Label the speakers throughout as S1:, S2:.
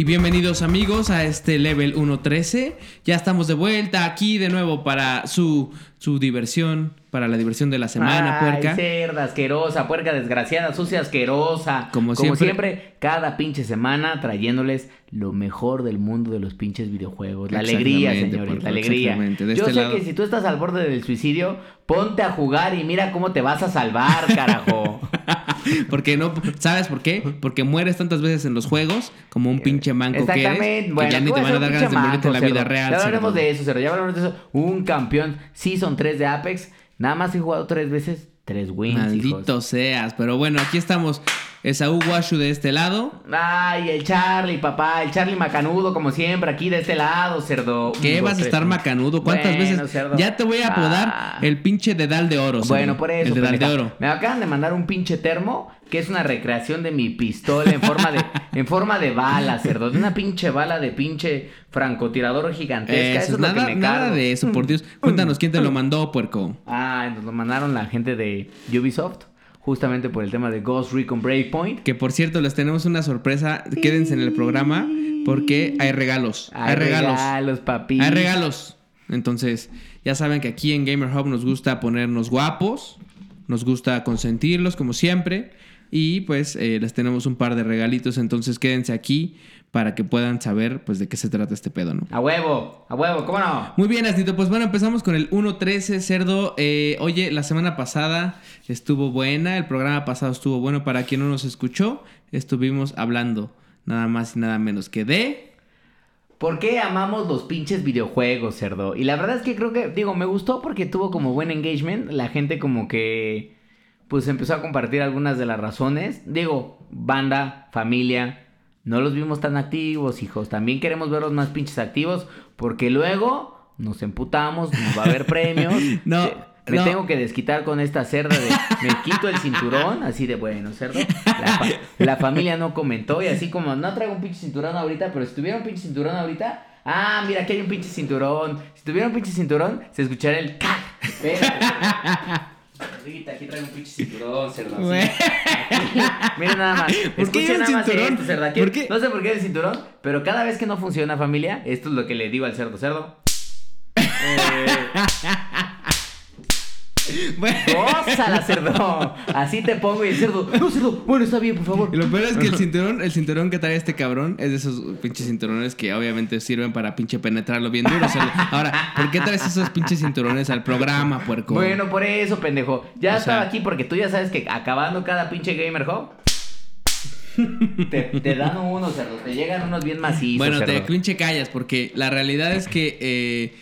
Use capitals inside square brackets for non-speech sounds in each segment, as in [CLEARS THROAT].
S1: Y bienvenidos amigos a este level 1.13. Ya estamos de vuelta aquí de nuevo para su, su diversión, para la diversión de la semana,
S2: Ay,
S1: puerca.
S2: cerda, asquerosa, puerca desgraciada, sucia, asquerosa.
S1: Como
S2: Como,
S1: siempre.
S2: siempre. cada pinche semana trayéndoles lo mejor del mundo de los pinches videojuegos. La alegría, señores, la alegría. Yo
S1: este
S2: sé
S1: lado-
S2: que si tú estás al borde del suicidio, ponte a jugar y mira cómo te vas a salvar, carajo. [LAUGHS]
S1: Porque no, ¿sabes por qué? Porque mueres tantas veces en los juegos como un pinche manco que eres, que
S2: Bueno,
S1: ya ni te van a dar ganas de morirte en la vida real.
S2: Ya hablaremos de eso, cerdo. Ya hablaremos de eso. Un campeón Season 3 de Apex. Nada más he jugado tres veces, tres wins,
S1: Maldito
S2: hijos.
S1: seas. Pero bueno, aquí estamos. Esaú Washu de este lado.
S2: Ay, el Charlie, papá, el Charlie macanudo, como siempre, aquí de este lado, cerdo.
S1: ¿Qué vas a estar macanudo? ¿Cuántas
S2: Bueno,
S1: veces?
S2: cerdo.
S1: Ya te voy a apodar
S2: Ah.
S1: el pinche dedal de oro. cerdo.
S2: Bueno, por eso.
S1: El dedal de oro.
S2: Me acaban de mandar un pinche termo que es una recreación de mi pistola en forma de, [LAUGHS] en forma de bala, cerdo. De una pinche bala de pinche francotirador gigantesca.
S1: Eso,
S2: Eso, es lo que me
S1: nada de eso, por Dios. Cuéntanos quién te lo mandó, puerco.
S2: Ah, nos lo mandaron la gente de Ubisoft. Justamente por el tema de Ghost Recon Breakpoint.
S1: Que por cierto, les tenemos una sorpresa. Quédense en el programa porque hay regalos. Hay, regalos.
S2: papi.
S1: Hay regalos. Entonces, ya saben que aquí en Gamer Hub nos gusta ponernos guapos. Nos gusta consentirlos, como siempre. Y pues eh, les tenemos un par de regalitos. Entonces, quédense aquí para que puedan saber pues de qué se trata este pedo, ¿no?
S2: A huevo, a huevo, ¿cómo no?
S1: Muy bien, Astito. Pues bueno, empezamos con el 1.13, cerdo. Eh, oye, la semana pasada estuvo buena, el programa pasado estuvo bueno. Para quien no nos escuchó, estuvimos hablando nada más y nada menos que de...
S2: ¿Por qué amamos los pinches videojuegos, cerdo? Y la verdad es que creo que, digo, me gustó porque tuvo como buen engagement. La gente como que, pues empezó a compartir algunas de las razones. Digo, banda, familia, no los vimos tan activos, hijos. También queremos verlos más pinches activos porque luego nos emputamos, nos va a haber premios. [LAUGHS]
S1: No,
S2: Me
S1: no.
S2: tengo que desquitar con esta cerda de me quito el cinturón, así de bueno, cerdo. La, fa- la familia no comentó y así como no traigo un pinche cinturón ahorita, pero si tuviera un pinche cinturón ahorita, ah, mira, aquí hay un pinche cinturón. Si tuviera un pinche cinturón, se escucharía el ¡cac! Aquí traigo un pinche cinturón. Aquí. Miren nada más. [LAUGHS]
S1: ¿Por qué
S2: nada más
S1: cinturón?
S2: esto. Aquí-
S1: ¿Por qué?
S2: No sé por qué el cinturón, pero cada vez que no funciona, familia, esto es lo que le digo al cerdo. Cerdo. [LAUGHS] Eh,
S1: Bueno,
S2: Gózala, cerdo. Así te pongo y el cerdo. No, cerdo. Bueno, está bien, por favor.
S1: y lo peor es que el cinturón, el cinturón que trae este cabrón es de esos pinches cinturones que obviamente sirven para pinche penetrarlo bien duro. Ahora, ¿por qué traes esos pinches cinturones al programa, puerco?
S2: Bueno, por eso, pendejo. Ya
S1: O
S2: estaba
S1: sea-
S2: aquí porque tú ya sabes que acabando cada pinche Gamer Hub. te, te dan unos, cerdo. Te llegan unos bien macizos.
S1: Bueno, te
S2: cerdo.
S1: pinche callas, porque la realidad es que eh,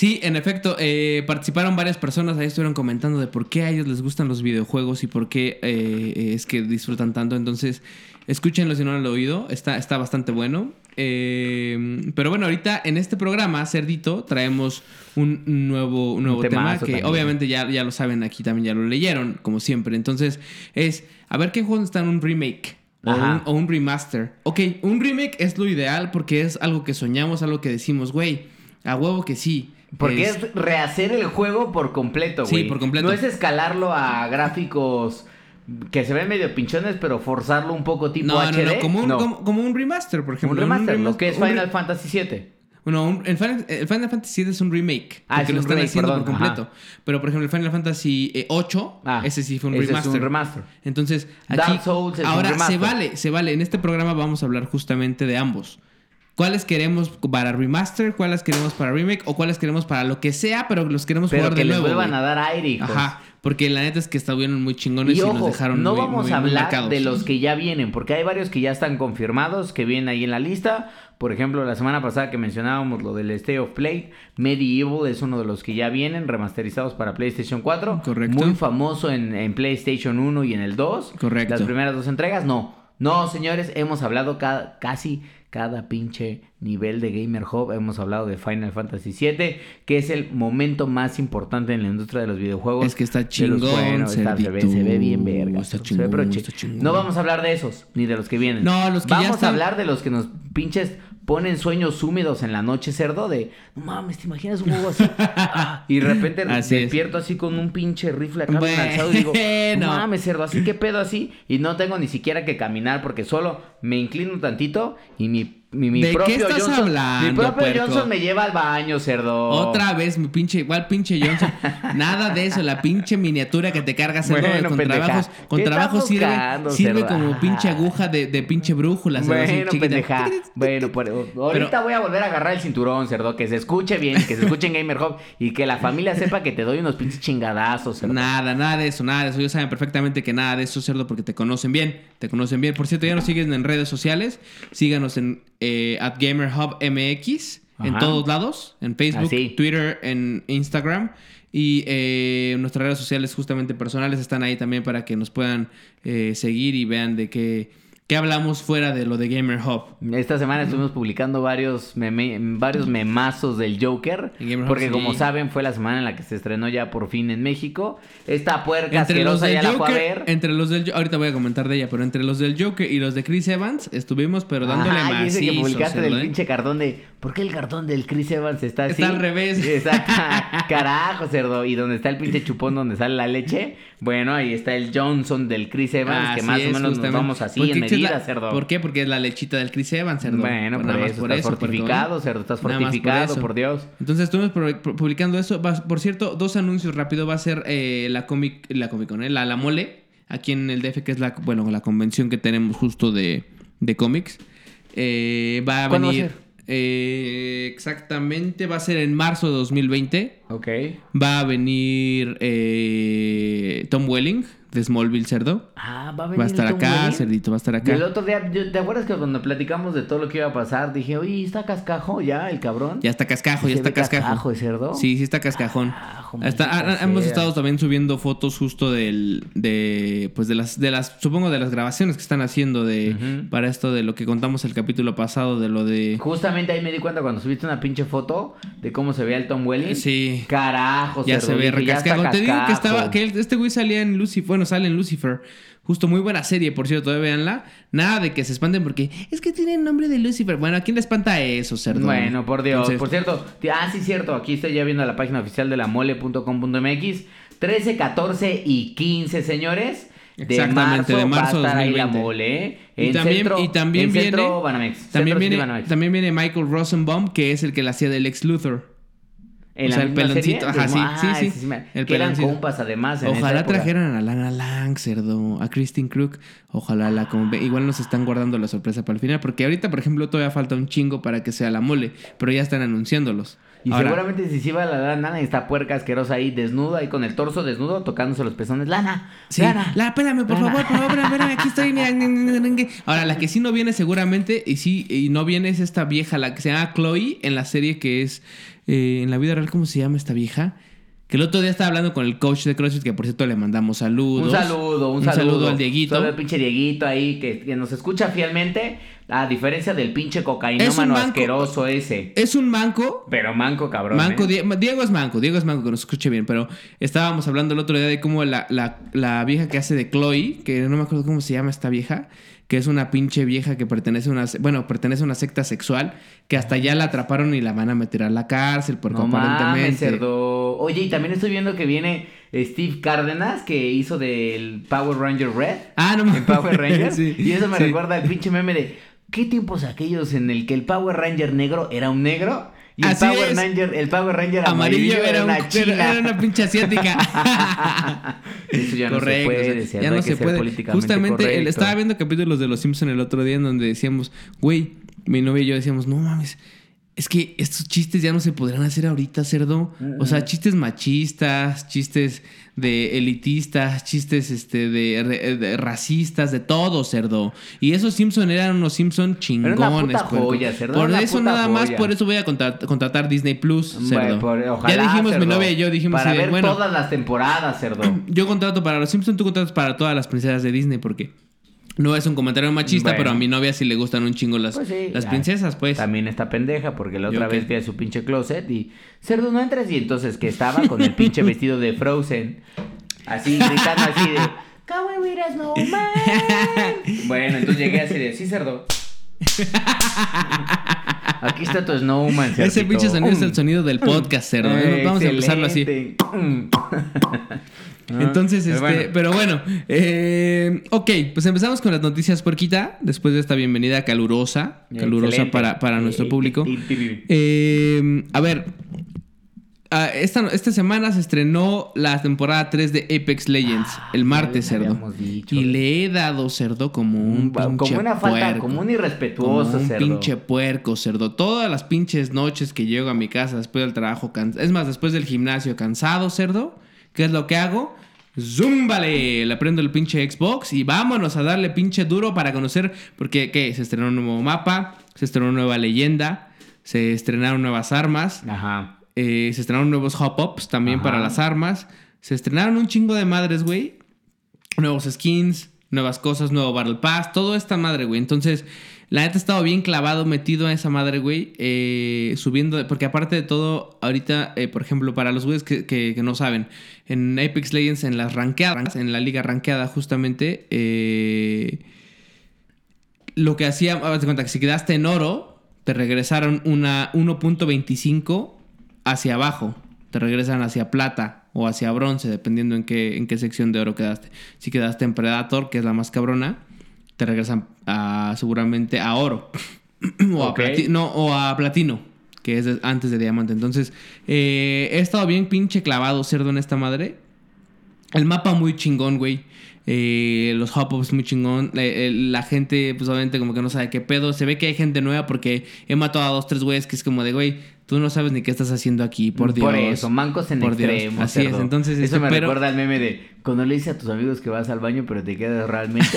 S1: sí, en efecto, eh, participaron varias personas, ahí estuvieron comentando de por qué a ellos les gustan los videojuegos y por qué eh, es que disfrutan tanto. Entonces, escúchenlo si no lo han oído, está, está bastante bueno. Eh, pero bueno, ahorita en este programa, Cerdito, traemos un nuevo, un nuevo
S2: Un
S1: tema que
S2: también.
S1: obviamente ya, ya lo saben, aquí también ya lo leyeron, como siempre. Entonces, es a ver qué juegos están en un remake. O un, o un remaster. Ok, un remake es lo ideal porque es algo que soñamos, algo que decimos, güey, a huevo que sí.
S2: Porque
S1: Es-
S2: es rehacer el juego por completo,
S1: Sí,
S2: güey.
S1: por completo.
S2: No es escalarlo a gráficos que se ven medio pinchones, pero forzarlo un poco tipo
S1: no, no,
S2: HD.
S1: no, como un,
S2: No.
S1: Como, como un remaster, por
S2: un
S1: ejemplo.
S2: remaster,
S1: Un
S2: lo que es
S1: un re-
S2: Final Fantasy VII.
S1: No, un- el, Final, el Final Fantasy VII es un remake.
S2: Ah,
S1: porque
S2: es
S1: lo
S2: un
S1: están
S2: remake,
S1: haciendo
S2: perdón,
S1: por completo. Pero, por ejemplo, el Final Fantasy eh, 8,
S2: Ah,
S1: ese sí fue un
S2: ese es
S1: remaster.
S2: un remaster.
S1: Entonces, aquí,
S2: Dark Souls es un
S1: ahora se
S2: remaster.
S1: vale, se vale. En este programa vamos a hablar justamente de ambos. ¿Cuáles queremos para remaster? ¿Cuáles queremos para remake? ¿O cuáles queremos para lo que sea, pero los queremos
S2: Pero
S1: jugar
S2: que
S1: de
S2: les
S1: nuevo?
S2: vuelvan
S1: güey?
S2: a dar aire, hijos.
S1: Ajá, porque la neta es que estuvieron muy chingones y,
S2: Y ojo,
S1: nos dejaron
S2: no
S1: muy,
S2: vamos
S1: muy-
S2: a hablar
S1: marcados.
S2: de los que ya vienen, porque hay varios que ya están confirmados, que vienen ahí en la lista. Por ejemplo, la semana pasada que mencionábamos lo del State of Play, Medieval es uno de los que ya vienen remasterizados para PlayStation 4.
S1: Correcto.
S2: Muy famoso en, en PlayStation 1 y en el 2.
S1: Correcto.
S2: Las primeras dos entregas, no. No, señores, hemos hablado casi cada pinche nivel de Gamer Hub. Hemos hablado de Final Fantasy VII, que es el momento más importante en la industria de los videojuegos.
S1: Es que está chingón,
S2: bueno, está- se, ve, se ve bien verga.
S1: Está
S2: se ve pero
S1: está chingón.
S2: No vamos a hablar de esos, ni de los que vienen.
S1: No, los que ya
S2: Vamos
S1: están-
S2: a hablar de los que nos pinches ponen sueños húmedos en la noche, cerdo, de, no mames, ¿te imaginas un juego así? [LAUGHS] Ah, y de repente
S1: Así es.
S2: despierto así con un pinche rifle acá
S1: Bueno.
S2: lanzado y digo, [LAUGHS] no mames, cerdo, así que pedo así. Y no tengo ni siquiera que caminar porque solo me inclino tantito y mi, mi, mi
S1: ¿De qué estás
S2: Johnson.
S1: hablando,
S2: mi propio
S1: puerco?
S2: Johnson me lleva al baño, cerdo.
S1: Otra vez, mi pinche, igual pinche Johnson. [LAUGHS] Nada de eso, la pinche miniatura que te cargas cerdo,
S2: Bueno,
S1: con
S2: pendeja.
S1: trabajos, con
S2: ¿Qué
S1: trabajos sirve,
S2: buscando,
S1: sirve
S2: cerdo?
S1: como pinche aguja de, de pinche brújula, cerdo,
S2: Bueno, pendeja. Bueno, por- ahorita voy a volver a agarrar el cinturón, cerdo. Que se escuche bien, que se escuche en Gamer Hub y que la familia sepa que te doy unos pinches chingadazos, cerdo.
S1: Nada, nada de eso, nada de eso. Ellos saben perfectamente que nada de eso, cerdo, porque te conocen bien. Te conocen bien. Por cierto, ya nos siguen en redes sociales. Síganos en eh, at GamerHubMX. En
S2: Ajá.
S1: todos lados. En Facebook,
S2: Así.
S1: Twitter, en Instagram. Y eh, nuestras redes sociales justamente personales están ahí también para que nos puedan eh, seguir y vean de qué, qué hablamos fuera de lo de Gamer Hub.
S2: Esta semana estuvimos publicando varios, meme- varios memazos del Joker.
S1: Hub,
S2: Porque
S1: sí.
S2: como saben, fue la semana en la que se estrenó ya por fin en México. Esta puerca
S1: Entre los
S2: asquerosa
S1: del
S2: ya la fue a ver.
S1: entre los del ahorita voy a comentar de ella, pero entre los del Joker y los de Chris Evans estuvimos pero dándole
S2: Ajá,
S1: más.
S2: y ese que publicaste del pinche cartón de ¿Por qué el cartón del Chris Evans está así?
S1: Está al revés. [LAUGHS]
S2: Exacto. [LAUGHS] Carajo, cerdo. Y donde está el pinche chupón donde sale la leche. Bueno, ahí está el Johnson del Chris Evans, que más o menos nos vamos así en cerdo.
S1: ¿Por qué? Porque es la lechita del Chris Evans, cerdo.
S2: Bueno, por
S1: nada más
S2: eso, estás fortificado, cerdo. Estás
S1: por
S2: fortificado, por, Dios.
S1: Entonces estuvimos pu- pu- publicando eso. Por cierto, dos anuncios rápido. Va a ser eh, la Comic, la Comic Con, ¿eh? la, la Mole, aquí en el DF, que es la, bueno, la convención que tenemos justo de, de cómics. Eh, va a
S2: ¿Cuándo va a
S1: venir. eh, exactamente, va a ser en marzo de 2020.
S2: Ok.
S1: Va a venir eh, Tom Welling de Smallville Cerdo.
S2: Ah, va a venir
S1: Va a estar
S2: el Tom
S1: acá? Cerdito, va a estar acá.
S2: el otro día, ¿te acuerdas que cuando platicamos de todo lo que iba a pasar, dije, oye, ¿está cascajo ya el cabrón?
S1: Ya está cascajo, ya
S2: ¿Se
S1: está cascajo.
S2: cascajo de cerdo?
S1: Sí, sí está cascajón. Está-
S2: maldita
S1: ha- hemos estado también subiendo fotos justo del de pues de las de las supongo de las grabaciones que están haciendo de para esto de lo que contamos el capítulo pasado de lo de
S2: Justamente ahí me di cuenta cuando subiste una pinche foto de cómo se veía el Tom Welling.
S1: Sí.
S2: Carajo,
S1: ya
S2: cerdo,
S1: se ve recascado. Te digo que estaba que este güey salía en Lucifer, bueno, sale en Lucifer. Justo muy buena serie, por cierto, todavía véanla. Nada de que se espanten porque es que tiene el nombre de Lucifer. Bueno, ¿a quién le espanta eso, cerdo?
S2: Bueno, por Dios.
S1: Entonces,
S2: Por cierto, ah, sí, cierto. Aquí estoy ya viendo la página oficial de la mole.com.mx. 13, 14 y 15, señores. De
S1: Exactamente,
S2: marzo,
S1: de marzo
S2: va a estar ahí la
S1: 2020.
S2: mole, ¿eh?
S1: Y también,
S2: centro,
S1: y también
S2: en
S1: viene,
S2: Banamex.
S1: también viene Michael Rosenbaum, que es el que la hacía del ex Luthor.
S2: En
S1: o
S2: la
S1: sea, el peloncito, ajá, sí,
S2: ah,
S1: sí, El
S2: que eran compas además en esa
S1: Ojalá
S2: época.
S1: trajeran a Lana Lang, cerdo, a Christine Crook. Ojalá la como igual nos están guardando la sorpresa para el final, porque ahorita, por ejemplo, todavía falta un chingo para que sea la mole, pero ya están anunciándolos.
S2: Y
S1: Ahora,
S2: seguramente si se iba la lana, esta puerca asquerosa ahí desnuda, ahí con el torso desnudo, tocándose los pezones. Lana,
S1: Sí,
S2: lana.
S1: la, espérame, por
S2: Lana.
S1: favor, por favor, espérame, espérame, aquí estoy. mira, [LAUGHS] Ahora, la que sí no viene seguramente, y sí, y no viene es esta vieja, la que se llama Chloe, en la serie que es, eh, en la vida real, ¿cómo se llama esta vieja? Que el otro día estaba hablando con el coach de CrossFit, que por cierto le mandamos saludos.
S2: Un saludo, un, saludo.
S1: al Dieguito.
S2: Saludo al pinche Dieguito ahí que, que nos escucha fielmente. A diferencia del pinche
S1: Es un
S2: cocainómano
S1: manco.
S2: asqueroso ese.
S1: Es un manco.
S2: Pero manco, cabrón.
S1: Manco,
S2: ¿eh?
S1: Die- Diego es manco, Diego es manco, que nos escuche bien, pero estábamos hablando el otro día de cómo la, la, la vieja que hace de Chloe, que no me acuerdo cómo se llama esta vieja, que es una pinche vieja que pertenece a una, bueno, pertenece a una secta sexual, que hasta ya la atraparon y la van a meter a la cárcel, porque
S2: No mames,
S1: aparentemente...
S2: cerdo. Oye, y también estoy viendo que viene Steve Cárdenas, que hizo del Power Ranger Red.
S1: Ah, no
S2: En Power Rangers. [LAUGHS]
S1: Sí,
S2: y eso me
S1: sí.
S2: recuerda al pinche meme de ¿qué tiempos aquellos en el que el Power Ranger negro era un negro? Y el Power
S1: es.
S2: Ranger, el Power Ranger
S1: Amarillo
S2: amarillo,
S1: era, un-
S2: una china.
S1: era- una pinche asiática. [LAUGHS]
S2: Eso ya no se
S1: Correcto,
S2: puede,
S1: o sea,
S2: decía,
S1: ya
S2: no
S1: se puede. Justamente el-
S2: correcto.
S1: estaba viendo capítulos de Los Simpson el otro día en donde decíamos, güey, mi novia y yo decíamos, no mames, es que estos chistes ya no se podrán hacer ahorita, cerdo. O sea, chistes machistas, chistes de elitistas, chistes este de, racistas, de todo, cerdo. Y esos Simpson eran unos Simpson chingones.
S2: Era una puta
S1: puerco.
S2: joya, cerdo,
S1: Por
S2: una
S1: eso
S2: puta
S1: nada más, por eso voy a contra- contratar Disney Plus, cerdo.
S2: Bueno, por- ojalá,
S1: ya dijimos mi
S2: cerdo,
S1: novia y yo dijimos
S2: Para
S1: de,
S2: ver
S1: bueno,
S2: todas las temporadas, cerdo. [CLEARS THROAT]
S1: yo contrato para los Simpsons, tú contratas para todas las princesas de Disney porque No es un comentario machista,
S2: Bueno.
S1: pero a mi novia sí le gustan un chingo las,
S2: Pues sí,
S1: las princesas, pues.
S2: También está pendeja porque la otra
S1: ¿Yo
S2: vez
S1: qué?
S2: fui a su pinche closet y cerdo no entras y entonces que estaba con el pinche [LAUGHS] vestido de Frozen. Así gritando así de with a snowman. Bueno, entonces llegué así de sí cerdo. [LAUGHS] Aquí está tu snowman,
S1: Ese pinche sonido es el
S2: Mm.
S1: sonido del podcast, cerdo. ¿eh? Vamos a empezarlo así. [LAUGHS] Entonces,
S2: Pero
S1: este,
S2: bueno.
S1: pero bueno, eh, ok, pues empezamos con las noticias puerquita, después de esta bienvenida calurosa, calurosa
S2: Excelente.
S1: para, para nuestro público.
S2: Eh,
S1: a ver, ah, esta, esta semana se estrenó la temporada 3 de Apex Legends, el martes, cerdo. Y le he dado, cerdo, como un pinche
S2: como una falta,
S1: puerco.
S2: como un
S1: Como
S2: irrespetuoso,
S1: un
S2: cerdo.
S1: pinche puerco, cerdo. Todas las pinches noches que llego a mi casa después del trabajo, es más, después del gimnasio cansado, cerdo, ¿qué es lo que hago? ¡Zúmbale! Le prendo el pinche Xbox y vámonos a darle pinche duro para conocer, porque ¿qué? Se estrenó un nuevo mapa, se estrenó una nueva leyenda, se estrenaron nuevas armas,
S2: Ajá.
S1: Eh, se estrenaron nuevos hop-ups también
S2: Ajá.
S1: para las armas, se estrenaron un chingo de madres, güey, nuevos skins, nuevas cosas, nuevo Battle Pass, todo esta madre, güey. Entonces, la neta he estado bien clavado, metido a esa madre, güey. eh, subiendo, porque aparte de todo, ahorita, eh, por ejemplo, para los güeyes que, que- que no saben, en Apex Legends, en las ranqueadas, en la liga ranqueada, justamente, eh, lo que hacía, de cuenta que si quedaste en oro, te regresaron una 1.25 hacia abajo. Te regresan hacia plata o hacia bronce, dependiendo en qué, en qué sección de oro quedaste. Si quedaste en Predator, que es la más cabrona, te regresan a, seguramente a oro. [CLEARS THROAT] o, a
S2: Ok.
S1: plati- no, o a platino, que es antes de diamante. Entonces, eh, he estado bien pinche clavado cerdo en esta madre. El mapa muy chingón, güey. Eh, los hop-ups muy chingón. Eh, la gente, pues obviamente, como que no sabe qué pedo. Se ve que hay gente nueva porque he matado a dos, tres güeyes que es como de, güey, tú no sabes ni qué estás haciendo aquí, por Dios.
S2: Por eso, mancos en
S1: Por Dios.
S2: extremo.
S1: Así es, entonces,
S2: Eso
S1: este,
S2: me
S1: pero-
S2: recuerda al meme de cuando le dices a tus amigos que vas al baño, pero te quedas realmente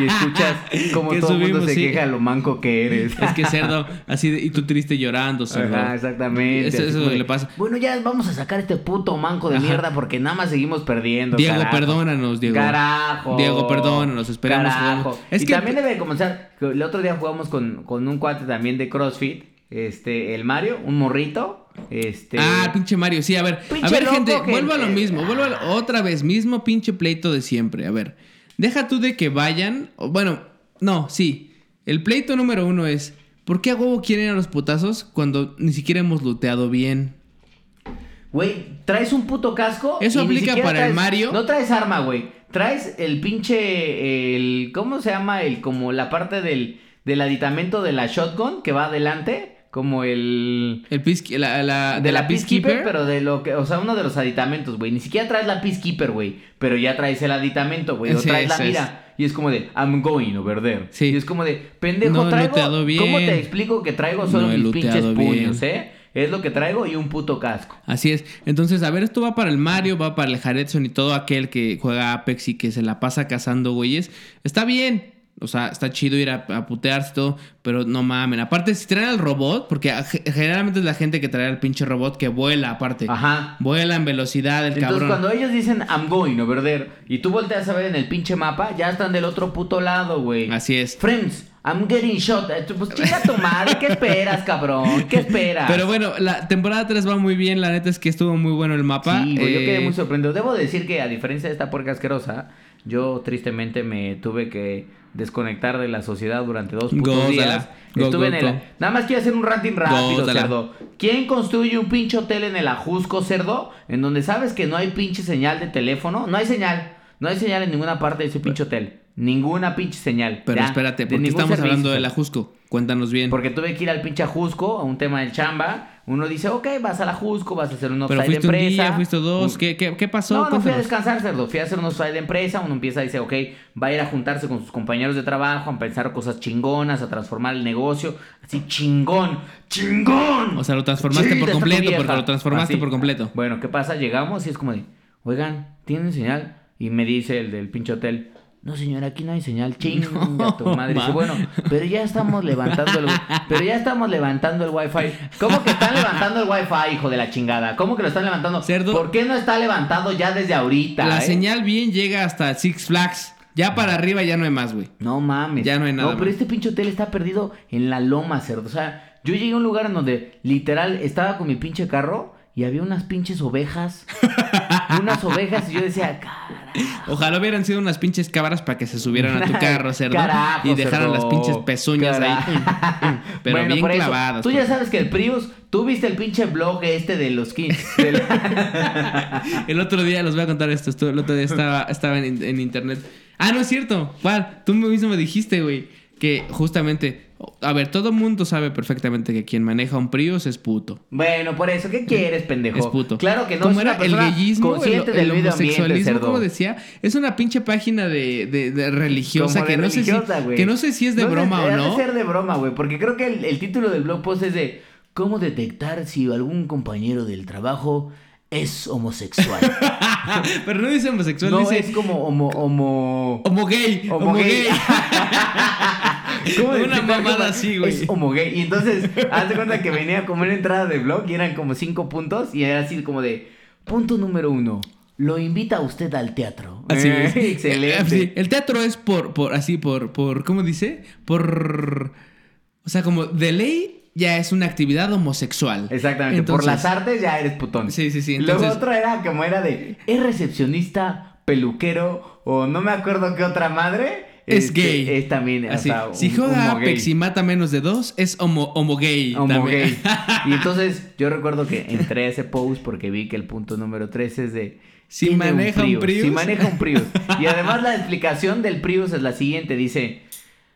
S2: y escuchas [LAUGHS] como todo el mundo se
S1: sí.
S2: queja de lo manco que eres.
S1: Es que cerdo, [LAUGHS] así de- y tú triste llorando, cerdo.
S2: Ajá, exactamente.
S1: Eso- es lo que le pasa.
S2: Bueno, ya vamos a sacar este puto manco de
S1: Ajá.
S2: mierda porque nada más seguimos perdiendo.
S1: Diego,
S2: carajo.
S1: perdónanos, Diego.
S2: Carajo.
S1: Diego, perdónanos, esperemos que-
S2: Carajo.
S1: Es
S2: y
S1: que-
S2: también debe comenzar. El otro día jugamos con, con un cuate también de CrossFit. Este, el Mario, un morrito. Este.
S1: Ah, pinche Mario, sí, a ver. a ver,
S2: loco
S1: gente, vuelvo a lo mismo, vuelvo a lo- otra vez, mismo pinche pleito de siempre. A ver, deja tú de que vayan. o- Bueno, no, sí. El pleito número uno es: ¿por qué a huevo quieren ir a los putazos cuando ni siquiera hemos looteado bien?
S2: Güey, traes un puto casco.
S1: Eso
S2: y
S1: aplica para el
S2: traes-
S1: Mario.
S2: No traes arma, güey. Traes el pinche. El, ¿Cómo se llama? El, como la parte del, del aditamento de la shotgun que va adelante. Como el.
S1: El peace- la, la-
S2: De, la, Peacekeeper,
S1: Peacekeeper.
S2: pero de lo que. O sea, uno de los aditamentos, güey. Ni siquiera traes la Peacekeeper, güey. Pero ya traes el aditamento, güey. O
S1: Sí,
S2: traes la
S1: es.
S2: mira. Y es como de, I'm going over there.
S1: Sí.
S2: Y es como de, pendejo,
S1: No
S2: traigo. ¿Cómo te explico que traigo solo
S1: No
S2: mis pinches puños,
S1: bien.
S2: eh? Es lo que traigo y un puto casco.
S1: Así es. Entonces, a ver, esto va para el Mario, va para el Jaredson y todo aquel que juega Apex y que se la pasa cazando güeyes. Está bien. O sea, está chido ir a, a putearse todo, pero no mamen. Aparte, si traen al robot, porque generalmente es la gente que trae al pinche robot que vuela, aparte.
S2: Ajá.
S1: Vuela en velocidad el
S2: Entonces,
S1: cabrón.
S2: cuando ellos dicen I'm going over there y tú volteas a ver en el pinche mapa, ya están del otro puto lado, güey.
S1: Así es.
S2: Friends, I'm getting shot. Eh, Pues chinga tu madre, ¿qué esperas, cabrón? ¿Qué esperas?
S1: Pero bueno, la temporada 3 va muy bien. La neta es que estuvo muy bueno el mapa.
S2: Sí, güey, yo
S1: Eh,
S2: quedé muy sorprendido. Debo decir que a diferencia de esta puerca asquerosa, yo tristemente me tuve que desconectar de la sociedad durante dos putos
S1: Gózala.
S2: días.
S1: Go,
S2: Estuve
S1: go,
S2: en el...
S1: go.
S2: Nada más quiero hacer un ranting rápido,
S1: Gózala.
S2: cerdo. ¿Quién construye un pinche hotel en el Ajusco, cerdo? En donde sabes que no hay pinche señal de teléfono. No hay señal. No hay señal en ninguna parte de ese pinche hotel. Ninguna pinche señal.
S1: Pero
S2: Ya,
S1: espérate,
S2: de
S1: porque
S2: ningún
S1: estamos
S2: servicio,
S1: hablando de
S2: cerdo.
S1: la Jusco. Cuéntanos bien.
S2: Porque tuve que ir al pinche Ajusco a un tema del chamba. Uno dice, ok, vas a la Ajusco, vas a hacer un
S1: Pero
S2: offside de
S1: fuiste un
S2: empresa.
S1: día, fuiste dos.
S2: Un-
S1: ¿Qué, qué, qué pasó?
S2: No, no fui a descansar, cerdo. Fui a hacer un offside de empresa. Uno empieza a decir, ok, va a ir a juntarse con sus compañeros de trabajo, a pensar cosas chingonas, a transformar el negocio. Así, chingón, chingón.
S1: O sea, lo transformaste por completo, porque lo transformaste
S2: Así.
S1: por completo.
S2: Bueno, ¿qué pasa? Llegamos y es como de, oigan, ¿tienen señal? Y me dice el del pinche hotel, no señora, aquí no hay señal, [LAUGHS] chinga tu madre. Dice, bueno, pero ya estamos levantando el, [LAUGHS] pero ya estamos levantando el wifi. ¿Cómo que están levantando el wifi, hijo de la chingada? ¿Cómo que lo están levantando?
S1: Cerdo.
S2: ¿Por qué no está levantado ya desde ahorita?
S1: La
S2: eh?
S1: señal bien llega hasta Six Flags. Ya para arriba ya no hay más, güey.
S2: No mames.
S1: Ya no hay nada
S2: No, pero
S1: más.
S2: este pinche hotel está perdido en la loma, cerdo. O sea, yo llegué a un lugar en donde literal estaba con mi pinche carro y había unas pinches ovejas. [LAUGHS] unas ovejas y yo decía, cara.
S1: Ojalá hubieran sido unas pinches cabras para que se subieran a tu carro, cerdo.
S2: Carajo,
S1: y dejaran
S2: cerdo.
S1: las pinches pezuñas ahí.
S2: Carajo. [LAUGHS]
S1: Pero
S2: Bueno,
S1: bien clavadas.
S2: Tú ya
S1: pues.
S2: sabes que el Prius, tú viste el pinche blog este de los kings. [LAUGHS]
S1: El otro día, les voy a contar esto. esto- el otro día estaba, estaba en, en internet. Ah, no es cierto. ¿Cuál? Tú mismo me dijiste, güey. Que justamente. A ver, todo mundo sabe perfectamente que quien maneja un Prius es puto.
S2: bueno, por eso, ¿qué quieres, pendejo?
S1: Es puto.
S2: Claro que no,
S1: Como era el gayismo, el,
S2: del
S1: el homosexualismo, como decía, es una pinche página de, de- de religiosa que
S2: de
S1: no sé si
S2: religiosa,
S1: que no sé si es de
S2: No
S1: broma o no.
S2: ser de broma, güey, porque creo que el, el título del blog post es de ¿Cómo detectar si algún compañero del trabajo es homosexual? [LAUGHS]
S1: Pero no dice homosexual,
S2: no,
S1: dice
S2: es como homo... homo...
S1: homo gay,
S2: Homo
S1: homo
S2: gay.
S1: gay. [LAUGHS]
S2: ¿Cómo
S1: Una mamada así, güey.
S2: Es homo gay. Y entonces, haz de cuenta que venía como una entrada de blog y eran como cinco puntos y era así como de punto número uno. Lo invita usted al teatro.
S1: Así
S2: Eh,
S1: es. [LAUGHS]
S2: Excelente.
S1: El teatro es por, por, así, por, por, ¿cómo dice? Por, o sea, como de ley ya es una actividad homosexual.
S2: Exactamente, por
S1: Entonces-
S2: las artes ya eres putón.
S1: Sí, sí, sí,
S2: Luego
S1: entonces-
S2: otro era como era de, es recepcionista, peluquero o no me acuerdo qué otra madre.
S1: Es
S2: Este,
S1: gay.
S2: Es también, o
S1: Así,
S2: sea,
S1: si juega
S2: gay.
S1: Apex y mata menos de dos, es homo, homo gay.
S2: Homo
S1: también.
S2: gay. [LAUGHS] Y entonces yo recuerdo que entré a ese post porque vi que el punto número 13 es de...
S1: Si maneja un Prius.
S2: Si maneja un Prius. Y [LAUGHS] además la explicación del Prius es la siguiente. Dice,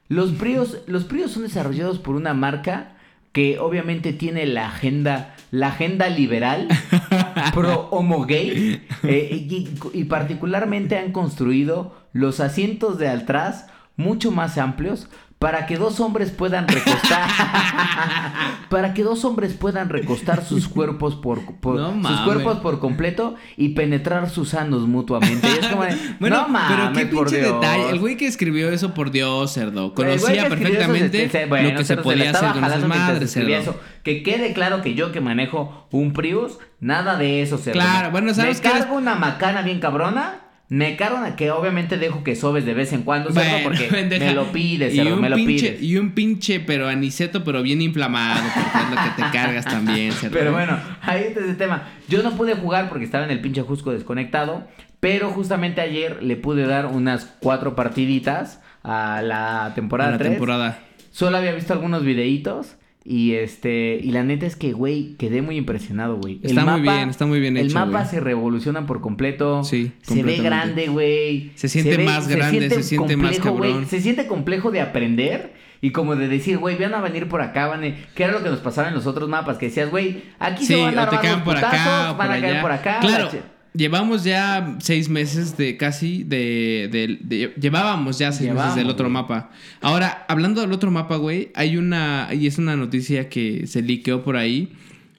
S2: los Prius, los Prius son desarrollados por una marca que obviamente tiene la agenda, la agenda liberal [LAUGHS] pro homo gay eh, y, y particularmente han construido los asientos de atrás mucho más amplios para que dos hombres puedan recostar [LAUGHS] para que dos hombres puedan recostar sus cuerpos por, por-
S1: No
S2: sus cuerpos por completo y penetrar sus anos mutuamente Y es como de, [LAUGHS]
S1: Bueno,
S2: no mames,
S1: pero qué pinche
S2: Dios.
S1: detalle. El güey que escribió eso, por Dios, cerdo. Conocía
S2: eso,
S1: perfectamente
S2: este, bueno,
S1: lo que se podía hacer con esas madres, cerdo.
S2: eso. Que quede claro que yo que manejo un Prius, nada de eso, cerdo.
S1: Claro, bueno, ¿sabes
S2: Me cargo una macana bien cabrona. Me cargo una que obviamente dejo que sobes de vez en cuando, cerdo,
S1: Bueno,
S2: porque [LAUGHS] me lo pides,
S1: y
S2: cerdo,
S1: un
S2: me lo
S1: pinche,
S2: pides.
S1: Y un pinche, pero aniceto, pero bien inflamado, porque es lo que te cargas también, [LAUGHS] cerdo.
S2: Pero bueno, ahí está ese tema. Yo no pude jugar porque estaba en el pinche Jusco desconectado. Pero justamente ayer le pude dar unas cuatro partiditas a la temporada
S1: la
S2: 3.
S1: temporada.
S2: Solo había visto algunos videitos. Y este. Y la neta es que, güey, quedé muy impresionado, güey. El
S1: Está muy bien, está muy bien
S2: El
S1: hecho,
S2: mapa
S1: güey.
S2: se revoluciona por completo.
S1: Sí,
S2: Se ve grande, güey.
S1: Se siente más grande, se siente más
S2: complejo, güey.
S1: cabrón.
S2: Se siente complejo de aprender. Y como de decir, güey, van a venir por acá, van a... Que era lo que nos pasaba en los otros mapas, que decías, güey, aquí
S1: Sí,
S2: se van a
S1: te
S2: armar los
S1: por acá
S2: putazos, van
S1: por
S2: a caer
S1: allá.
S2: por acá.
S1: Claro, llevamos ya seis meses de casi de, de- de- llevábamos ya seis meses del otro
S2: güey.
S1: mapa. Ahora, hablando del otro mapa, güey, hay una y es una noticia que se liqueó por ahí.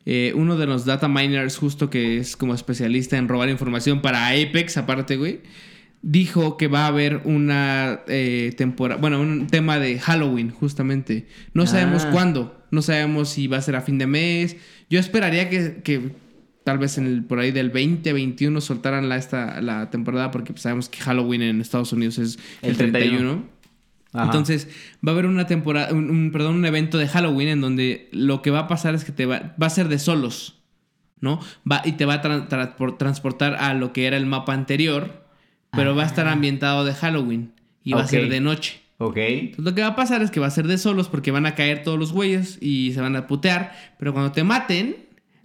S1: Eh, uno de los data miners, justo que es como especialista en robar información para Apex, aparte, güey, dijo que va a haber una temporada, bueno, un tema de Halloween, justamente. No sabemos
S2: Ah.
S1: cuándo, no sabemos si va a ser a fin de mes. Yo esperaría que, que tal vez en el, por ahí del 2021 soltaran la, esta, la temporada, porque pues, sabemos que Halloween en Estados Unidos es el,
S2: El
S1: 31.
S2: 31. Ajá.
S1: Entonces, va a haber una temporada, un, un- perdón, un evento de Halloween en donde lo que va a pasar es que te va, va a ser de solos, ¿no? Va, y te va a tra- tra- por- transportar a lo que era el mapa anterior, pero va a estar ambientado de Halloween y va a ser de noche.
S2: Ok.
S1: Entonces, lo que va a pasar es que va a ser de solos porque van a caer todos los güeyes y se van a putear, pero cuando te maten,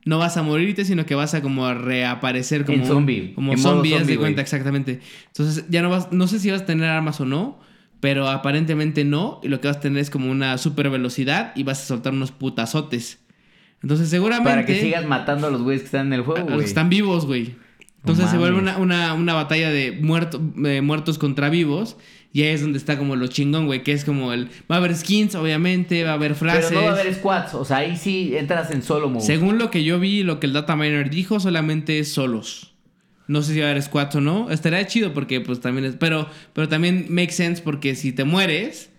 S1: no vas a morirte, sino que vas a como a reaparecer como
S2: zombie,
S1: como zombie, haz de cuenta
S2: güey.
S1: exactamente. Entonces, ya no vas no sé si vas a tener armas o no, pero aparentemente no, y lo que vas a tener es como una super velocidad y vas a soltar unos putazotes. Entonces, seguramente
S2: Para que sigas matando a los güeyes que están en el juego,
S1: los que
S2: güey.
S1: están vivos, güey. Entonces se vuelve una, una, una batalla de muerto- muertos contra vivos. Y ahí es donde está como lo chingón, güey. Que es como el. Va a haber skins, obviamente. Va a haber frases.
S2: Pero no va a haber squads. O sea, ahí sí entras en solo mode.
S1: Según lo que yo vi, lo que el data miner dijo, solamente es solos. No sé si va a haber squads o no. Estaría chido porque, pues también es. Pero, pero también makes sense porque si te mueres,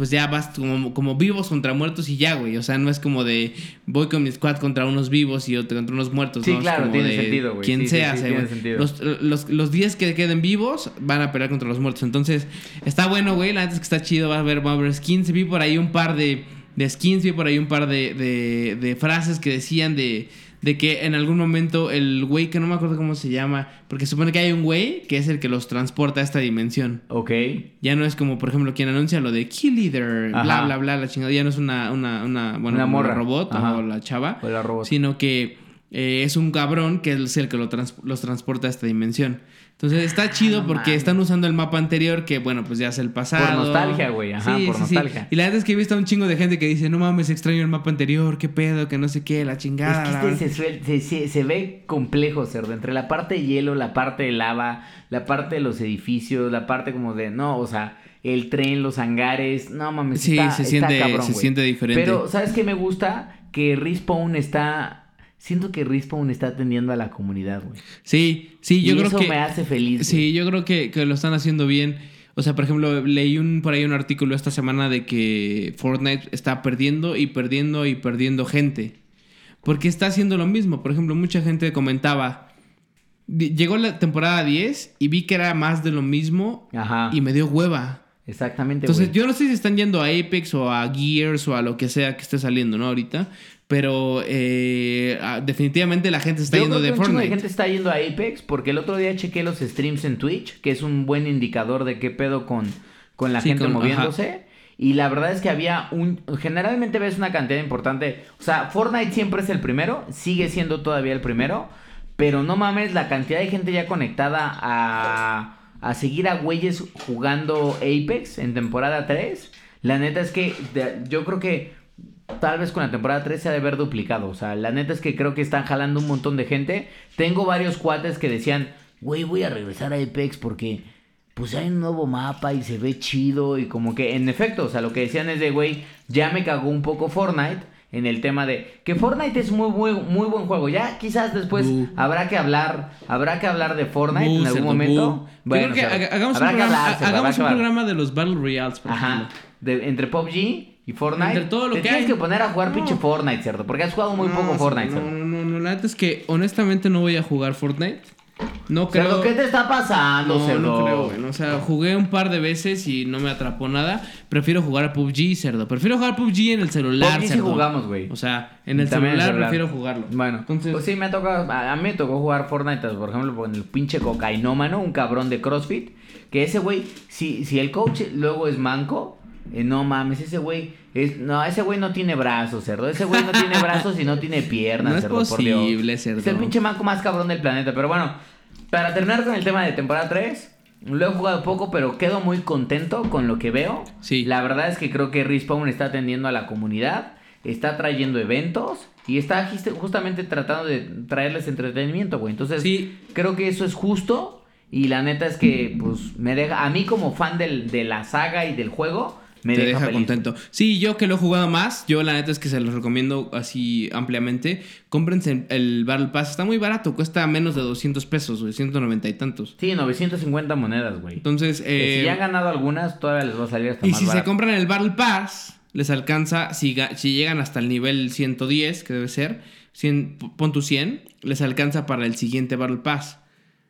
S1: pues ya vas como, como vivos contra muertos y ya, güey. O sea, no es como de voy con mi squad contra unos vivos y otro contra unos muertos.
S2: Sí,
S1: ¿no? Es
S2: claro,
S1: como
S2: tiene
S1: de
S2: sentido, güey.
S1: Quien
S2: Sí,
S1: sea,
S2: sí,
S1: güey. Los, los, los 10 que queden vivos van a pelear contra los muertos. Entonces, está bueno, güey. La neta es que está chido. Va a haber, va a haber skins. Vi por ahí un par de, de skins, vi por ahí un par de, de, de frases que decían de, de que en algún momento el güey, que no me acuerdo cómo se llama, porque supone que hay un güey que es el que los transporta a esta dimensión.
S2: Ok.
S1: Ya no es como, por ejemplo, quien anuncia lo de Kill Leader, bla,
S2: Ajá.
S1: bla, bla, la chingada. Ya no es una, una, una, bueno,
S2: Una morra.
S1: robot
S2: Ajá.
S1: o la chava,
S2: O la robot.
S1: sino que eh, es un cabrón que es el que lo trans- los transporta a esta dimensión. Entonces está chido
S2: Ah, no
S1: porque están usando el mapa anterior que, bueno, pues ya es el pasado.
S2: Por nostalgia, güey, ajá, por nostalgia.
S1: Y la verdad es que he visto a un chingo de gente que dice, no mames, extraño el mapa anterior, qué pedo, que no sé qué, la chingada.
S2: Es que
S1: verdad".
S2: este se, se, se- se ve complejo, cerdo. Entre la parte de hielo, la parte de lava, la parte de los edificios, la parte como de. No, o sea, el tren, los hangares. No mames,
S1: Sí,
S2: está,
S1: se
S2: está
S1: siente-
S2: cabrón,
S1: se siente diferente.
S2: Pero, ¿sabes qué me gusta? Que Respawn está. Siento que Respawn está atendiendo a la comunidad, güey.
S1: Sí, sí, yo
S2: y
S1: creo
S2: eso
S1: que...
S2: me hace feliz.
S1: Sí, yo creo que, que lo están haciendo bien. O sea, por ejemplo, leí un por ahí un artículo esta semana de que Fortnite está perdiendo y perdiendo y perdiendo gente. Porque está haciendo lo mismo. Por ejemplo, mucha gente comentaba. Llegó la temporada 10 y vi que era más de lo mismo.
S2: Ajá.
S1: y me dio hueva.
S2: Exactamente,
S1: Entonces,
S2: güey.
S1: yo no sé si están yendo a Apex o a Gears o a lo que sea que esté saliendo, ¿no? Ahorita. Pero eh, ah, definitivamente la gente está
S2: Yo
S1: yendo
S2: creo
S1: de
S2: un
S1: Fortnite.
S2: de gente está yendo a Apex porque el otro día chequé los streams en Twitch, que es un buen indicador de qué pedo con, con la
S1: Sí,
S2: gente
S1: con-
S2: moviéndose. Y la verdad es que había un... Generalmente ves una cantidad importante. O sea, Fortnite siempre es el primero, sigue siendo todavía el primero. Pero no mames la cantidad de gente ya conectada a, a seguir a güeyes jugando Apex en temporada 3. La neta es que yo creo que tal vez con la temporada 3 se ha de haber duplicado. O sea, la neta es que creo que están jalando un montón de gente. Tengo varios cuates que decían, güey, voy a regresar a Apex porque pues hay un nuevo mapa y se ve chido y como que en efecto, o sea, lo que decían es de, güey, ya me cagó un poco Fortnite en el tema de que Fortnite es muy muy, muy buen juego. Ya quizás después habrá que hablar, habrá que hablar de Fortnite en algún momento.
S1: bu. Yo
S2: Bueno,
S1: creo que hagamos un programa, hagamos un programa de los Battle Royales, por
S2: Ajá. De- entre PUBG y Fortnite.
S1: Entre todo lo
S2: te
S1: que
S2: tienes
S1: hay.
S2: que poner a jugar
S1: No.
S2: pinche Fortnite, cerdo. Porque has jugado muy poco
S1: No,
S2: Fortnite,
S1: no, no, no, no, la neta es que honestamente no voy a jugar Fortnite. No creo.
S2: Cerdo, ¿qué te está pasando,
S1: no,
S2: cerdo?
S1: no creo, güey. O sea, jugué un par de veces y no me atrapó nada. Prefiero jugar a PUBG, cerdo. Prefiero jugar PUBG en el celular,
S2: PUBG sí
S1: cerdo.
S2: jugamos, güey.
S1: O sea, en el
S2: También
S1: celular,
S2: celular.
S1: prefiero jugarlo.
S2: Bueno,
S1: Entonces-
S2: pues sí, me ha tocado, a a mí me tocó jugar Fortnite, por ejemplo, con el pinche cocainómano, un cabrón de CrossFit, que ese güey, si, si el coach luego es manco, eh, no mames, ese güey, es, no, ese güey no tiene brazos, cerdo, ese güey no tiene brazos y no tiene piernas,
S1: No es
S2: cerdo, por Dios.
S1: posible, cerdo.
S2: Es el pinche manco más cabrón del planeta, pero bueno, para terminar con el tema de temporada 3, lo he jugado poco, pero quedo muy contento con lo que veo.
S1: Sí.
S2: La verdad es que creo que Respawn está atendiendo a la comunidad, está trayendo eventos y está justamente tratando de traerles entretenimiento, güey. Entonces,
S1: Sí.
S2: creo que eso es justo y la neta es que, pues, me deja, a mí como fan del- de la saga y del juego, me
S1: te
S2: deja,
S1: contento. Sí, yo que lo he jugado más, yo la neta es que se los recomiendo así ampliamente. Cómprense el, Battle Pass, está muy barato, cuesta menos de 200 pesos, güey, 190 y tantos.
S2: Sí, 950 monedas, güey.
S1: Entonces, eh,
S2: si ya han ganado algunas, todavía les va a salir hasta
S1: y
S2: más
S1: si se compran el Battle Pass, les alcanza, si, ga- si llegan hasta el nivel 110, que debe ser, 100, pon tu 100, les alcanza para el siguiente Battle Pass.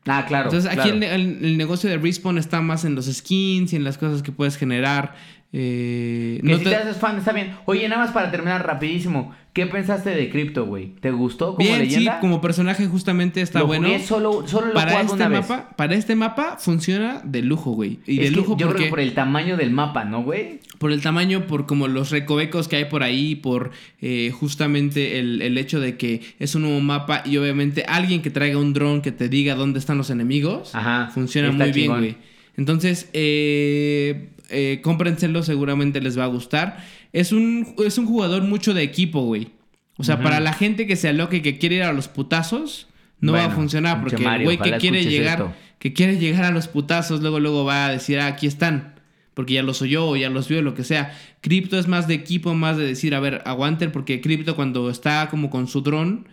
S2: Ah, claro.
S1: Entonces, aquí
S2: claro.
S1: el, el- el negocio de Respawn está más en los skins y en las cosas que puedes generar. Eh,
S2: Que
S1: no
S2: si
S1: te-
S2: te haces fan, está bien. Oye, nada más para terminar rapidísimo. ¿Qué pensaste de Crypto, güey? ¿Te gustó como
S1: Bien,
S2: leyenda?
S1: sí, como personaje justamente está
S2: Lo
S1: bueno.
S2: jugué solo, solo lo
S1: para este
S2: una vez.
S1: mapa, para este mapa funciona de lujo, güey. Y
S2: Es
S1: de lujo
S2: yo
S1: porque
S2: creo que por el tamaño del mapa, ¿no, güey?
S1: por el tamaño, por como los recovecos que hay por ahí, por eh, justamente el, el hecho de que es un nuevo mapa y obviamente alguien que traiga un dron que te diga dónde están los enemigos,
S2: Ajá,
S1: funciona muy bien, güey. Entonces, eh, eh, cómprenselo, seguramente les va a gustar. Es un, es un jugador mucho de equipo, güey. O sea, para la gente que se aloque y que quiere ir a los putazos, no va a funcionar porque el güey que quiere llegar,
S2: esto.
S1: que quiere llegar a los putazos, luego luego va a decir, ah, aquí están, porque ya los oyó o ya los vio, lo que sea. Crypto es más de equipo, más de decir, a ver, aguanten, porque Crypto cuando está como con su dron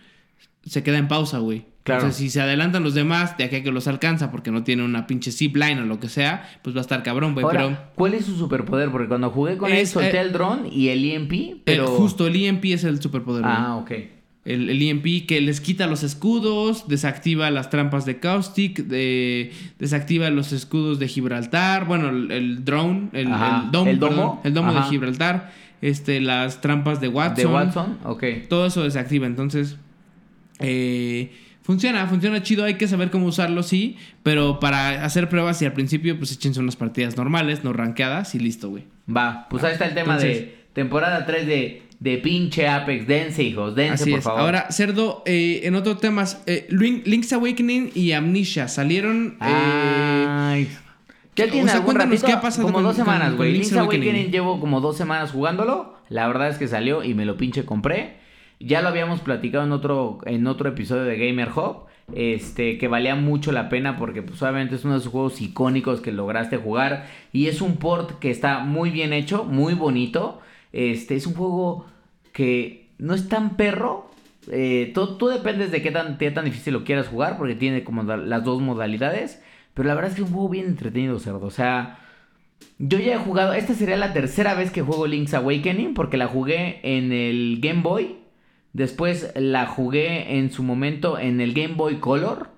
S1: se queda en pausa, güey.
S2: Claro.
S1: Entonces, si se adelantan los demás, de aquí a que los alcanza, porque no tiene una pinche zip line o lo que sea, pues va a estar cabrón, güey. Pero
S2: ¿cuál es su superpoder? Porque cuando jugué con él
S1: Es,
S2: solté
S1: eh,
S2: el dron y el EMP, pero...
S1: el- justo el EMP es el superpoder.
S2: Ah, ok.
S1: El, el EMP que les quita los escudos, desactiva las trampas de Caustic, de- desactiva los escudos de Gibraltar, bueno, el, el drone, el, domo,
S2: ¿El domo?
S1: perdón, el domo de. Gibraltar, este, las trampas de Watson,
S2: ¿De Watson? Ok.
S1: todo eso desactiva. Entonces, eh, funciona, funciona chido. Hay que saber cómo usarlo, sí. Pero para hacer pruebas y al principio, pues échense unas partidas normales, no rankeadas y listo, güey.
S2: Va, pues ahí está el tema
S1: Entonces-
S2: de temporada 3 de, de pinche Apex. Dense, hijos, dense,
S1: Así
S2: por
S1: es.
S2: favor.
S1: Ahora, Cerdo, eh, en otros temas, eh, Link- Link's Awakening y Amnesia salieron. eh,
S2: Ay. Ya
S1: o
S2: tiene
S1: sea,
S2: algún
S1: cuéntanos
S2: ratito,
S1: qué ha pasado
S2: como
S1: con-
S2: dos semanas, güey. Link's. Awakening. llevo como dos semanas jugándolo. La verdad es que salió y me lo pinche compré. Ya lo habíamos platicado en otro, en otro episodio de Gamer Hub. Este, que valía mucho la pena porque pues obviamente es uno de esos juegos icónicos que lograste jugar. Y es un port que está muy bien hecho, muy bonito. Este, es un juego que no es tan perro. Eh, tú, dependes de qué tan, qué tan difícil lo quieras jugar porque tiene como las dos modalidades. Pero la verdad es que es un juego bien entretenido, cerdo. O sea, yo ya he jugado. Esta sería la tercera vez que juego Link's Awakening. Porque la jugué en el Game Boy. Después la jugué en su momento en el Game Boy Color.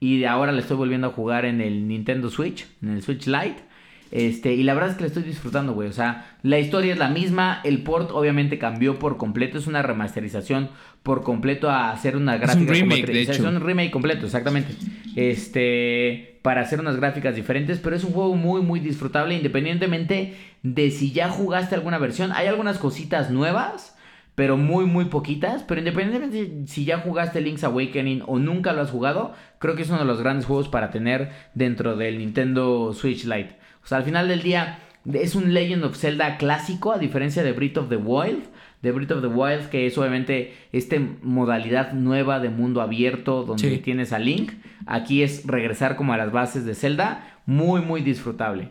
S2: Y ahora la estoy volviendo a jugar en el Nintendo Switch. En el Switch Lite. Este, y la verdad es que la estoy disfrutando, güey. O sea, la historia es la misma. El port obviamente cambió por completo. Es una remasterización por completo a hacer una
S1: un
S2: gráfica. como
S1: remake,
S2: tre-
S1: de
S2: o sea,
S1: hecho.
S2: Es un remake completo, exactamente. Este, para hacer unas gráficas diferentes, pero es un juego muy, muy disfrutable, independientemente de si ya jugaste alguna versión. Hay algunas cositas nuevas, pero muy, muy poquitas. Pero independientemente de si ya jugaste Link's Awakening o nunca lo has jugado, creo que es uno de los grandes juegos para tener dentro del Nintendo Switch Lite. O sea, al final del día es un Legend of Zelda clásico, a diferencia de Breath of the Wild. De Breath of the Wild, que es obviamente esta modalidad nueva de mundo abierto donde
S1: Sí.
S2: tienes a Link. Aquí es regresar como a las bases de Zelda. Muy, muy disfrutable.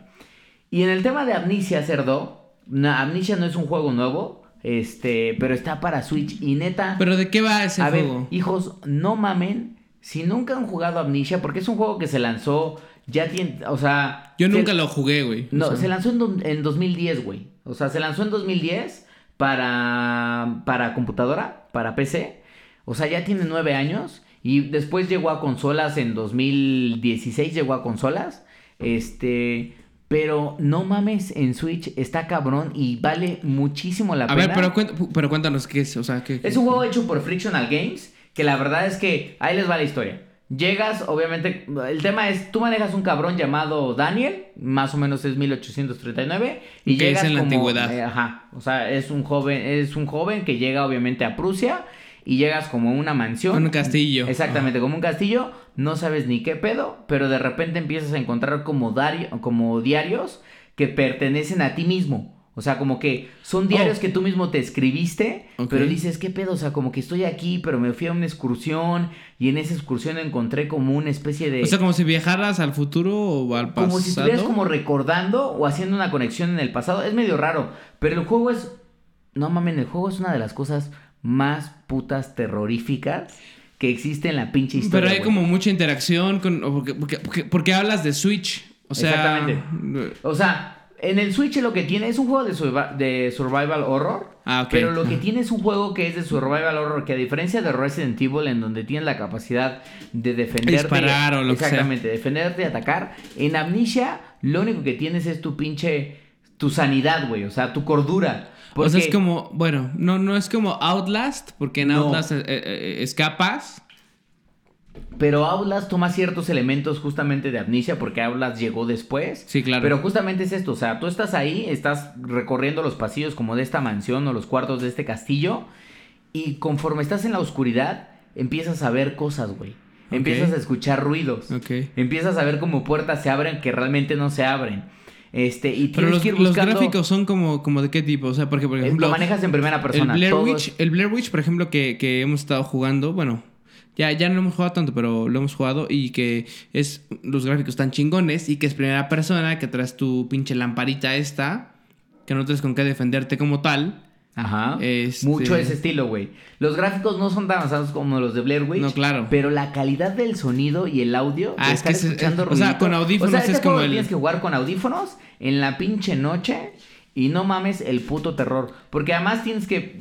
S2: Y en el tema de Amnesia, Cerdo, Amnesia no es un juego nuevo, este, pero está para Switch. Y neta,
S1: Pero ¿de qué va ese
S2: a ver,
S1: juego?
S2: hijos, no mamen. Si nunca han jugado Amnesia, porque es un juego que se lanzó, ya tiene, o sea...
S1: Yo
S2: se-
S1: nunca lo jugué, güey.
S2: No,
S1: O sea,
S2: se lanzó en, do- en 2010, güey. O sea, se lanzó en 2010 para, para computadora, para PC. O sea, ya tiene nueve años. Y después llegó a consolas en 2016, llegó a consolas. Este... Pero no mames, en Switch está cabrón y vale muchísimo la
S1: A
S2: pena.
S1: ver, pero, cuént- pero cuéntanos qué es, o sea, qué...
S2: Es un juego hecho por Frictional Games, que la verdad es que ahí les va la historia. Llegas, obviamente, el tema es, tú manejas un cabrón llamado Daniel, más o menos es 1839, y
S1: Que
S2: llegas
S1: es en la
S2: como,
S1: antigüedad.
S2: eh, ajá, o sea, es un joven, es un joven que llega obviamente a Prusia y llegas como a una mansión.
S1: Un castillo.
S2: Exactamente, como un castillo, no sabes ni qué pedo, pero de repente empiezas a encontrar como, dario- como diarios que pertenecen a ti mismo. O sea, como que son diarios
S1: Oh.
S2: que tú mismo te escribiste, pero dices, ¿qué pedo? O sea, como que estoy aquí, pero me fui a una excursión y en esa excursión encontré como una especie de...
S1: O sea, como si viajaras al futuro o al pasado.
S2: como si estuvieras como recordando o haciendo una conexión en el pasado. Es medio raro, pero el juego es... No mames, el juego es una de las cosas más putas terroríficas que existe en la pinche historia.
S1: Pero hay como mucha interacción con... Porque, porque, porque- porque hablas de Switch. O sea...
S2: Exactamente. O sea, en el Switch lo que tiene es un juego de, survi- de survival horror.
S1: Ah, ok.
S2: Pero lo que tiene es un juego que es de survival horror, que a diferencia de Resident Evil, en donde tienes la capacidad de defenderte.
S1: Disparar o lo que sea.
S2: Exactamente, defenderte y atacar. En Amnesia, lo único que tienes es tu pinche. tu sanidad, güey. O sea, tu cordura.
S1: O sea, es como... Bueno, no, no es como Outlast, porque en
S2: No.
S1: Outlast eh, eh, escapas.
S2: Pero Outlast toma ciertos elementos justamente de Amnesia porque Outlast llegó después.
S1: Sí, claro.
S2: Pero justamente es esto, o sea, tú estás ahí, estás recorriendo los pasillos como de esta mansión o los cuartos de este castillo y conforme estás en la oscuridad empiezas a ver cosas, güey. Empiezas a escuchar ruidos.
S1: Ok.
S2: Empiezas a ver como puertas se abren que realmente no se abren. Este, y
S1: Pero los,
S2: que ir
S1: los gráficos son como, como de qué tipo. O sea, porque, por
S2: eh,
S1: ejemplo...
S2: lo manejas en primera persona.
S1: El Blair, Witch, el Blair Witch, por ejemplo, que, que hemos estado jugando, bueno, ya, ya no lo hemos jugado tanto, pero lo hemos jugado y que es los gráficos tan chingones y que es primera persona, que traes tu pinche lamparita esta, que no tienes con qué defenderte como tal.
S2: Ajá.
S1: Este-
S2: Mucho ese estilo, güey. Los gráficos no son tan avanzados como los de Blair Witch.
S1: No, claro.
S2: Pero la calidad del sonido y el audio.
S1: Ah, es que es-
S2: escuchando
S1: o sea, con audífonos
S2: O sea, este
S1: es como el-
S2: Tienes que jugar con audífonos en la pinche noche. Y no mames el puto terror. Porque además tienes que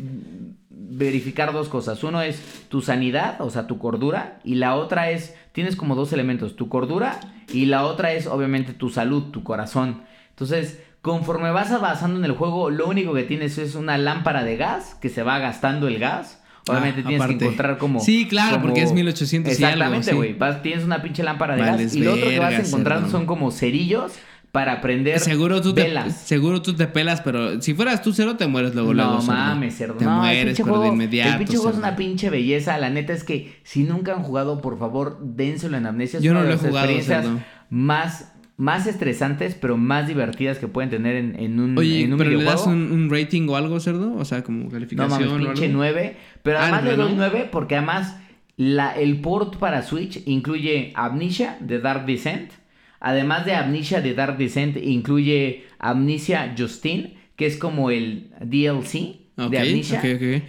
S2: verificar dos cosas. Uno es tu sanidad, o sea, tu cordura. Y la otra es. Tienes como dos elementos: tu cordura. Y la otra es, obviamente, tu salud, tu corazón. Entonces, conforme vas avanzando en el juego, lo único que tienes es una lámpara de gas que se va gastando el gas. Obviamente
S1: Ah,
S2: tienes
S1: aparte.
S2: que encontrar como.
S1: Sí, claro,
S2: como-
S1: porque es 1800 y algo,
S2: Exactamente, güey. Tienes una pinche lámpara de
S1: Vales
S2: gas. Y lo otro que vas encontrando
S1: cerdo.
S2: son como cerillos para prender
S1: Seguro tú, te,
S2: velas.
S1: seguro tú te pelas, pero si fueras tú cero, te mueres luego.
S2: No mames, cerdo.
S1: Te
S2: no,
S1: mueres, pero de inmediato.
S2: El pinche juego es una pinche belleza. La neta es que si nunca han jugado, por favor, dénselo en amnesia. Es
S1: Yo no lo he jugado, cerdo.
S2: más, más estresantes, pero más divertidas que pueden tener en, en un,
S1: Oye,
S2: en un
S1: pero le das un, un rating o algo, cerdo? O sea, como
S2: No
S1: calificación
S2: mames,
S1: o
S2: pinche
S1: algo.
S2: 9. Pero además le
S1: ¿no?
S2: doy 9 porque además la, el port para Switch incluye Amnesia de Dark Descent. Además de Amnesia de Dark Descent, incluye Amnesia Justine, que es como el DLC de Amnesia.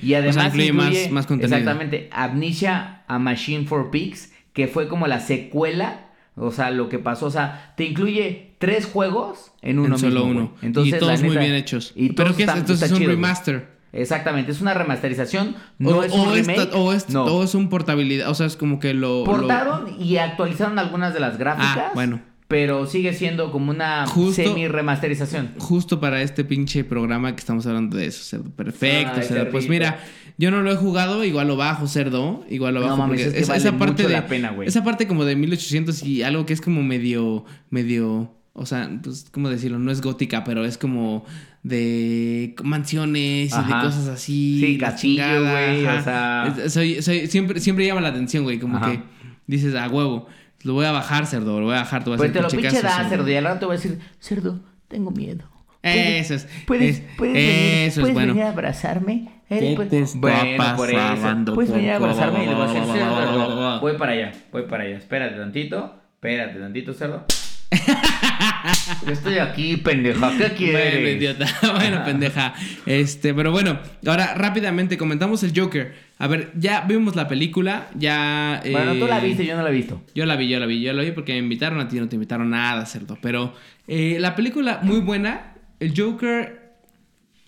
S2: Y
S1: O
S2: además
S1: sea, incluye más-
S2: incluye
S1: más contenido.
S2: Exactamente, Amnesia A Machine for Pigs, que fue como la secuela. O sea, lo que pasó, o sea, te incluye tres juegos en uno
S1: en solo
S2: mismo,
S1: uno.
S2: Entonces,
S1: y todos muy bien hechos.
S2: Y
S1: ¿Pero qué es?
S2: están-
S1: Entonces es un remaster.
S2: Exactamente, es una remasterización, no
S1: o,
S2: es un
S1: o es,
S2: remake.
S1: o, es,
S2: no.
S1: o es un portabilidad. O sea, es como que lo. lo-
S2: Portaron y actualizaron algunas de las gráficas.
S1: Ah, bueno.
S2: Pero sigue siendo como una
S1: Justo-
S2: semi-remasterización.
S1: Justo para este pinche programa que estamos hablando de eso, cerdo. Perfecto,
S2: Ay,
S1: cerdo. Pues mira, yo no lo he jugado, igual lo bajo, cerdo. Igual lo
S2: No
S1: bajo.
S2: mames,
S1: porque
S2: es que vale
S1: esa parte de,
S2: la pena, güey.
S1: Esa parte como de 1800 y algo que es como medio. medio. O sea, pues, ¿cómo decirlo? No es gótica, pero es como de mansiones y de cosas así.
S2: Sí, castillo, güey, o sea-
S1: soy- soy- siempre, siempre llama la atención, güey. Como
S2: Ajá.
S1: que dices, a huevo, lo voy a bajar, cerdo, lo voy a bajar, te voy a
S2: Pues
S1: hacer
S2: te lo
S1: pinche
S2: da, cerdo. Y al rato te voy a decir, cerdo, tengo miedo. ¿Puedes-
S1: Eso es.
S2: ¿Puedes,
S1: es-
S2: puedes venir,
S1: eso es
S2: ¿puedes
S1: bueno.
S2: venir a abrazarme?
S1: ¿Qué
S2: Eh, pues-
S1: te está
S2: bueno,
S1: pasando,
S2: Puedes venir a abrazarme y le voy a decir, cerdo. Voy para allá, voy para allá. Espérate tantito, espérate tantito, cerdo. [LAUGHS] Yo estoy aquí, pendeja. ¿Qué quieres?
S1: Bueno, idiota. [LAUGHS] bueno, pendeja. Este, pero bueno, ahora rápidamente comentamos el Joker. A ver, ya vimos la película, ya.
S2: Bueno, tú la
S1: eh,
S2: viste, yo no la he visto.
S1: Yo la vi, yo la vi, yo la vi porque me invitaron a ti, no te invitaron nada, cerdo. Pero eh, la película muy buena. El Joker,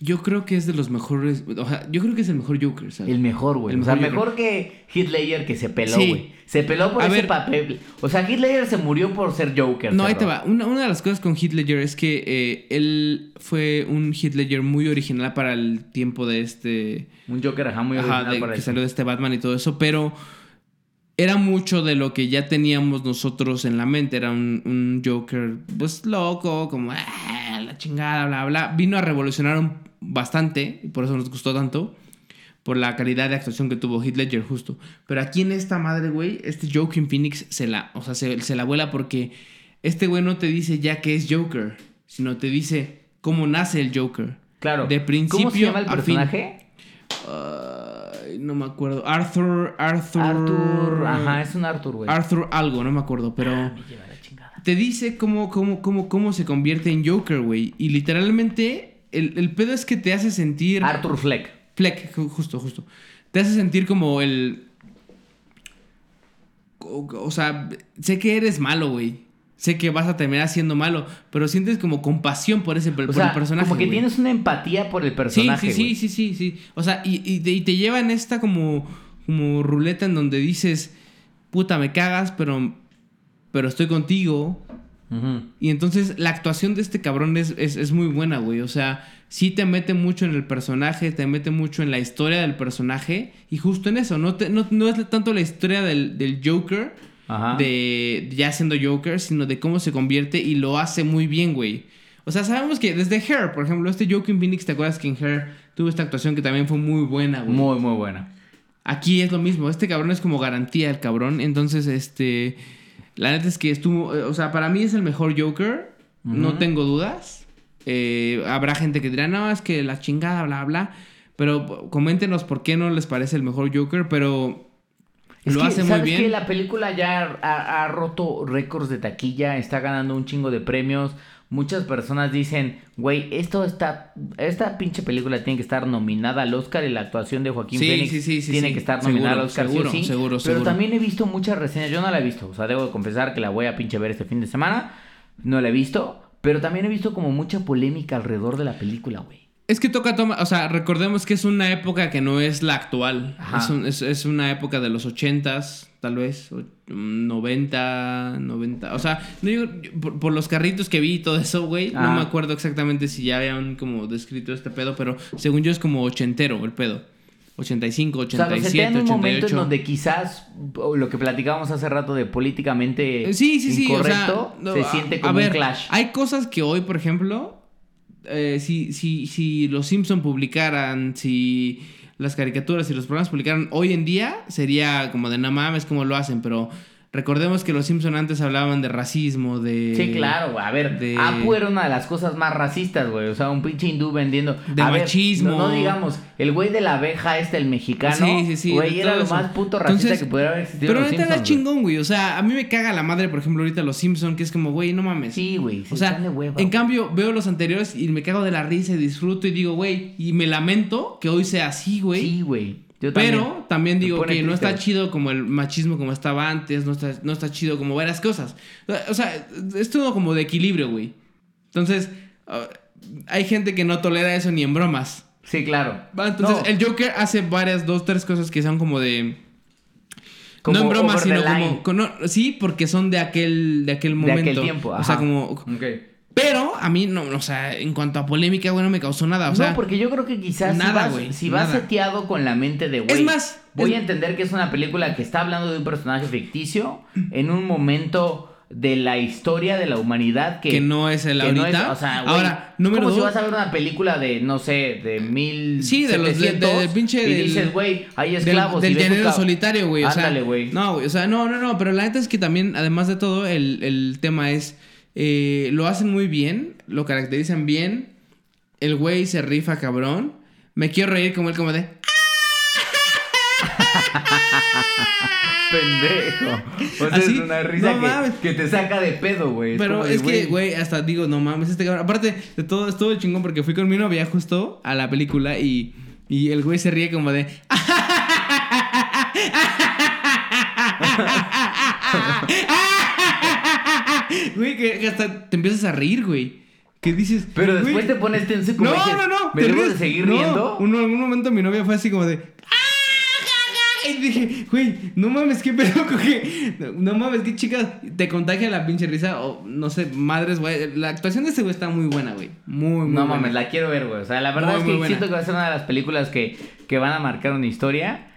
S1: yo creo que es de los mejores. O sea, yo creo que es el mejor Joker, ¿sabes?
S2: El mejor, güey.
S1: El
S2: O sea,
S1: mejor
S2: mejor que Ledger que se peló,
S1: Sí.
S2: güey. Se peló por
S1: A
S2: ese
S1: ver.
S2: papel. O sea, Ledger se murió por ser Joker.
S1: No, ahí te va. Una, una de las cosas con Ledger es que eh, él fue un Ledger muy original para el tiempo de este.
S2: Un Joker, ajá, muy
S1: Ajá,
S2: original
S1: de-
S2: para
S1: que salió de este Batman y todo eso, pero era mucho de lo que ya teníamos nosotros en la mente. Era un, un Joker, pues loco, como "Ah, la chingada, bla, bla. Vino a revolucionar un- bastante y por eso nos gustó tanto. Por la calidad de actuación que tuvo Heath Ledger, justo. Pero aquí en esta madre, güey, este Joaquin Phoenix se la, o sea, se, se la vuela porque este güey no te dice ya que es Joker, sino te dice cómo nace el Joker.
S2: Claro.
S1: De principio
S2: ¿Cómo se llama el
S1: a fin.
S2: personaje?
S1: Ay, no me acuerdo. Arthur, Arthur.
S2: Arthur. Ajá, es un Arthur, güey.
S1: Arthur algo, no me acuerdo, pero
S2: Ah, me lleva la chingada.
S1: te dice cómo, cómo, cómo, cómo se convierte en Joker, güey. Y literalmente, el, el pedo es que te hace sentir.
S2: Arthur Fleck.
S1: Fleck, ju- justo, justo. Te hace sentir como el. O, o sea, sé que eres malo, güey. Sé que vas a terminar siendo malo, pero sientes como compasión por ese por
S2: sea,
S1: el personaje.
S2: como que
S1: güey.
S2: tienes una empatía por el personaje,
S1: sí, sí, sí, sí, sí. O sea, y, y te, y te lleva en esta como, como ruleta en donde dices, puta, me cagas, pero, pero estoy contigo. Y entonces la actuación de este cabrón es, es, es muy buena, güey. O sea, sí te mete mucho en el personaje, te mete mucho en la historia del personaje. Y justo en eso, no, te- no, no es tanto la historia del, del Joker,
S2: Ajá.
S1: de ya siendo Joker, sino de cómo se convierte y lo hace muy bien, güey. O sea, sabemos que desde Hair, por ejemplo, este Joaquin Phoenix, ¿te acuerdas que en Hair tuvo esta actuación que también fue muy buena, güey?
S2: Muy, muy buena.
S1: Aquí es lo mismo, este cabrón es como garantía el cabrón, entonces este la neta es que estuvo, eh, o sea, para mí es el mejor Joker, no tengo dudas. Eh, habrá gente que dirá, "No, es que la chingada, bla bla." Pero p- coméntenos por qué no les parece el mejor Joker, pero
S2: Es
S1: lo
S2: que,
S1: hace muy
S2: ¿sabes
S1: bien.
S2: qué? La película ya ha, ha roto récords de taquilla, está ganando un chingo de premios. muchas personas dicen, güey, esto está, esta pinche película tiene que estar nominada al Oscar y la actuación de Joaquín
S1: Sí,
S2: Phoenix
S1: sí,
S2: tiene que estar
S1: Seguro,
S2: nominada al Oscar.
S1: seguro,
S2: sí.
S1: seguro,
S2: Pero
S1: seguro.
S2: también he visto muchas reseñas, yo no la he visto, o sea, debo de confesar que la voy a pinche ver este fin de semana, no la he visto, pero también he visto como mucha polémica alrededor de la película, güey.
S1: Es que toca toma, o sea, recordemos que es una época que no es la actual. Es, un- es- es una época de los ochentas, tal vez, o- mm, 90, 90. O sea, no yo- por, por los carritos que vi y todo eso, güey, no me acuerdo exactamente si ya habían como descrito este pedo, pero según yo es como ochentero el pedo. 85,
S2: O sea,
S1: 87,
S2: en un momento en
S1: 88.
S2: donde quizás lo que platicábamos hace rato de políticamente
S1: Sí, sí, sí. o sea,
S2: incorrecto
S1: no,
S2: se
S1: a-
S2: siente
S1: a
S2: como
S1: ver,
S2: un clash.
S1: Hay cosas que hoy, por ejemplo, eh, si, si, si los Simpson publicaran, si las caricaturas y los programas publicaran hoy en día, sería como de no mames como lo hacen, pero recordemos que los Simpson antes hablaban de racismo, de...
S2: Sí, claro, güey. A ver,
S1: de-
S2: Apu era una de las cosas más racistas, güey. O sea, un pinche hindú vendiendo.
S1: De
S2: A ver,
S1: machismo.
S2: no, no digamos, el güey de la abeja este, el mexicano.
S1: Sí, sí, sí.
S2: Güey, era lo
S1: eso.
S2: más puto racista
S1: Entonces,
S2: que pudiera haber existido.
S1: Pero
S2: Simpsons, güey.
S1: chingón, güey. O sea, a mí me caga la madre, por ejemplo, ahorita los Simpson, que es como, güey, no mames.
S2: Sí, güey. se
S1: O sea,
S2: hueva,
S1: en cambio, veo los anteriores y me cago de la risa y disfruto y digo, güey, y me lamento que hoy sea así, güey.
S2: Sí, güey. Yo
S1: Pero también digo que no está chido como el machismo como estaba antes, no está, no está chido como varias cosas. O sea, es todo como de equilibrio, güey. Entonces, ah, hay gente que no tolera eso ni en bromas.
S2: Sí, claro.
S1: Entonces,
S2: No,
S1: el Joker hace varias, dos, tres cosas que son como de...
S2: como
S1: no en bromas, sino como... sí, porque son de aquel, de aquel
S2: De
S1: momento.
S2: aquel tiempo,
S1: O sea,
S2: ajá.
S1: como...
S2: Ok.
S1: Pero a mí, no, o sea, en cuanto a polémica, güey, no me causó nada. O sea,
S2: no, porque yo creo que quizás
S1: nada,
S2: si vas, si vas
S1: nada.
S2: seteado con la mente de güey.
S1: Es más,
S2: voy
S1: es-
S2: a entender que es una película que está hablando de un personaje ficticio en un momento de la historia de la humanidad que,
S1: Que no es el
S2: no
S1: ahorita.
S2: o sea, güey,
S1: Ahora, número
S2: como si
S1: dos-
S2: vas a ver una película de, no sé, de mil.
S1: Sí, de los- de- de- del pinche
S2: Y
S1: del-
S2: dices, güey, hay esclavos.
S1: del llanero solitario, güey. O sea,
S2: Ándale, güey.
S1: No, güey. O sea, no, no, no. Pero la neta es que también, además de todo, el, el tema es. Eh, lo hacen muy bien. Lo caracterizan bien. El güey se rifa cabrón. Me quiero reír como él, como de. [LAUGHS]
S2: Pendejo. O sea,
S1: Así,
S2: es una risa
S1: no
S2: que,
S1: mames.
S2: que te saca de pedo, güey.
S1: Pero es que, güey, hasta digo, no mames, este cabrón. Aparte de todo, estuvo chingón porque fui con mi novia justo a la película y, y el güey se ríe como de. [LAUGHS] [LAUGHS] [LAUGHS] Güey, que, hasta te empiezas a reír, güey. Que dices.
S2: Pero
S1: güey,
S2: después te pones tenso como
S1: No,
S2: dices,
S1: no, no.
S2: ¿Me
S1: te
S2: debo de seguir
S1: No,
S2: riendo?
S1: uno- en algún momento mi novia fue así como de. "Ah, Y dije, güey, no mames, qué pedo, [LAUGHS] que No mames, qué chica te contagia la pinche risa. O no sé, madres, güey. La actuación de ese güey está muy buena, güey. Muy, muy
S2: No
S1: buena.
S2: mames, la quiero ver, güey. O sea, la verdad
S1: Muy,
S2: es que siento que va a ser una de las películas que, que van a marcar una historia.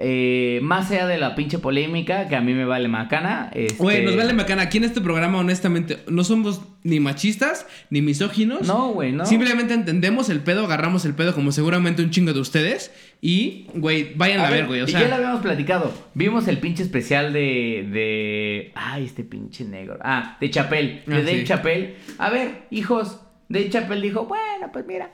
S2: Eh, más allá de la pinche polémica, que a mí me vale macana. Este...
S1: Güey, nos vale macana. Aquí en este programa, honestamente, no somos ni machistas ni misóginos.
S2: No, güey, no.
S1: Simplemente entendemos el pedo, agarramos el pedo como seguramente un chingo de ustedes. Y, güey, vayan a, ver, güey. O sea,
S2: ya lo habíamos platicado. Vimos el pinche especial de. de. Ay, este pinche negro. Ah, de Chapel. De
S1: Ah,
S2: Dave
S1: sí.
S2: Chapel. A ver, hijos. Dave Chapel dijo: Bueno, pues mira.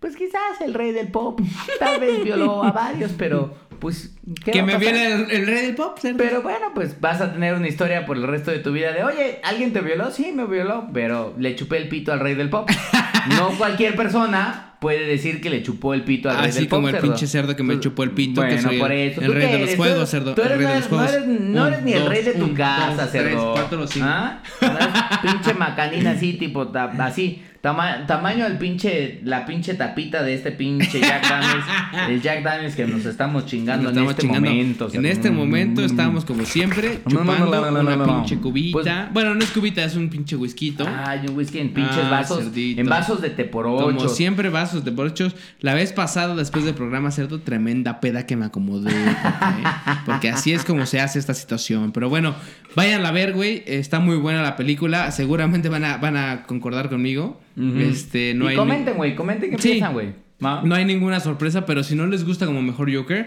S2: Pues quizás el rey del pop. [LAUGHS] Tal vez violó a varios, pero. Pues. ¿qué
S1: que me viene el, el rey del pop, cerdo.
S2: Pero bueno, pues vas a tener una historia por el resto de tu vida de, oye, ¿alguien te violó? Sí, me violó, pero le chupé el pito al rey del pop. [LAUGHS] no cualquier persona puede decir que le chupó el pito al rey
S1: Así
S2: del pop.
S1: como el pinche cerdo que me
S2: Pues,
S1: chupó el pito, que
S2: Bueno,
S1: soy
S2: por
S1: el-
S2: eso.
S1: el
S2: ¿Tú
S1: rey de los juegos, cerdo,
S2: Tú
S1: el
S2: eres,
S1: rey de
S2: no
S1: los
S2: eres- no
S1: juegos.
S2: eres, no
S1: Un,
S2: eres ni el
S1: dos,
S2: rey de tu
S1: un,
S2: casa,
S1: dos,
S2: cerdo.
S1: tres, cuatro, cinco.
S2: ¿Ah? No eres pinche macanina así, tipo, así. Tama- tamaño al pinche, la pinche tapita de este pinche Jack Daniels. [LAUGHS] el Jack Daniels que nos estamos chingando
S1: Nos
S2: en
S1: estamos
S2: este
S1: chingando.
S2: momento.
S1: En este momento
S2: Mm.
S1: estábamos como siempre chupando
S2: no, no, no,
S1: una pinche cubita.
S2: Pues-
S1: bueno, no es cubita, es un pinche whisky.
S2: Ay, un whisky en pinches
S1: Ah,
S2: vasos.
S1: cerdito.
S2: En vasos de te por ocho.
S1: Como siempre, vasos de borrachos. La vez pasada, después del programa cerdo, tremenda peda que me acomodé. Porque, porque así es como se hace esta situación. Pero bueno, vayan a ver, güey. Está muy buena la película. Seguramente van a, van a concordar conmigo. Este, no
S2: y
S1: hay
S2: comenten, güey, comenten qué
S1: Sí.
S2: piensan, güey.
S1: No hay ninguna sorpresa, pero si no les gusta como mejor Joker,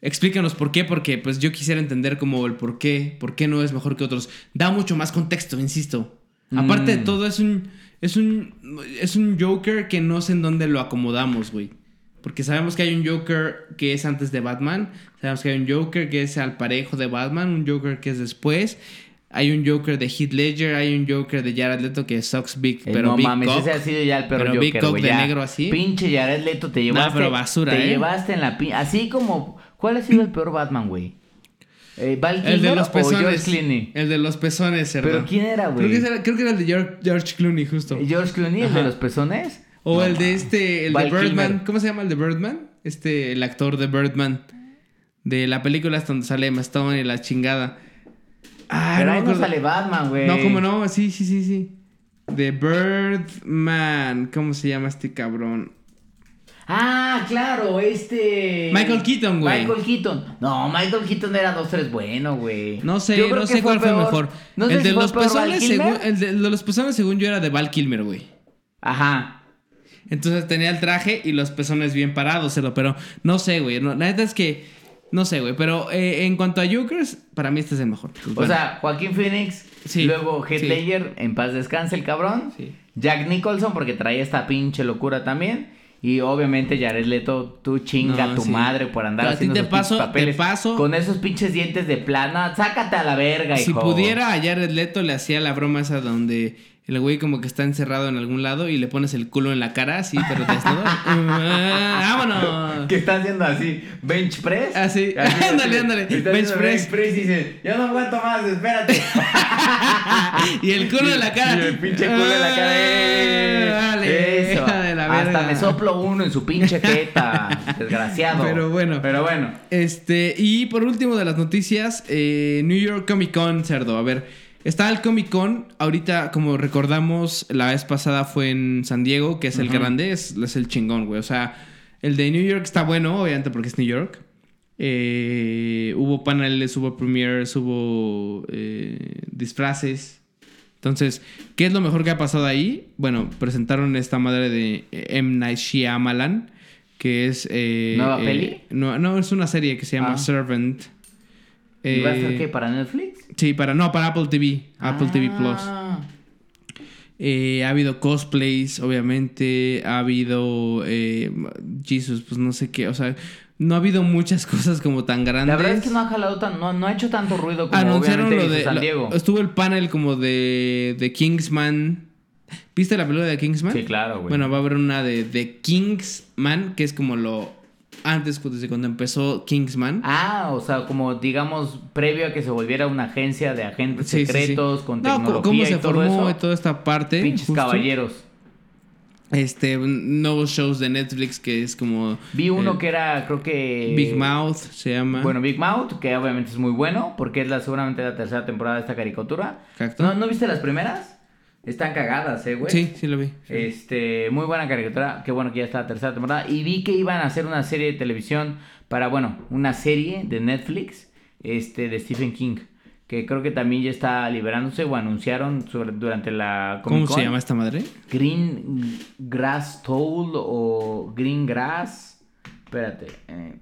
S1: explícanos por qué, porque pues yo quisiera entender como el por qué, por qué no es mejor que otros. Da mucho más contexto, insisto. Aparte de
S2: Mm.
S1: todo, es un, es un, es un Joker que no sé en dónde lo acomodamos, güey. Porque sabemos que hay un Joker que es antes de Batman, sabemos que hay un Joker que es al parejo de Batman, un Joker que es después. Hay un Joker de Heath Ledger, hay un Joker de Jared Leto que sucks big,
S2: Eh,
S1: pero
S2: no
S1: big
S2: mames,
S1: cock.
S2: ese ha sido ya el peor
S1: Pero
S2: Joker,
S1: Big Cock de
S2: ya.
S1: negro así.
S2: Pinche Jared Leto, te llevaste.
S1: pero basura,
S2: Te
S1: ¿eh?
S2: llevaste en la pin... Así como... ¿Cuál ha sido el peor Batman, güey? Eh, ¿Val
S1: El de los pezones. El de los pezones, cerdo.
S2: ¿Pero quién era, güey?
S1: Creo que, era, creo que era el de George, George Clooney, justo.
S2: ¿George Clooney, el de los pezones?
S1: O
S2: No,
S1: el de este, el
S2: Val
S1: de Birdman.
S2: Kilmer.
S1: ¿Cómo se llama el de Birdman? Este, el actor de Birdman. De la película hasta donde sale Emma Stone y la chingada. Ah,
S2: Pero
S1: me
S2: ahí no sale Batman, güey.
S1: No, ¿cómo no? Sí, sí, sí, sí. The Birdman. ¿Cómo se llama este cabrón?
S2: Ah, claro, este...
S1: Michael Keaton, güey.
S2: Michael Keaton. No, Michael Keaton era dos, tres bueno, güey.
S1: No sé,
S2: Yo creo
S1: no
S2: que
S1: sé cuál fue
S2: peor.
S1: mejor.
S2: No
S1: el de
S2: fue
S1: los pezones, según, el de, los pezones, según yo, era de Val Kilmer, güey.
S2: Ajá.
S1: Entonces tenía el traje y los pezones bien parados, pero no sé, güey. no, la neta es que no sé, güey. Pero eh, en cuanto a Jokers, para mí este es el mejor. Pues
S2: O
S1: bueno.
S2: sea, Joaquín Phoenix,
S1: Sí,
S2: luego Heath
S1: sí.
S2: Ledger, en paz descanse el cabrón.
S1: Sí.
S2: Jack Nicholson, porque traía esta pinche locura también. Y obviamente Jared Leto, tú chinga
S1: No,
S2: tu
S1: sí.
S2: madre por andar haciendo
S1: te
S2: esos
S1: paso- te
S2: papeles.
S1: paso-
S2: Con esos pinches dientes de plana, sácate a la verga,
S1: si
S2: hijo.
S1: pudiera, a Jared Leto le hacía la broma esa donde el güey como que está encerrado en algún lado y le pones el culo en la cara, así, pero desnudo. [LAUGHS] Ah, ¡Vámonos!
S2: Que está haciendo así, bench press.
S1: Ah, sí.
S2: Así,
S1: Ándale, ándale. Bench press.
S2: Bench press y dice, yo no aguanto más, espérate. [LAUGHS]
S1: y el culo en la cara.
S2: Y el pinche culo en la cara. ¡eh!
S1: Dale,
S2: Eso.
S1: de la
S2: Hasta me soplo uno en su pinche jeta. [LAUGHS] Desgraciado.
S1: Pero bueno.
S2: Pero bueno.
S1: Este, y por último de las noticias, eh, New York Comic Con, cerdo. A ver, está el Comic Con. Ahorita, como recordamos, la vez pasada fue en San Diego, que es el grande, es, es el chingón, güey. O sea, el de New York está bueno, obviamente, porque es New York. Eh, hubo paneles, hubo premieres, hubo eh, disfraces. Entonces, ¿qué es lo mejor que ha pasado ahí? Bueno, presentaron esta madre de M. Night Shyamalan, que es... eh,
S2: ¿Nueva
S1: eh,
S2: peli?
S1: No, no, es una serie que se llama
S2: Ah.
S1: Servant.
S2: ¿Y va a ser
S1: Eh,
S2: qué? ¿Para Netflix?
S1: Sí, para, no, para Apple TV. Apple TV Plus.
S2: Ah.
S1: Eh, ha habido cosplays, obviamente. Ha habido. Eh, Jesus, pues no sé qué. O sea, no ha habido muchas [LAUGHS] cosas como tan grandes.
S2: La verdad es que no ha jalado tan, no, no ha hecho tanto ruido como
S1: Anunciaron lo de.
S2: San
S1: lo-
S2: Diego.
S1: estuvo el panel como de, de Kingsman. ¿Viste la película de Kingsman?
S2: Sí, claro, güey.
S1: Bueno, va a haber una de, de Kingsman, que es como lo. Antes, desde cuando empezó Kingsman.
S2: Ah, o sea, como digamos, previo a que se volviera una agencia de agentes
S1: Sí, sí, sí.
S2: secretos con
S1: No,
S2: tecnología
S1: cómo se
S2: y todo
S1: formó
S2: eso.
S1: y toda esta parte.
S2: Pinches
S1: justo.
S2: caballeros.
S1: Este, nuevos shows de Netflix que es como.
S2: Vi uno
S1: eh,
S2: que era, creo que...
S1: Big Mouth se llama.
S2: Bueno, Big Mouth, que obviamente es muy bueno, porque es la seguramente la tercera temporada de esta caricatura.
S1: Exacto.
S2: ¿No, ¿no viste las primeras? Están cagadas, eh, güey.
S1: sí, sí lo vi.
S2: Este, muy buena caricatura. Qué bueno que ya está la tercera temporada. Y vi que iban a hacer una serie de televisión para, bueno, una serie de Netflix, este, de Stephen King. Que creo que también ya está liberándose o anunciaron sobre- durante la
S1: ¿Cómo se llama esta madre?
S2: Green Grass Toll o Green Grass. Espérate. eh,